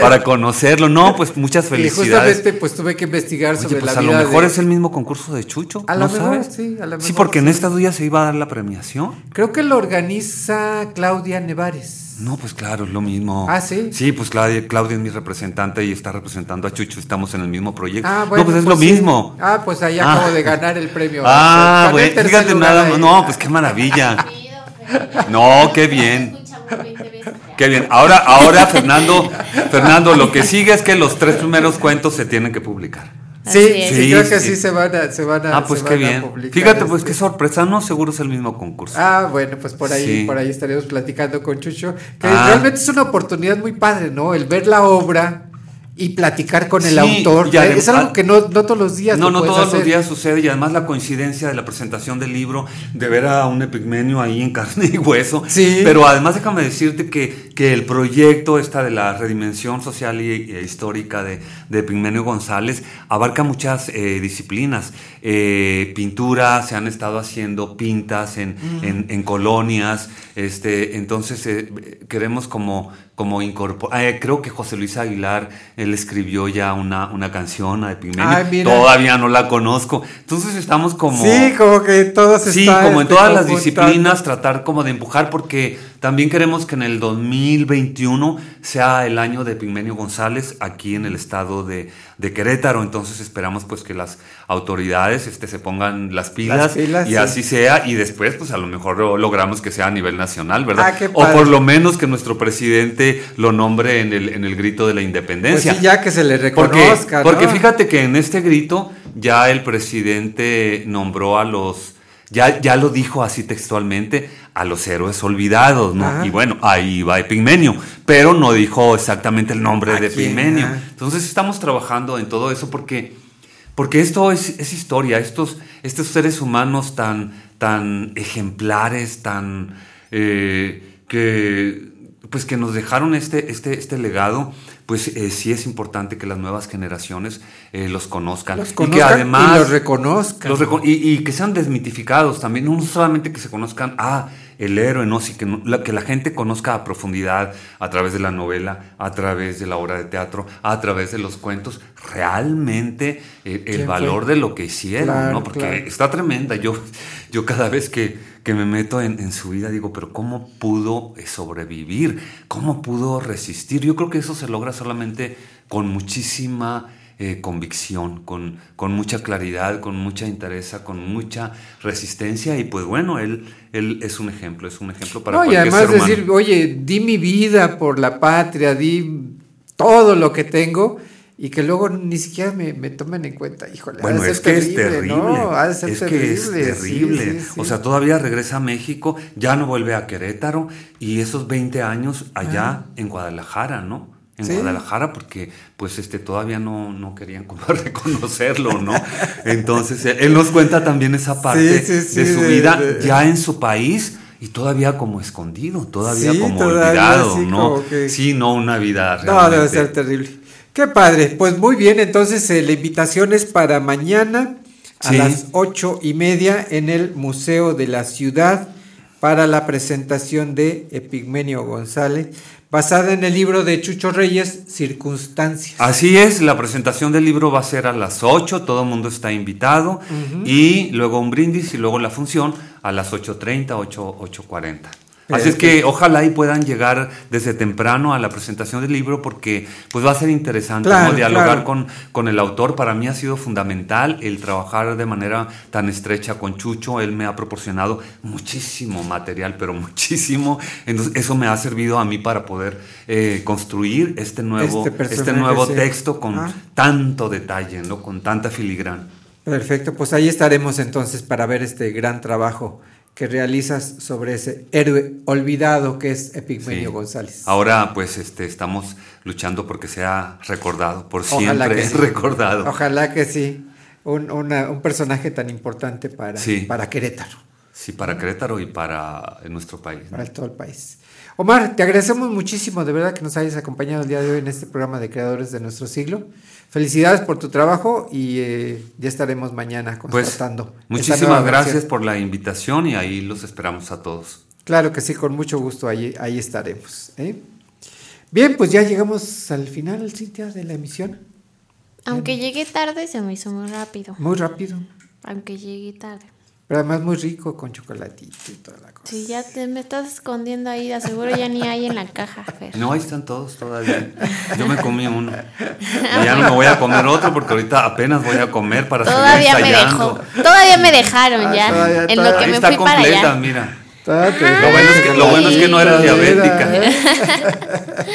para conocerlo. No, pues muchas Y felicidades. justamente pues tuve que investigar Oye, sobre pues la a lo vida mejor de- es el mismo concurso de Chucho. A ¿no lo mejor, sabes? sí, a lo Sí, mejor porque en sí. estos días se iba a dar la premiación. Creo que lo organiza Claudia Nevares. No, pues claro, es lo mismo. Ah, ¿sí? Sí, pues Claudia, Claudia es mi representante y está representando a Chucho. Estamos en el mismo proyecto. Ah, bueno, no, pues es pues lo sí. mismo. Ah, pues ahí Ah. acabo de ganar el premio. Ah, bueno, fíjate nada ahí. No, pues qué maravilla. No, qué bien. Qué bien. Ahora, ahora, Fernando, Fernando, lo que sigue es que los tres primeros cuentos se tienen que publicar. Sí, es. sí, creo que sí se van a, se van a, Ah, pues se qué a bien. publicar Fíjate, pues este. qué sorpresa, no, seguro es el mismo concurso. Ah, bueno, pues por ahí, Sí. por ahí estaremos platicando con Chucho. Que Ah. realmente es una oportunidad muy padre, ¿no? El ver la obra y platicar con el Sí, autor. adem- es algo que no, no todos los días No, lo no todos hacer. los días sucede y además la coincidencia de la presentación del libro, de ver a un epigmenio ahí en carne y hueso. Sí. Pero además déjame decirte que, que el proyecto esta de la redimensión social y, e histórica de, de Epigmenio González abarca muchas eh, disciplinas. Eh, pintura, se han estado haciendo pintas en, Mm. en- en colonias. Este, entonces eh, queremos como, como incorporar. creo que José Luis Aguilar, él escribió ya una, una canción a mira. Todavía no la conozco. Entonces estamos como. Sí, como que todos Sí, como en todas las disciplinas, tratar como de empujar, porque también queremos que en el 2021 sea el año de Pigmenio González aquí en el estado de, de Querétaro. Entonces esperamos pues que las autoridades este, se pongan las pilas, Las pilas, y sí. así sea, y después pues a lo mejor lo- logramos que sea a nivel nacional, ¿verdad? Ah, o por lo menos que nuestro presidente lo nombre en el, en el grito de la Pues independencia. sí, ya que se le Porque, reconozca, ¿no? porque fíjate que en este grito ya el presidente nombró a los, ya, ya lo dijo así textualmente, a los héroes olvidados, ¿no? Ajá. Y bueno, ahí va Epigmenio, pero no dijo exactamente el nombre ¿A de quién? Epigmenio. Ah. Entonces estamos trabajando en todo eso porque, porque esto es, es historia, estos, estos seres humanos tan, tan ejemplares, tan... eh, que pues que nos dejaron este, este, este legado, pues eh, sí es importante que las nuevas generaciones eh, los conozcan. Los y que además y los reconozcan. los reco- y, y que sean desmitificados también, no solamente que se conozcan, ah, el héroe, ¿no? Sí, que, no- la, que la gente conozca a profundidad a través de la novela, a través de la obra de teatro, a través de los cuentos, realmente eh, el ¿Quién valor fue? de lo que hicieron, Claro, ¿no? Porque claro. está tremenda. Yo, yo cada vez que, que me meto en, en su vida digo, pero ¿cómo pudo eh, sobrevivir? ¿Cómo pudo resistir? Yo creo que eso se logra solamente con muchísima eh, convicción, con, con mucha claridad, con mucha interés, con mucha resistencia. Y pues bueno, él, él es un ejemplo, es un ejemplo para No, y además ser decir, oye, di mi vida por la patria, di todo lo que tengo y que luego ni siquiera me, me tomen en cuenta. Híjole, Bueno, es que es terrible. ¿no? Ha de ser es terrible. que es sí, terrible. sí, sí. O sea, todavía regresa a México, ya no vuelve a Querétaro y esos 20 años allá Ah. en Guadalajara, ¿no? En Sí. Guadalajara porque pues este todavía no, no querían como reconocerlo, ¿no? Entonces él, nos cuenta también esa parte Sí, sí, sí, de su de- vida de- ya en su país y todavía como escondido, todavía como todavía olvidado, ¿no? que- Sí, no una vida No, realmente. debe ser terrible. Qué padre. Pues muy bien, entonces eh, la invitación es para mañana a las ocho y media en el Museo de la Ciudad para la presentación de Epigmenio González, basada en el libro de Chucho Reyes, Circunstancias. Así es, la presentación del libro va a ser a las 8, todo el mundo está invitado, y luego un brindis y luego la función a las 8.30, 8, 8.40. Así es que ojalá y puedan llegar desde temprano a la presentación del libro porque pues va a ser interesante dialogar claro. con, con el autor. Para mí ha sido fundamental el trabajar de manera tan estrecha con Chucho. Él me ha proporcionado muchísimo material, pero muchísimo. Entonces eso me ha servido a mí para poder eh, construir este nuevo, Este este nuevo texto con Ah. tanto detalle, ¿no? con tanta filigrana. Perfecto, pues ahí estaremos entonces para ver este gran trabajo que realizas sobre ese héroe olvidado que es Epigmenio Sí. González. Ahora pues este, estamos luchando porque sea recordado, por Ojalá siempre sí. recordado. Ojalá que sí. Un, una- un personaje tan importante para, Sí. para Querétaro, Sí, para Querétaro y para eh, nuestro país. ¿no? para todo el país. Omar, te agradecemos muchísimo, de verdad, que nos hayas acompañado el día de hoy en este programa de Creadores de nuestro siglo. Felicidades por tu trabajo y eh, ya estaremos mañana Pues constatando. esta nueva muchísimas gracias por la invitación y ahí los esperamos a todos. Claro que sí, con mucho gusto, ahí, ahí estaremos. ¿eh? Bien, pues ya llegamos al final, Cintia, de la emisión. Aunque llegué tarde, se me hizo muy rápido. Muy rápido, Aunque llegué tarde. pero además muy rico con chocolatito y toda la Si ya te me estás escondiendo ahí, de seguro ya ni hay en la caja, Fer. No, ahí están todos todavía. Yo me comí uno. Y ya no me voy a comer otro porque ahorita apenas voy a comer para Todavía seguir me ensayando. dejó. Todavía me dejaron Ah, ya. todavía, en lo que Ahí me está fui para completa, allá. mira. Lo bueno es que- lo bueno es que no mira. diabética.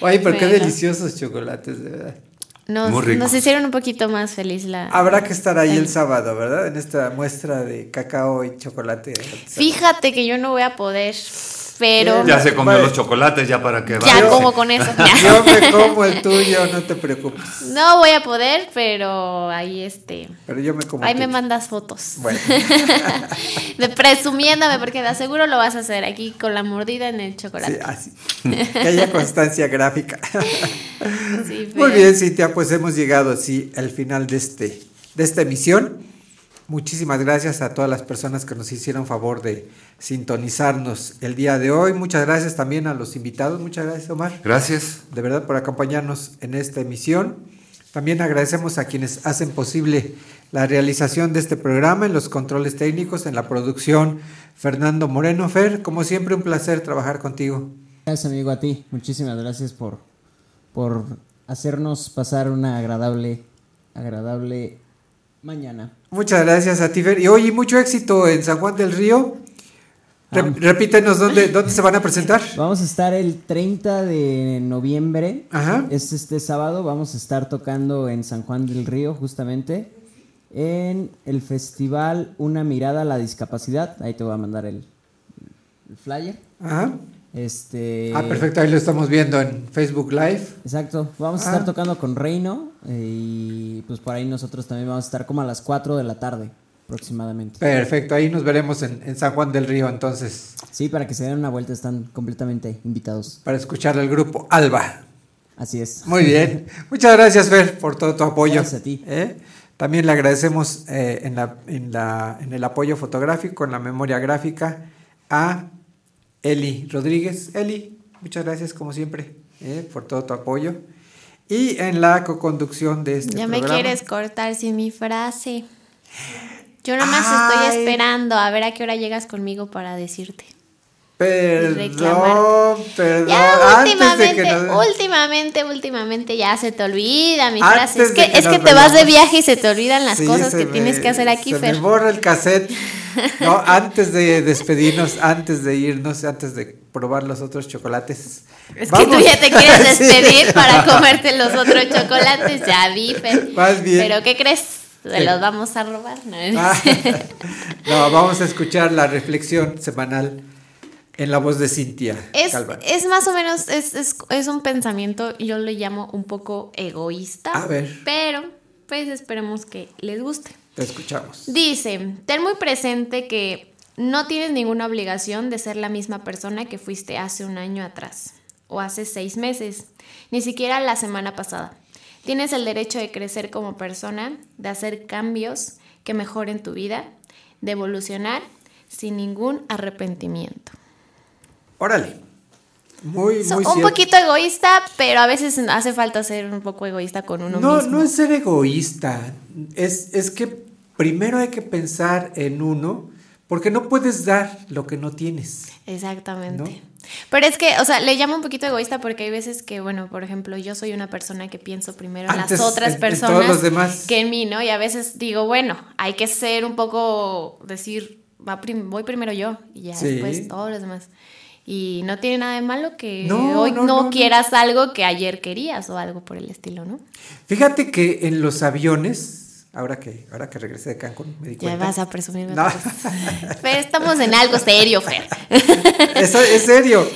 Oye, pero qué Bueno. deliciosos chocolates, de verdad. Nos, Muy rico. nos hicieron un poquito más feliz la. Habrá que estar ahí el sábado, ¿verdad? En esta muestra de cacao y chocolate. Fíjate que yo no voy a poder, pero Ya se comió Vale. los chocolates, ya para que ya como con eso. Yo me como el tuyo, no te preocupes. No voy a poder, pero ahí este. Pero yo me como Ahí me mandas fotos. Bueno. De presumiéndome, porque de seguro lo vas a hacer aquí con la mordida en el Sí, chocolate. así. Que haya constancia gráfica. Sí, Muy bien, Cintia, pues hemos llegado así al final de, este, de esta emisión. Muchísimas gracias a todas las personas que nos hicieron favor de sintonizarnos el día de hoy. Muchas gracias también a los invitados. Muchas gracias, Omar. Gracias. De verdad por acompañarnos en esta emisión. También agradecemos a quienes hacen posible la realización de este programa en los controles técnicos, en la producción. Fernando Moreno Fer, como siempre un placer trabajar contigo. Gracias amigo a ti, muchísimas gracias por, por hacernos pasar una agradable, agradable mañana. Muchas gracias a ti, Fer. Y hoy mucho éxito en San Juan del Río. Re- repítenos dónde, dónde se van a presentar. Vamos a estar el 30 de noviembre, Ajá. es este sábado, vamos a estar tocando en San Juan del Río justamente en el festival Una mirada a la discapacidad, ahí te voy a mandar el, el flyer. Ajá. Este Ah, perfecto, ahí lo estamos viendo en Facebook Live. Exacto, vamos a Ah. estar tocando con Reino eh, y pues por ahí nosotros también vamos a estar como a las 4 de la tarde aproximadamente. Perfecto, ahí nos veremos en, en San Juan del Río entonces, Sí, para que se den una vuelta están completamente invitados. para escuchar al grupo Alba. Así es. Muy bien. Muchas gracias, Fer, por todo tu apoyo. Gracias a ti. ¿Eh? También le agradecemos eh, en, la, en, la, en el apoyo fotográfico, en la memoria gráfica, a Eli Rodríguez. Eli, muchas gracias como siempre eh, por todo tu apoyo. Y en la co-conducción de este Ya me programa. quieres cortar sin mi frase. Yo nomás estoy Ay. esperando a ver a qué hora llegas conmigo para decirte. Perdón, perdón. Ya antes de últimamente, que nos- últimamente, últimamente ya se te olvida mi frase. Es que, que es que te vas de viaje y se te olvidan las Sí, cosas que me- tienes que hacer aquí, se Fer. me borra el cassette. No, antes de despedirnos, antes de irnos, antes de probar los otros chocolates. Es que tú ya te quieres despedir para comerte los otros chocolates, ya vi, Fer. Más bien. Pero ¿qué crees? Se Sí. los vamos a robar. ¿no? Ah, no, vamos a escuchar la reflexión semanal en la voz de Cintia Es, Calva. es más o menos, es, es, es un pensamiento, yo lo llamo un poco egoísta. A ver. Pero, pues esperemos que les guste. Te escuchamos. Dice, ten muy presente que no tienes ninguna obligación de ser la misma persona que fuiste hace un año atrás o hace seis meses, ni siquiera la semana pasada. Tienes el derecho de crecer como persona, de hacer cambios que mejoren tu vida, de evolucionar sin ningún arrepentimiento. Órale. Muy, So, muy un poquito egoísta, pero a veces hace falta ser un poco egoísta con uno No, mismo. no es ser egoísta. Es, es que primero hay que pensar en uno, porque no puedes dar lo que no tienes. Exactamente. ¿no? Pero es que, o sea, le llamo un poquito egoísta porque hay veces que, bueno, por ejemplo, yo soy una persona que pienso primero en Antes, las otras en- en personas demás. que en mí, ¿no? Y a veces digo, bueno, hay que ser un poco, decir, va prim- voy primero yo y ya Sí. después todos los demás. Y no tiene nada de malo que No, hoy no, no, no, no. quieras algo que ayer querías o algo por el estilo, ¿no? Fíjate que en los aviones, ahora que, ahora que regresé de Cancún, me di Ya cuenta. vas a presumir. No. Fer, estamos en algo serio, Fer. Es, es serio.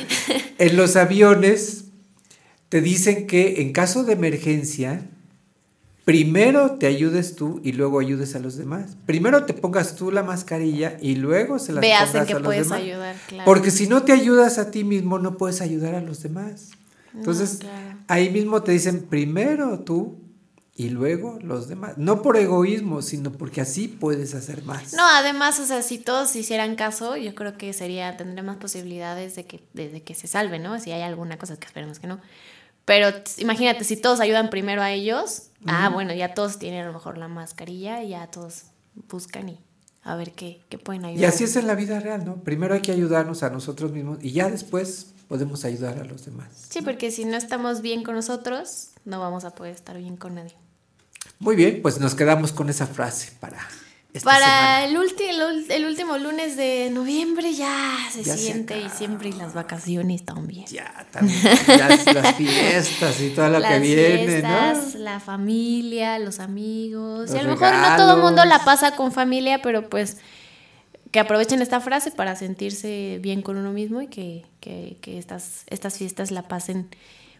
En los aviones te dicen que en caso de emergencia, primero te ayudes tú y luego ayudes a los demás. Primero te pongas tú la mascarilla y luego se las Veas en pongas qué a los puedes demás. ayudar, claro. Porque si no te ayudas a ti mismo, no puedes ayudar a los demás. Entonces, ahí mismo te dicen primero tú y luego los demás. No por egoísmo, sino porque así puedes hacer más. No, además, o sea, si todos hicieran caso, yo creo que sería, tendría más posibilidades de que, de, de que se salve, ¿no? Si hay alguna cosa que esperemos que no. Pero imagínate, si todos ayudan primero a ellos, ah, bueno, ya todos tienen a lo mejor la mascarilla y ya todos buscan y a ver qué, qué pueden ayudar. Y así es en la vida real, ¿no? Primero hay que ayudarnos a nosotros mismos y ya después podemos ayudar a los demás. Sí, porque si no estamos bien con nosotros, no vamos a poder estar bien con nadie. Muy bien, pues nos quedamos con esa frase para esta Para el, el, el último lunes de noviembre ya se Ya se siente diciembre y las vacaciones también. Ya, también. Las, las fiestas y todo lo que viene, fiestas, ¿no? la familia, los amigos. y a lo mejor no todo el mundo la pasa con familia, pero pues que aprovechen esta frase para sentirse bien con uno mismo y que, que, que estas, estas fiestas la pasen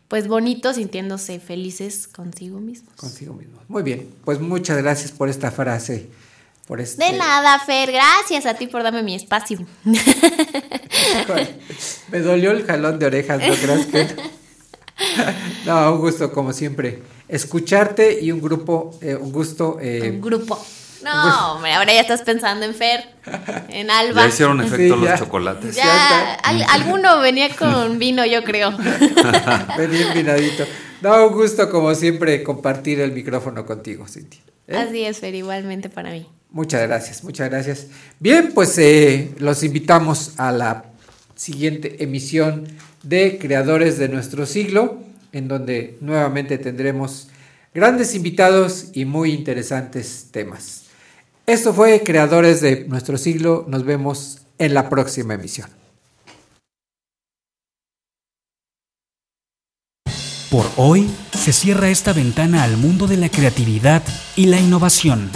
pues bonito, sintiéndose felices consigo mismos. Consigo mismo. Muy bien, pues muchas gracias por esta frase. Por este, De nada, Fer, gracias a ti por darme mi espacio. Me dolió el jalón de orejas, ¿no creas que? No, un gusto como siempre. Escucharte y un grupo, eh, un gusto. eh, Un grupo. No, hombre, ahora ya estás pensando en Fer, en Alba. Ya hicieron efecto Sí, los ya. chocolates. Ya, al- alguno venía con vino, yo creo. Ven bien vinadito. No, un gusto como siempre compartir el micrófono contigo, Cintia. ¿eh? Así es, Fer, igualmente para mí. Muchas gracias, muchas gracias. Bien, pues eh, los invitamos a la siguiente emisión de Creadores de nuestro siglo, en donde nuevamente tendremos grandes invitados y muy interesantes temas. Esto fue Creadores de nuestro siglo. Nos vemos en la próxima emisión. Por hoy se cierra esta ventana al mundo de la creatividad y la innovación.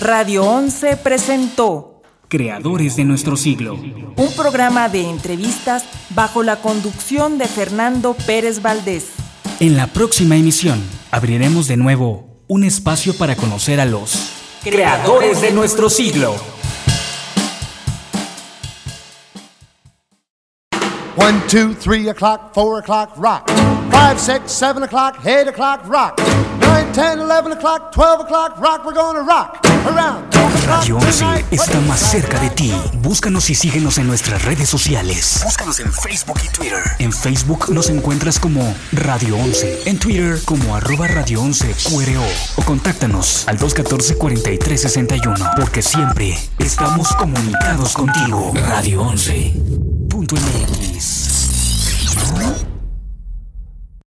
Radio 11 presentó Creadores de nuestro siglo. un programa de entrevistas bajo la conducción de Fernando Pérez Valdés. En la próxima emisión abriremos de nuevo un espacio para conocer a los creadores de nuestro siglo. One, two, three o'clock, four o'clock, rock. 5, 6, 7 o'clock, 8 o'clock, rock. 9, 10, 11 o'clock, 12 o'clock, rock. We're gonna rock around the clock Radio 11 tonight. está más cerca de ti. Búscanos y síguenos en nuestras redes sociales. Búscanos en Facebook y Twitter. En Facebook nos encuentras como Radio 11, en Twitter como arroba Radio 11 QRO o contáctanos al 214-4361 porque siempre estamos comunicados contigo. Radio 11. Punto MX.